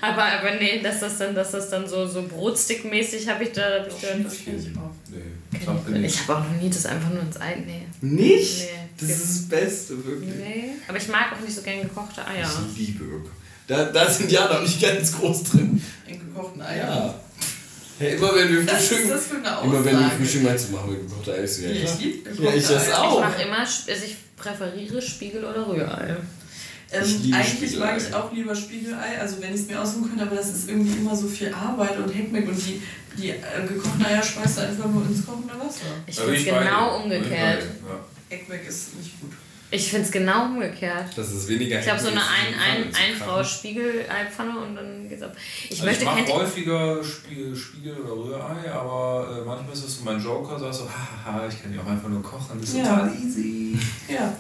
Aber, aber nee, dass das dann, dass das dann so, so Brotstick-mäßig habe ich da. Hab ich da Das ich. Nee, das ich. ich habe auch noch nie das einfach nur ins Ei. Nee. Nicht? Nee. Das ist das Beste, wirklich. Nee. Aber ich mag auch nicht so gern gekochte Eier. Ich liebe Öko. Da, da sind ja noch nicht ganz groß drin. In gekochten Eier. Ja. Hey, immer wenn wir Was ist frühstücken, das für eine immer wenn wir frühstücken, meinst du, machen wir gekochte Eier. Ja, Ja, ich liebe Ja, ich das Eier. Ich auch. mache immer, also ich präferiere Spiegel oder Rührei. Ähm, Ich liebe eigentlich Spiegelei. mag ich auch lieber Spiegelei, also wenn ich es mir aussuchen könnte, aber das ist irgendwie immer so viel Arbeit und Heckmeck und die, die äh, gekochten Eier schmeißt du einfach nur ins kochende Wasser. Ich finde bei genau ich umgekehrt. Heckmeck ist nicht gut. Ich finde es genau umgekehrt. Das ist weniger Ich glaube, so eine ein, ein, Pfanne ein Frau krachen. Spiegeleiepfanne und dann geht's ab. Ich Also möchte, ich mache häufiger Spiegel, Spiegel oder Rührei, aber äh, manchmal ist das so mein Joker, sagst so, haha, ich kann ja auch einfach nur kochen, das ist Ja. total easy. Ja.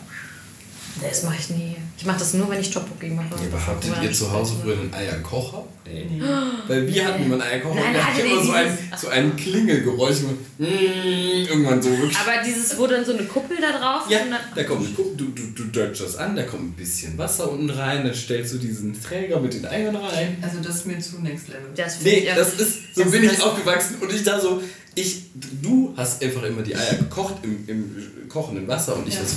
Das mache ich nie. Ich mache das nur, wenn ich Tteokbokki mache. Ja, aber hattet ihr zu Hause früher einen Eierkocher? Nee. Weil wir hatten immer einen Eierkocher Nein, und der hatte immer so ein, so ein Klingelgeräusch. so, mm, Irgendwann so wirklich. Aber dieses, wo dann so eine Kuppel da drauf Ja, und dann, da kommt, guck, du, du, du deutsch das an, da kommt ein bisschen Wasser unten rein, dann stellst du diesen Träger mit den Eiern rein. Also das ist mir zu next level. das Nee, ich ja- das ist, so das- bin ich das- aufgewachsen und ich da so, ich, du hast einfach immer die Eier gekocht im, im kochenden Wasser und ich Ja. das.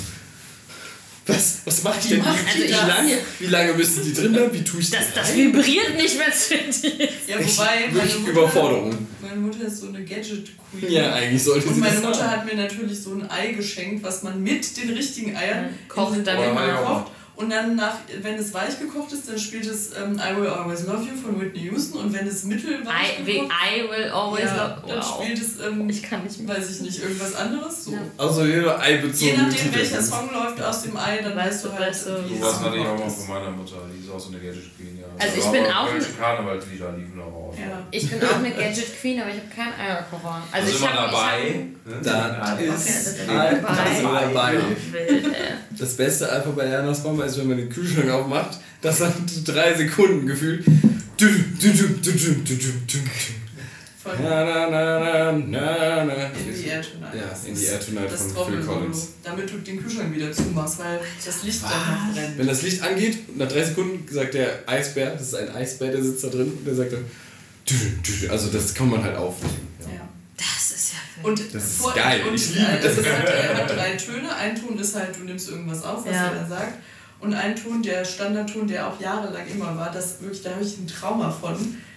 Was, was ich denn? macht Wie, die wie, das? lange, wie lange müssen die drin bleiben? Wie tue ich Das, die das rein? vibriert nicht, wenn es ist. Ja, wobei meine Mutter, Überforderung. meine Mutter ist so eine Gadget-Queen. Ja, eigentlich sollte Und sie meine das Mutter haben. hat mir natürlich so ein Ei geschenkt, was man mit den richtigen Eiern Kocht dann immer. kocht. Und dann, nach, wenn es weich gekocht ist, dann spielt es ähm, I Will Always Love You von Whitney Houston. Und wenn es mittelweich I, gekocht I will always ja, love. dann Wow. spielt es, ähm, Ich kann nicht mehr. weiß ich nicht, irgendwas anderes. So. Ja. Also jeder Ei Je bezogen. nachdem, welcher Song läuft aus dem Ei, dann weißt du halt, Weißt du, wie es Sowas hatte ich auch gekocht mal von meiner Mutter, die ist auch so eine Gadget Queen, ja. Also ich bin auch ein- Karnevalslieder liefen auch aus. Ja. Ich bin auch eine Gadget Queen, aber ich habe keinen Eierkocher. Also Also ich immer habe dabei. Ich ne? Da Okay, ist das ist Ei dabei. also hab. Das Beste einfach bei Janas Mama ist, wenn man den Kühlschrank aufmacht, dass dann drei Sekunden gefühlt. Von Na, na, na, na, na, na. In the Air Tonight. Ja, In the ist Air Tonight das von Phil Collins. damit du den Kühlschrank wieder zumachst, weil das Licht dann noch brennt. Wenn das Licht angeht, nach drei Sekunden sagt der Eisbär, das ist ein Eisbär, der sitzt da drin, und der sagt dann. Also das kann man halt aufnehmen. Ja. Ja. Das ist ja. Und Das ist vor- geil, Und ich liebe das. es hat, er hat drei Töne. Ein Ton ist halt, du nimmst irgendwas auf, was Ja. er da sagt. Und ein Ton, der Standardton, der auch jahrelang immer war, das wirklich, da habe ich ein Trauma von,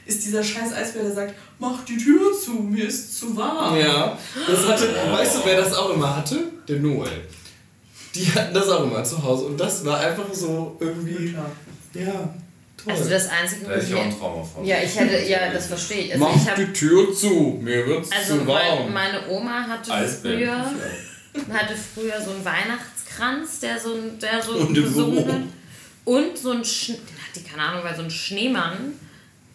ist dieser scheiß Eisbär, der sagt, mach die Tür zu, mir ist zu warm. Ja, das hatte, weißt du, wer das auch immer hatte? Der Noel. Die hatten das auch immer zu Hause und das war einfach so irgendwie, ja, toll. Also das Einzige, Da was hätte ich auch ich... ein Trauma von. Ja, ich hätte... Ja, das verstehe ich. Also Mach ich habe... die Tür zu, mir wird's Also zu warm. meine Oma hatte Eisbär. früher... hatte früher so einen Weihnachtskranz, der so, ein- der so Und gesungen hat. Und so ein, Sch den hat die, keine Ahnung, weil so ein Schneemann,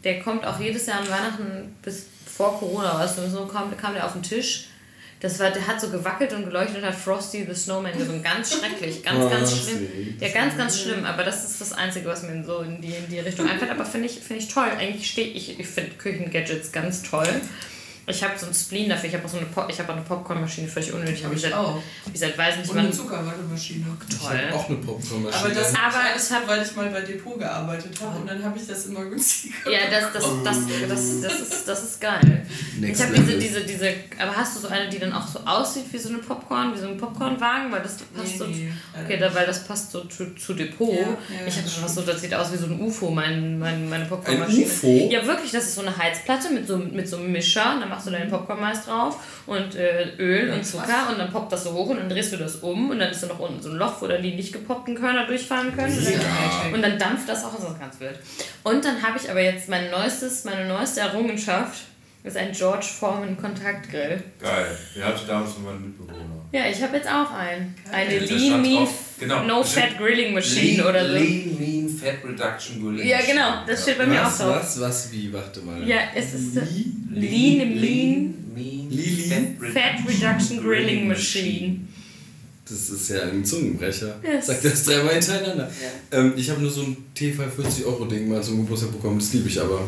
der kommt auch jedes Jahr an Weihnachten bis vor Corona, du, so kam, kam der auf den Tisch. Das war, der hat so gewackelt und geleuchtet und hat Frosty the Snowman gesungen. Ganz schrecklich, ganz, Oh, ganz schlimm. Ja, ganz, ganz schlimm. Aber das ist das Einzige, was mir so in die, in die Richtung einfällt. Aber finde ich, finde ich toll. Eigentlich stehe ich, ich finde Küchengadgets ganz toll. Ich habe so ein Spleen dafür. Ich habe auch so eine, Pop ich habe auch eine Popcornmaschine, völlig unnötig. Habe ich seit, auch. ich seit weiß nicht Und eine. Zuckerwattemaschine. Ich Toll. hab auch eine Popcornmaschine. Aber das Aber ich ich hab- weil ich mal bei Depot gearbeitet habe und dann habe ich das immer günstiger. Ja, das, das, das, das, das, ist, das ist geil. Next ich habe diese, diese, diese, aber hast du so eine, die dann auch so aussieht wie so eine Popcorn, wie so ein Popcornwagen, weil das passt so. Okay, da, weil das passt so zu, zu Depot. Ja, ja, ich habe das schon was so, das sieht aus wie so ein UFO, mein, mein, meine Popcornmaschine. Ein UFO? Ja, wirklich, das ist so eine Heizplatte mit so, mit so einem Mischer, und dann machst du deinen Popcornmais drauf und äh, Öl und Zucker und dann poppt das so hoch und dann drehst du das um und dann ist da noch unten so ein Loch, wo dann die nicht gepoppten Körner durchfallen können. Ja. Und dann dampft das auch, das ist ganz wild. Und dann habe ich aber jetzt mein neuestes, meine neueste Errungenschaft, ist ein George Foreman Kontaktgrill. Geil. Den hatte ich damals von meinem Mitbewohner. Ja, ich habe jetzt auch einen. Eine Da Lean Mean genau. No Fat Grilling Machine oder so. Lean, Mean Fat Reduction Grilling. Ja, genau, das steht bei mir auch was, drauf. was, was, wie, warte mal. Ja, es ist so Lean im Lean Mean Lean, Fat Reduction Grilling Machine. Das ist ja ein Zungenbrecher. Yes. Sag das dreimal hintereinander. Ähm, ich habe nur so ein T-Fall 40 Euro Ding mal zum Geburtstag bekommen, das liebe ich aber.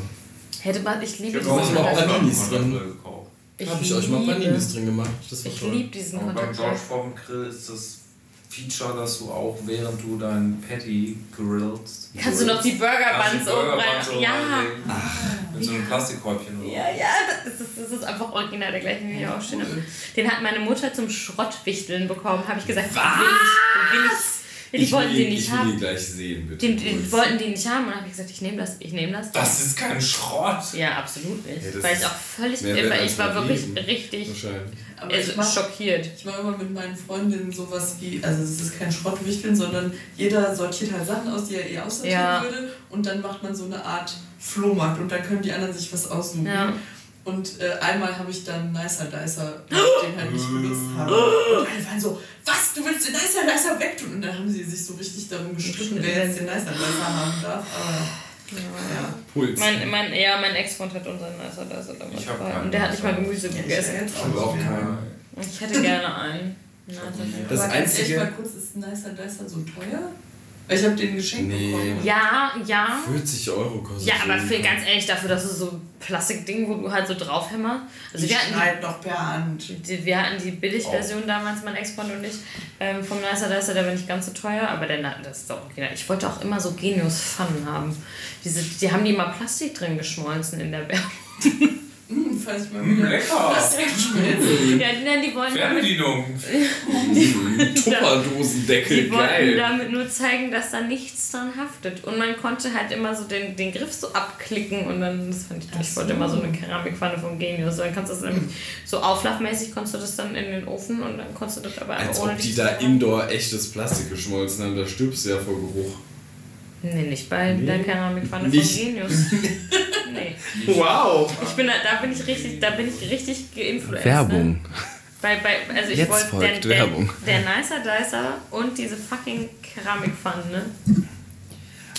Hätte man, ich liebe Ich diesen habe auch mal Kontakt. Paninis drin. gekauft. Habe ich euch mal Paninis drin gemacht. Das war Ich toll. liebe diesen beim Kontakt. George Foreman Grill ist das Feature, dass du auch während du dein Patty grillst. Kannst du noch die Burger Buns oben rein? Ja. Mit so einem Plastikhäubchen oder Ja, ja, das ist, das ist einfach original der gleiche, wie ich auch stehen habe. Den hat meine Mutter zum Schrottwichteln bekommen. Habe ich gesagt, will ich, will ich, die ich wollten will, den nicht ich will haben. ihn gleich sehen, bitte. Den, den wollten die nicht haben und dann habe ich gesagt, ich nehme das, ich nehme das. Das ist kein Schrott. Ja, absolut nicht. Ja, weil ich auch völlig, weil ich war wirklich Leben. richtig also ich mach, schockiert. ich mache immer mit meinen Freundinnen sowas wie, also es ist kein Schrottwichteln, sondern jeder sortiert halt Sachen aus, die er eh aussortieren Ja. würde und dann macht man so eine Art Flohmarkt und dann können die anderen sich was aussuchen. Ja. Und äh, einmal habe ich dann Nicer Dicer, den halt nicht benutzt habe. Und alle waren so, was, du willst den Nicer Dicer wegtun? Und dann haben sie sich so richtig darum gestritten, wer jetzt den Nicer Dicer haben darf. Aber ja. Puls. Mein, mein, ja, mein Ex-Freund hat unseren Nicer Dicer damals Ich hab keinen Und der hat nicht mal. Gemüse gegessen. Aber auch kein. Ich hätte gerne einen. Nicer Das Aber ganz Einzige- ehrlich mal kurz, ist Nicer Dicer so teuer? Ich habe den geschenkt Nee. bekommen. Ja, ja. 40 Euro kostet Ja, aber für ganz ehrlich, dafür, dass es so ein Plastikding, wo du halt so draufhämmer. Also Ich wir hatten, schneide noch per Hand. die, wir hatten die Billigversion damals, mein Ex-Freund und ich, ähm, vom Nicer Dicer, der war nicht ganz so teuer, aber der, das ist doch okay. Ich wollte auch immer so Genius Fun haben. Diese, die haben die immer Plastik drin geschmolzen in der Werbung. Hm, falls ich mal Mm, wieder lecker. das wegschmelzen. Ja, die, die wollen Fernbedienung. Tupperdosendeckel, die wollten geil. damit nur zeigen, dass da nichts dran haftet. Und man konnte halt immer so den, den Griff so abklicken und dann, das fand ich, ich wollte immer so eine Keramikpfanne vom Genius. Dann kannst du das nämlich so auflaufmäßig konntest du das dann in den Ofen und dann konntest du das aber Als ohne ob die da indoor echtes Plastik geschmolzen haben, da stirbst du ja vor Geruch. Nee, nicht bei der Keramikpfanne Nicht. vom Genius. nee. Wow! Ich bin da, da bin ich richtig, da bin ich richtig geinfluenced. Ne? Bei, bei, also ich Jetzt wollte folgt der, Werbung. Der, der Nicer Dicer und diese fucking Keramikpfannen, ne?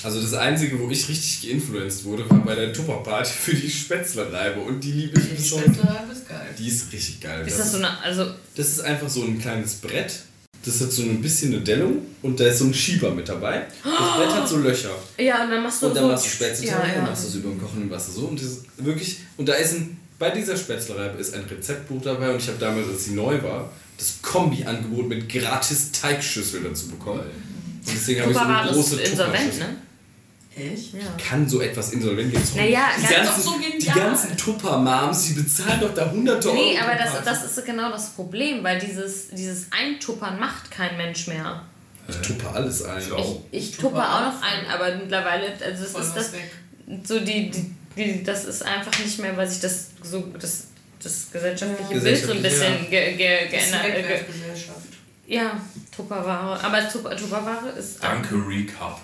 Also das Einzige, wo ich richtig geinfluenced wurde, war bei der Tupperparty für die Spätzlereibe und die liebe ich Die bis heute. Spätzle ist geil. Die ist richtig geil. Ist das so eine, also das ist einfach so ein kleines Brett. Das hat so ein bisschen eine Dellung und da ist so ein Schieber mit dabei. Das Brett hat so Löcher. Ja, und dann machst du Und dann so. machst du Spätzle ja, rein, ja. machst du es über dem kochenden Wasser so. Und das ist wirklich. Und da ist ein. Bei dieser Spätzlereibe ist ein Rezeptbuch dabei und ich habe damals, als sie neu war, das Kombi-Angebot mit gratis Teigschüssel dazu bekommen. Und deswegen habe ich so eine große insolvent, ne? Echt? Ja. Kann so etwas insolvent gehen? Naja, die, ganz- ganzen, so die ganzen Tupper-Moms, die bezahlen doch da hunderte Euro. Nee, aber das, das ist genau das Problem, weil dieses, dieses Eintuppern macht kein Mensch mehr. Ich tuppe alles ein. Ich auch. Ich, ich tuppe auch noch ein, aber mittlerweile, also das Voll ist das, so die, die, die, das ist einfach nicht mehr, weil sich das so, das, das gesellschaftliche Ja. Bild so ein bisschen Gesellschaftliche, ge, ge, geändert. eine Äh, ge, ja, Tupperware. Aber Tupper, Tupperware ist. Danke, Recap.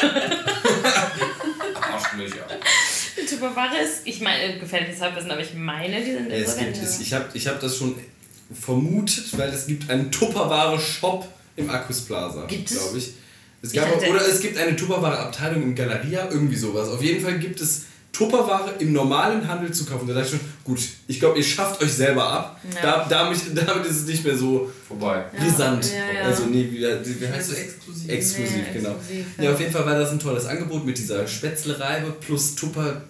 Arschlöcher. Tupperware ist, ich meine, gefährliches Halbwissen, aber ich meine, die sind Es gibt, es, ich habe ich hab das schon vermutet, weil es gibt einen Tupperware-Shop im Akkus Plaza. Es? Glaube ich. Es Ich gab, dachte- oder es gibt eine Tupperware-Abteilung im Galeria, irgendwie sowas. Auf jeden Fall gibt es Tupperware im normalen Handel zu kaufen. Da dachte ich schon, gut, ich glaube, ihr schafft euch selber ab. Ja. Da, damit, damit ist es nicht mehr so Vorbei. brisant. ja, ja. Also, nee, wie, wie heißt Also es? exklusiv. Exklusiv, Nee, genau. exklusiv, ja. ja. auf jeden Fall war das ein tolles Angebot mit dieser Spätzlereibe plus Tupper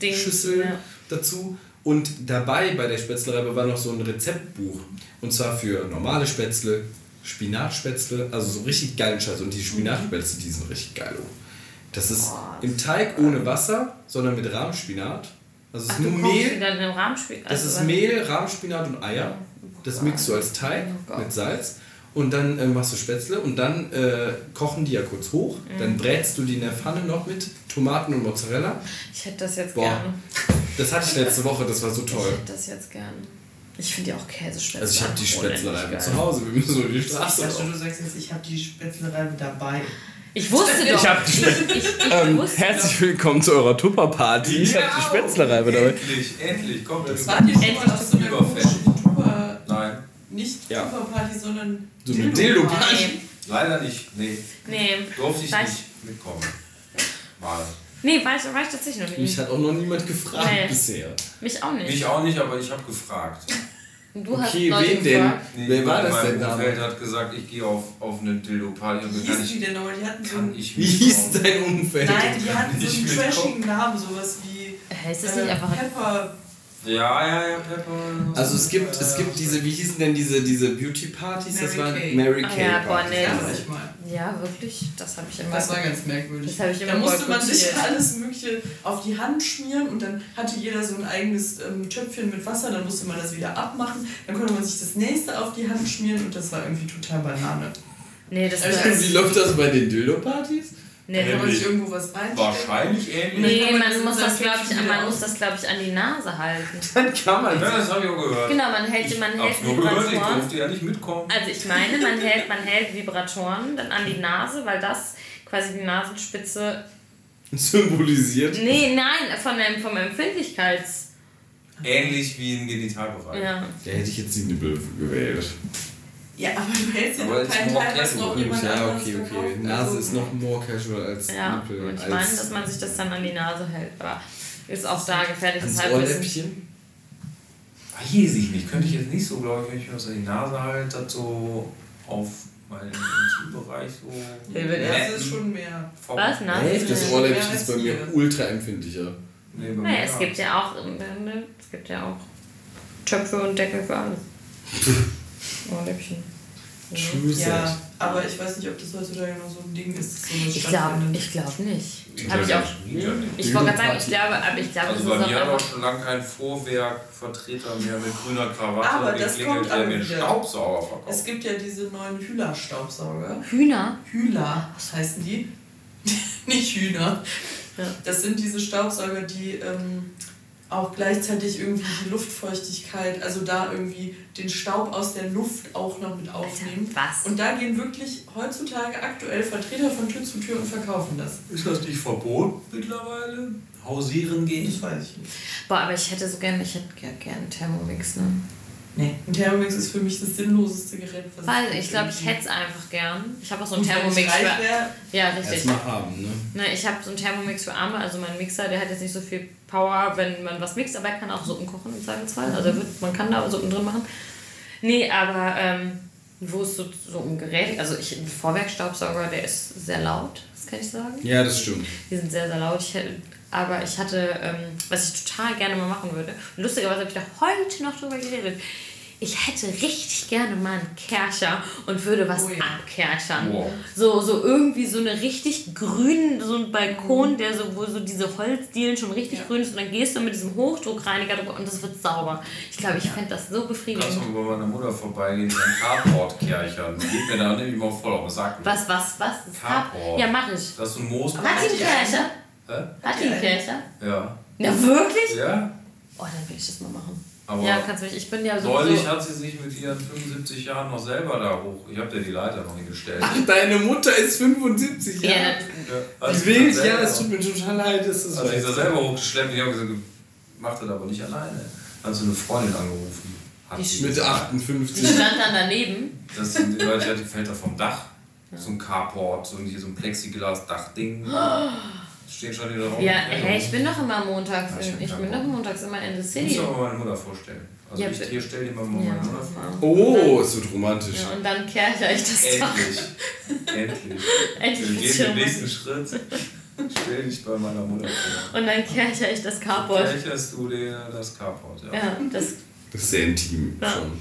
Ding, Schüssel ja. dazu. Und dabei bei der Spätzlereibe war noch so ein Rezeptbuch. Und zwar für normale Spätzle, Spinatspätzle, also so richtig geilen Scheiß. Und die Spinatspätzle, die sind richtig geil. oh. Das ist Boah, im Teig ohne Wasser, sondern mit Rahmspinat. Also es ist nur Mehl. Das also ist Mehl, Rahmspinat und Eier. Das mixt du als Teig Oh mit Salz. Und dann äh, machst du Spätzle und dann äh, kochen die ja kurz hoch. Mhm. Dann brätst du die in der Pfanne noch mit Tomaten und Mozzarella. Ich hätte das jetzt Boah, gerne. Das hatte ich letzte Woche, das war so Ich toll. hätte das jetzt gerne. Ich finde ja auch Käsespätzle. Also ich habe die Spätzlereibe zu. Hause, wir müssen nur die Ich Straße dachte, laufen. du sagst jetzt, ich habe die Spätzlereibe dabei. Ich wusste doch. hab die ich, ich, ich wusste willkommen zu eurer Tupper-Party. Endlich, endlich, kommt das. War die Endlich auf so einer Tupper, Nein, nicht Ja. Tupper-Party, sondern So eine Dildo-Party. Nee, leider nicht. Nee, nee. durfte ich ich- nicht mitkommen. Mal. Nee, war ich, war ich tatsächlich noch Mich nicht. hat auch noch niemand gefragt Nee. bisher. Mich auch nicht. Ich auch nicht, aber ich habe gefragt. Du hast Okay, Leute wen denn? Nee, Wer war das denn meinem damals? Umfeld hat gesagt, ich gehe auf, auf eine Dildo-Party und wie hieß die ich, denn nochmal? Die hatten so einen, ich Wie hieß dein Umfeld? nein, die hatten so einen trashigen Namen, sowas wie Hä, ist das äh, nicht einfach. Pepper. Ja, ja, ja, Pepper. Also es gibt, es gibt diese, wie hießen denn diese, diese Beauty-Partys? Das Mary waren Kay. Mary Ah Kay ja, boah, nee. Ja, das sag ist- ich mal. Ja, wirklich? Das habe ich immer. Das war ganz merkwürdig. Das habe ich immer Da musste man sich alles Mögliche auf die Hand schmieren und dann hatte jeder so ein eigenes ähm, Töpfchen mit Wasser, dann musste man das wieder abmachen, dann konnte man sich das nächste auf die Hand schmieren und das war irgendwie total Banane. Nee, das Also war. Wie läuft das bei den Dildo-Partys? Nee, Kann man sich irgendwo was reinstellen? Wahrscheinlich ähnlich. nee man man muss das, glaube ich, man muss das, glaube ich, an die Nase halten. Dann kann man Ja, das habe ich auch gehört. Genau, man hält, man Ich hält hab's nur gehört, ich Vibratoren. durfte ja nicht mitkommen. Also ich meine, man hält, man hält Vibratoren dann an die Nase, weil das quasi die Nasenspitze symbolisiert. Nee, nein, von dem, vom Empfindlichkeits. Ähnlich wie ein Genitalbereich. Ja. Da hätte ich jetzt die Nippel gewählt. Ja, aber du hältst ja noch it's keinen more Teil, was noch casual. jemand Ja, anderes okay, okay. Nase Also, ist noch more casual als Ja, Nippel. und ich meine, dass man sich das dann an die Nase hält. Aber ist auch da gefährliches ans. Ohrläppchen. Weiß ich nicht. Könnte ich jetzt nicht so, glaube ich, wenn ich mir das an die Nase halte, das so auf meinen Intimbereich so. Der wird Das ist schon mehr. vom- Was? Nase? Echt? Das Ja, Ohrläppchen ist bei mir ultra empfindlicher. Nee, bei Naja, es ja. gibt ja auch, ne, es gibt ja auch Töpfe und Deckel für alles. Ohrläppchen. True Ja, aber ich weiß nicht, ob das heutzutage noch so ein Ding ist, sowas Ich glaube ich glaub nicht. Ich auch. ja nicht. Ich wollte gerade sagen, ich glaube, aber ich glaube, Also das bei ist mir auch hat auch schon lange kein Vorwerkvertreter mehr mit grüner Krawatte Aber das kommt der aber mir. Staubsauger Es verkauft. gibt ja diese neuen Hühler-Staubsauger. Hühner. Hühler, was heißen die? Nicht Hühner. Ja. Das sind diese Staubsauger, die ähm, auch gleichzeitig irgendwie die Luftfeuchtigkeit, also da irgendwie den Staub aus der Luft auch noch mit aufnehmen. Was? Und da gehen wirklich heutzutage aktuell Vertreter von Tür zu Tür und verkaufen das. Ist das nicht verboten mittlerweile? Hausieren gehen? Das weiß ich nicht. Boah, aber ich hätte so gerne, ich hätte gerne gern einen Thermomix, ne? Nee. Ein Thermomix ist für mich das sinnloseste Gerät. Was Weil ich glaube, ich hätte es einfach gern. Ich habe auch so einen Thermomix für. wär, Ja, richtig. Erstmal haben, ne? Ne, ich habe so einen Thermomix für Arme, also mein Mixer, der hat jetzt nicht so viel Power, wenn man was mixt, aber er kann auch Suppen kochen im Zweifelsfall. Also wird, man kann da Suppen drin machen. Nee, aber ähm, wo es so, so um Gerät, also ich, ein Vorwerkstaubsauger, der ist sehr laut, das kann ich sagen. Ja, das stimmt. Die sind sehr, sehr laut. Ich hätte, aber ich hatte, ähm, was ich total gerne mal machen würde, und lustigerweise habe ich da heute noch drüber geredet, ich hätte richtig gerne mal einen Kercher und würde was Oh ja. abkerchern. Wow. So, so irgendwie so eine richtig grünen, so ein Balkon, der so, wo so diese Holzdielen schon richtig Ja. grün ist und dann gehst du mit diesem Hochdruckreiniger drüber und das wird sauber. Ich glaube, ich fände das so befriedigend. du bei meiner Mutter vorbeigehen, ein Carport-Kerchern. Die geht mir da nämlich mal voll auf den Sack. Was, was, was? Carport. Ja, mach ich. Das ist so ein Moos. Einen Kercher? Hat die einen Kercher? Ja. Ja, wirklich? Ja? Oh, dann will ich das mal machen. Aber ja, kannst du mich. Ich bin ja so. neulich hat sie sich mit ihren 75 Jahren noch selber da hoch. Ich habe dir die Leiter noch hingestellt. Ach, deine Mutter ist 75 ja, Jahre. ja, Ja, als Wie ich wild, das ja, selber- es tut mir total leid. Das ist Als ich da selber hochgeschleppt, ich habe gesagt, mach das aber nicht alleine. Hat sie eine Freundin angerufen. Hat Die mit gesagt. 58. die stand dann daneben. Das sind die Leute, die fällt da vom Dach. So ein Carport, so, hier so ein Plexiglas-Dachding. Stehen schon wieder drauf. Ja, hey, ich bin doch immer montags. Ja, ich in, ich bin doch montags immer in the Ich City. muss aber meine Mutter vorstellen. Also Ja, ich bitte. hier stell dir mal meine Ja, Mutter vor. Oh, es wird romantisch. Ja, und dann kerche ich das. Endlich. Endlich. Endlich Wir gehen den nächsten Schritt. Stell dich bei meiner Mutter vor. Und dann kerche ich das Carport. Welches du dir das Carport, ja. Ja, das, Das ist sehr intim Ja. schon.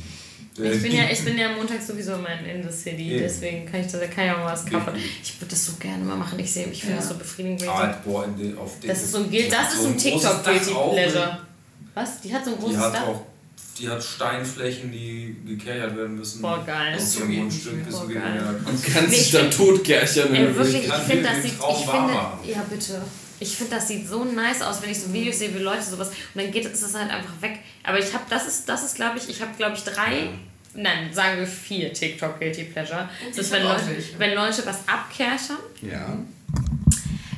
Ich, bin ja, ich bin ja montags sowieso immer in the City, Eben. deswegen kann ich, das, kann ich auch mal Carport. Eben. Ich würde das so gerne mal machen. Ich sehe, ich finde Ja. das so befriedigend. Ah, boah, in den, auf den, das ist so ein, das ist so ein TikTok Guilty auch, Pleasure. Was? Die hat so ein Die großes hat Dach? auch die hat Steinflächen, die gekerchert werden müssen. Boah, geil. Bis zum Grundstück, bis geil. ja, kannst dich ich da find- totgärchern. Ey, wirklich, ich finde, das sieht, ich finde, ja bitte. Ich finde, das sieht so nice aus, wenn ich so Videos sehe, wie Leute sowas, und dann geht ist es halt einfach weg. Aber ich habe, das ist, das ist glaube ich, ich habe glaube ich drei, nein, sagen wir vier TikTok Guilty Pleasure. Das ist, wenn Leute, wenn Leute was abkerchern, Ja.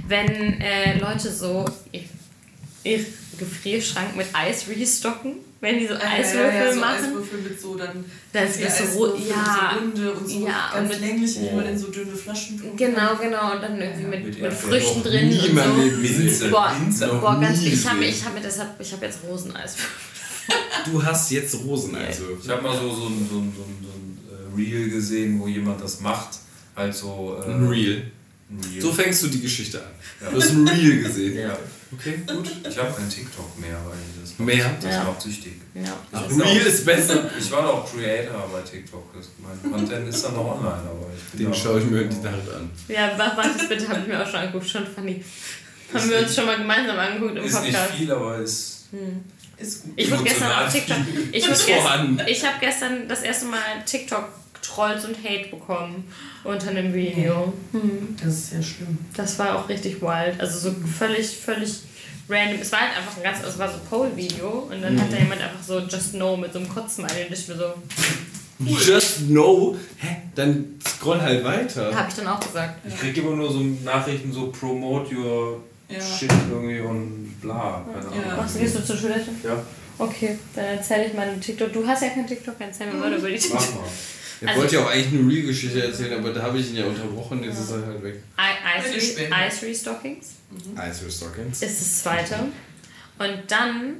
wenn äh, Leute so ihr, ihr Gefrierschrank mit Eis restocken, wenn die so Eiswürfel ja, ja, so machen. Eiswürfel mit so dann Das ist so Eiswürfel ja, und so runde und so ja, ganz und mit- länglich, die man in so dünne Flaschen tun Genau, genau. Und dann irgendwie mit, Mit mit. Früchten drin und so. Boah. Boah, ganz ich habe ich hab mir deshalb, ich habe jetzt Roseneis. Du hast jetzt Roseneiswürfel. Ich habe mal so, so ein, so ein, so ein, so ein äh, Reel gesehen, wo jemand das macht. Halt so. Äh, Ein Reel. ein Reel. So fängst du die Geschichte an. Ja. Du hast ein Reel gesehen. Ja. Okay, gut. Ich habe kein TikTok mehr, weil das macht, Mehr? das Ja. macht süchtig. Ja. Ach, ist Reel auch- ist besser. Ich war doch Creator bei TikTok. Das, mein Content ist dann noch online, aber ich bin Den schaue ich mir die Nacht an. ja, wa- warte bitte, habe ich mir auch schon angeguckt. Schon funny. Haben wir uns schon mal gemeinsam angeguckt im Ist nicht Podcast. viel, aber ist. Ist gut. Ich wurde gestern auf TikTok. Ich, gestern, ich habe gestern das erste Mal TikTok-Trolls und Hate bekommen unter einem Video. Hm. Das ist ja schlimm. Das war auch richtig wild. Also so völlig, völlig random. Es war halt einfach ein ganz, es war so ein Poll-Video und dann hat da jemand einfach so Just No mit so einem Kotzsmiley und ich mir so, Just know. Hä? Dann scroll halt weiter. habe ich dann auch gesagt. Ich kriege immer nur so Nachrichten, so promote your Ja. Shit irgendwie und bla. Keine Ahnung. Ja. Machst du, gehst du zur Toilette? Ja, Okay, dann erzähle ich meinen TikTok. Du hast ja kein TikTok, erzähl mir mal über die TikTok. mach mal. Ich Also- wollte ja auch eigentlich eine Real-Geschichte erzählen, aber da habe ich ihn ja unterbrochen, jetzt ist er halt weg. Ice, Restockings Ice Stockings. ist das zweite. Und dann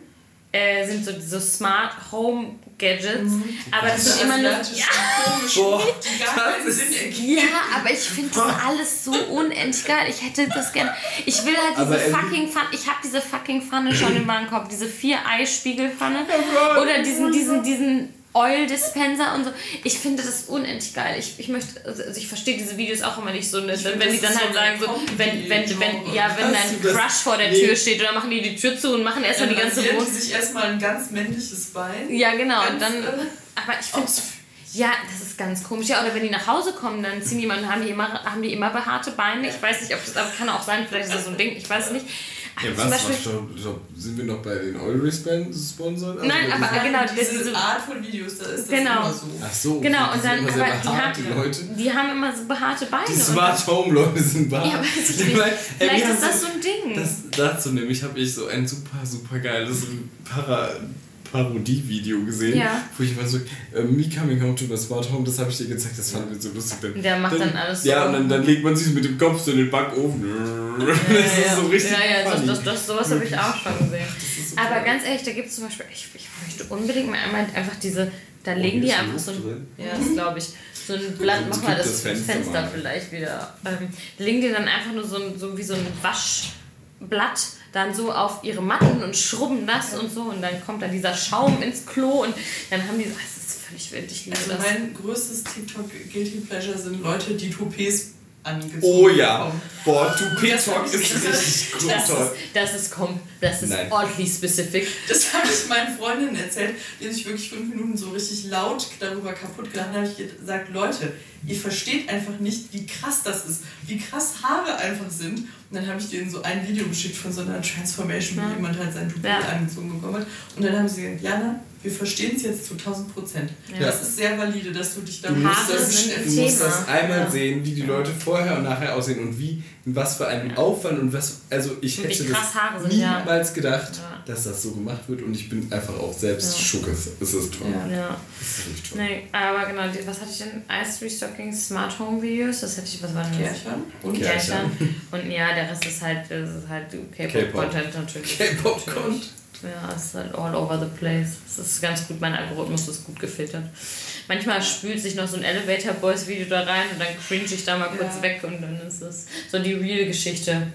äh, sind so so Smart Home Gadgets. Aber das sind immer nur. Ja, Boah, das ist- ja, aber ich finde das alles so unendlich geil. Ich hätte das gerne. Ich will halt diese fucking Pfanne. Ich habe diese fucking Pfanne schon im Warenkorb. Diese vier Eispiegelpfanne. Oder diesen, diesen, diesen Oil Dispenser und so. Ich finde das unendlich geil. Ich, ich möchte, also ich verstehe diese Videos auch immer nicht so, ne, Ich find, wenn die dann halt so sagen so, wenn, wenn, wenn, ja, wenn dein Crush vor der Nee. Tür steht oder machen die die Tür zu und machen erstmal die ganze Wohnung. sich erstmal ein ganz männliches Bein. Ja, genau. Und dann, äh, aber ich finde, ja, das ist ganz komisch. Ja, oder wenn die nach Hause kommen, dann ziehen die mal, haben die immer, haben die immer behaarte Beine. Ich weiß nicht, ob das, aber kann auch sein, vielleicht ist das so ein Ding. Ich weiß es nicht. Ja, was? Beispiel, was stopp. Sind wir noch bei den Oil Sponsoren? Also Nein, aber- genau, diese, diese- Art von Videos, da ist das Genau. immer so. Ach so. genau, die und dann, aber die haben, Leute. die haben immer so behaarte Beine. Die Smart Home Leute sind behaart. Ja, weiß ich ey, Vielleicht ist das so ein Ding. Das, dazu nämlich habe ich so ein super, super geiles Para Parodie-Video gesehen, Ja. wo ich immer so, äh, Me Coming Home to the Smart Home, das habe ich dir gezeigt, das fand ich so lustig. Dann, Der macht dann alles so. Ja, und dann, dann legt man sich mit dem Kopf so in den Backofen. das ist so richtig ja, ja, funny. das, das, sowas habe ich auch schon gesehen. so Aber geil. ganz ehrlich, da gibt es zum Beispiel, ich, ich möchte unbedingt mal einmal einfach diese, da legen die hier ist einfach so ein, drin. ja, das glaube ich, so ein Blatt, Sonst mach mal das das Fenster, Fenster vielleicht wieder. Ähm, legen die dann einfach nur so, ein- so wie so ein Waschblatt dann so auf ihre Matten und schrubben das und so und dann kommt dann dieser Schaum ins Klo und dann haben die, das ist völlig wild, ich liebe Also das. mein größtes TikTok Guilty Pleasure sind Leute, die Toupets angezogen Oh ja. bekommen. Boah, Das Toupet-Talk ist richtig gut. Das das ist, kom das ist Nein. oddly specific. Das habe ich meinen Freundinnen erzählt, die haben sich wirklich fünf Minuten so richtig laut darüber kaputt gelacht. Dann habe ich gesagt, Leute, ihr versteht einfach nicht, wie krass das ist, wie krass Haare einfach sind. Und dann habe ich denen so ein Video geschickt von so einer Transformation, wo Ja. jemand halt sein Toupet Ja. angezogen bekommen hat. Und dann haben sie gesagt, Jana, wir verstehen es jetzt zu 1000 Prozent. Ja. Das ist sehr valide, dass du dich da Du musst, Haare das, du musst das einmal Ja. sehen, wie die Leute vorher und nachher aussehen und wie, in was für einem Aufwand und was, also ich Und wie hätte krass das Haare sind, ja. niemals gedacht, Ja. dass das so gemacht wird und ich bin einfach auch selbst Ja. schucke. Es ist toll. Ja. Es ist wirklich toll. Nee, aber genau, was hatte ich denn? Ice Restocking Smart Home Videos, das hätte ich, was war denn das? Kärchern und Ja. Kärchern. Und ja, der Rest ist halt, das ist halt K-Pop-Content natürlich. K-Pop-Content. Ja, es ist halt all over the place. Es ist ganz gut, mein Algorithmus ist gut gefiltert. Manchmal spült sich noch so ein Elevator Boys Video da rein und dann cringe ich da mal kurz Ja. weg und dann ist es so die Real-Geschichte.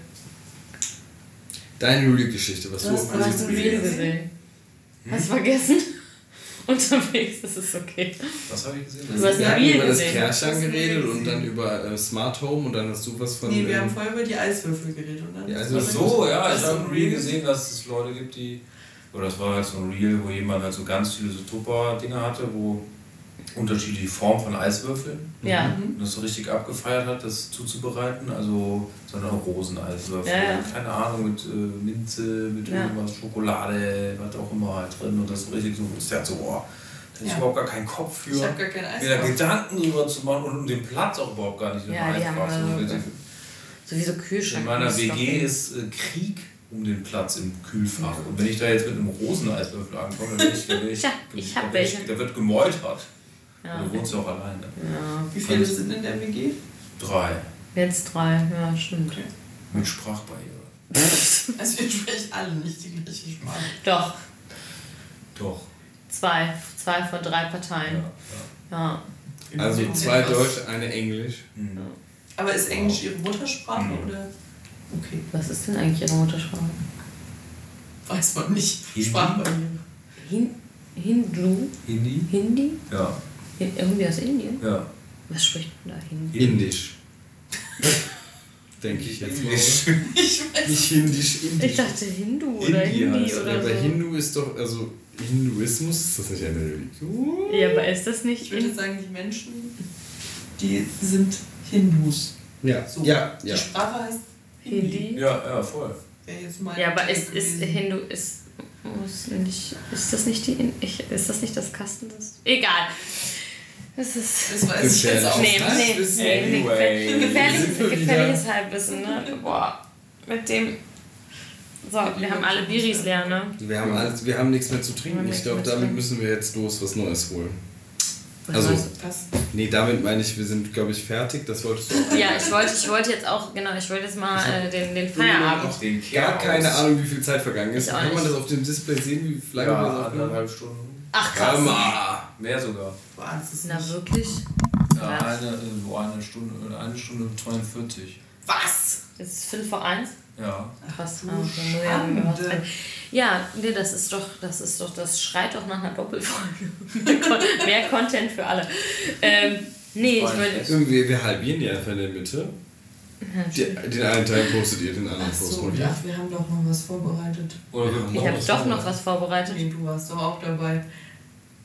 Deine Real-Geschichte, was Du auf Du Anhieb hast ein Real Real gesehen. Hast vergessen? Unterwegs, das ist okay. Was habe ich gesehen? Du hast Wir Reel über das. Kärchern geredet und dann über äh, Smart Home und dann hast du was von. Nee, wir haben vorher über die Eiswürfel geredet. Und dann also was so, ja, ich habe ein Reel gesehen, dass es Leute gibt, die. Oder das war halt so ein Reel, wo jemand halt so ganz viele so Tupper-Dinger hatte, wo unterschiedliche Formen von Eiswürfeln Ja. und das so richtig abgefeiert hat, das zuzubereiten. Also so eine Roseneiswürfel, Ja, ja. keine Ahnung, mit äh, Minze, mit Ja. irgendwas, Schokolade, was auch immer halt drin. Und das so richtig so, ist der halt so, boah, da ist überhaupt gar keinen Kopf für. Gar mir da. Gedanken drüber zu machen und um den Platz auch überhaupt gar nicht Ja, die haben. So, also- So wie so Kühlschrank. in meiner WG ist äh, Krieg um den Platz im Kühlfach. Und wenn ich da jetzt mit einem Roseneiswürfel ankomme, dann bin ich, dann bin ich, Tja, ich hab welche. Da wird gemeutert. Ja, Du wohnst ja auch alleine. ja. Wie viele sind in der WG? Drei. Jetzt drei, ja, stimmt. Mit Sprachbarriere. Also wir sprechen alle nicht die gleiche Sprache. Doch, Doch. zwei. Zwei von drei Ja, Parteien. ja. Ja. Also zwei Deutsch, eine Englisch. Mhm. Aber ist Englisch Ihre Muttersprache Mhm. oder? Okay, Was ist denn eigentlich Ihre Muttersprache? weiß man nicht. Hindi? Sprachbarriere. Hin Hindu? Hindi? Hindi? Ja. Hin irgendwie aus Indien? Ja. Was spricht man da Hindi? Indisch. Denke ich jetzt mal. Ich weiß Nicht Hindisch, Indisch. Ich dachte Hindu oder Hindi Hindi heißt, oder ja, aber so. Hindu ist doch, also Hinduismus, ist das nicht eine Religion? Ja, aber ist das nicht Ich würde sagen, die Menschen, die sind Hindus. Ja, So. ja, ja. Die Sprache heißt Hindi. Ja, ja, voll. Ja, aber ist, ist. Hindu ist muss nicht ist das nicht die In- ich, ist das nicht das Kastensystem? Egal. Das ist Das weiß ich jetzt auch nee, nicht. nee, Halbwissen. nee, nee, Anyway. gefährliches, wir wieder- gefährliches Halbwissen, ne? Boah, mit dem So, wir haben alle Biris leer, ne? Wir haben, alles, wir haben nichts mehr zu trinken. Ich glaube, damit müssen wir jetzt los was Neues holen. Was Also, Was? nee, damit meine ich, wir sind, glaube ich, fertig. Das wolltest du auch. Ja, ich wollte, ich wollte jetzt auch, genau, ich wollte jetzt mal äh, den, den Feierabend. Den Gar keine. Ahnung, wie viel Zeit vergangen ist. Kann man das auf dem Display sehen, wie lange wir Ja, das aufgenommen haben? anderthalb Stunden. Ach krass. Hammer! Mehr sogar. Das ist Na wirklich? Ja, eine, äh, wo eine Stunde, eine Stunde und 42. Was? Jetzt ist Viertel vor eins. Ja. Krass. Ah, ich ja. Ja, nee, das ist doch, das ist doch, das schreit doch nach einer Doppelfolge. Mehr Con- Mehr Content für alle. Ähm, nee, ich wollte. Irgendwie, wir halbieren die einfach in der Mitte. Die, den einen Teil postet ihr, den anderen so, postet ihr. ja, wir haben doch noch was vorbereitet. Oder wir Ich habe doch noch was vorbereitet. Nee, du warst doch auch dabei.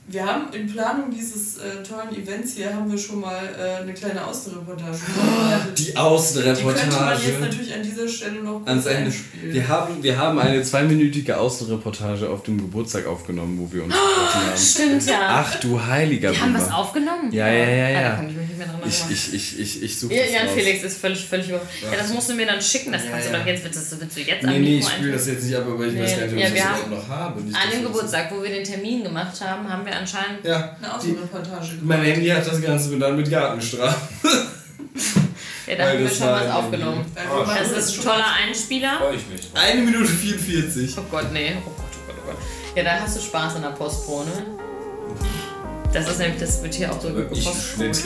Wir haben in Planung dieses äh, tollen Events hier haben wir schon mal äh, eine kleine Außenreportage vorbereitet. Die Die könnte man jetzt Außenreportage. natürlich an dieser Stelle noch Ans Ende. einspielen. Wir haben, wir haben eine zweiminütige Außenreportage auf dem Geburtstag aufgenommen, wo wir uns getroffen haben. Stimmt ja. Ach du heiliger Wir haben was aufgenommen? Ja, ja, ja, Ah, ja. Da kann ich Ich, ich, ich, ich, suche Ja, das Jan. Felix ist völlig, völlig über. Ja, das musst du mir dann schicken, das kannst Ja, du doch jetzt, willst du, willst du jetzt Nee, nee, ich spiele das jetzt nicht ab, aber ich weiß gar nicht, ob Ja, ich wir das überhaupt noch habe. Nicht, An dem wir das- Geburtstag, wo wir den Termin gemacht haben, haben wir anscheinend. Ja, Eine die, Außenreportage gemacht. mein Handy hat das Ganze dann mit Gartenstrafen. Ja, da haben wir das schon was aufgenommen. Wir machen Das ist ein toller Einspieler. Freue ich mich. Eine Minute 44. Oh Gott, nee. Oh Gott, oh Gott, oh Gott. Ja, da hast du Spaß in der Postpro, ne? Das ist nämlich, das wird hier auch so gepostet.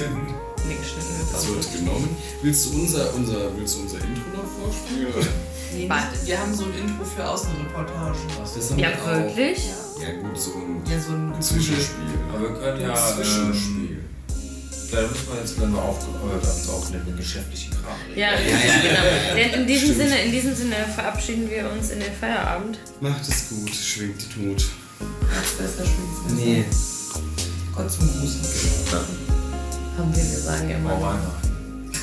Nee, geschnitten wird Das wird genommen. Willst du unser, unser, willst du unser Intro noch vorspielen? Nee, Warte. wir haben so ein Intro für Außenreportagen. Das haben Ja, wir auch. wirklich? Ja gut, so ein Ja, so ein Zwischenspiel. Aber wir können ja. Zwischenspiel. Ähm, ja, da müssen wir jetzt, wenn wir aufgehört haben, so auch mit dem geschäftlichen Kram reden. Ja, genau. Denn in diesem Sinne, in diesem Sinne verabschieden wir uns in den Feierabend. Macht es gut, schwingt die. Ganz besser schwingt Gott zum Gruß. Haben wir, wir sagen immer. rein.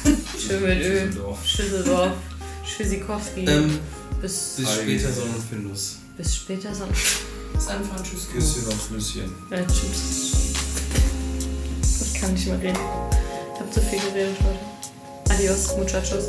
Schön mit Öl. Düsseldorf. Schüsseldorf. Schüssikowski. Ähm, bis, bis später, Sonn und Findus. bis später. Son San Francisco. Küsschen aufs Nüsschen. ja, tschüss. Ich kann nicht mehr reden. Ich habe zu viel geredet heute. Adios, muchachos.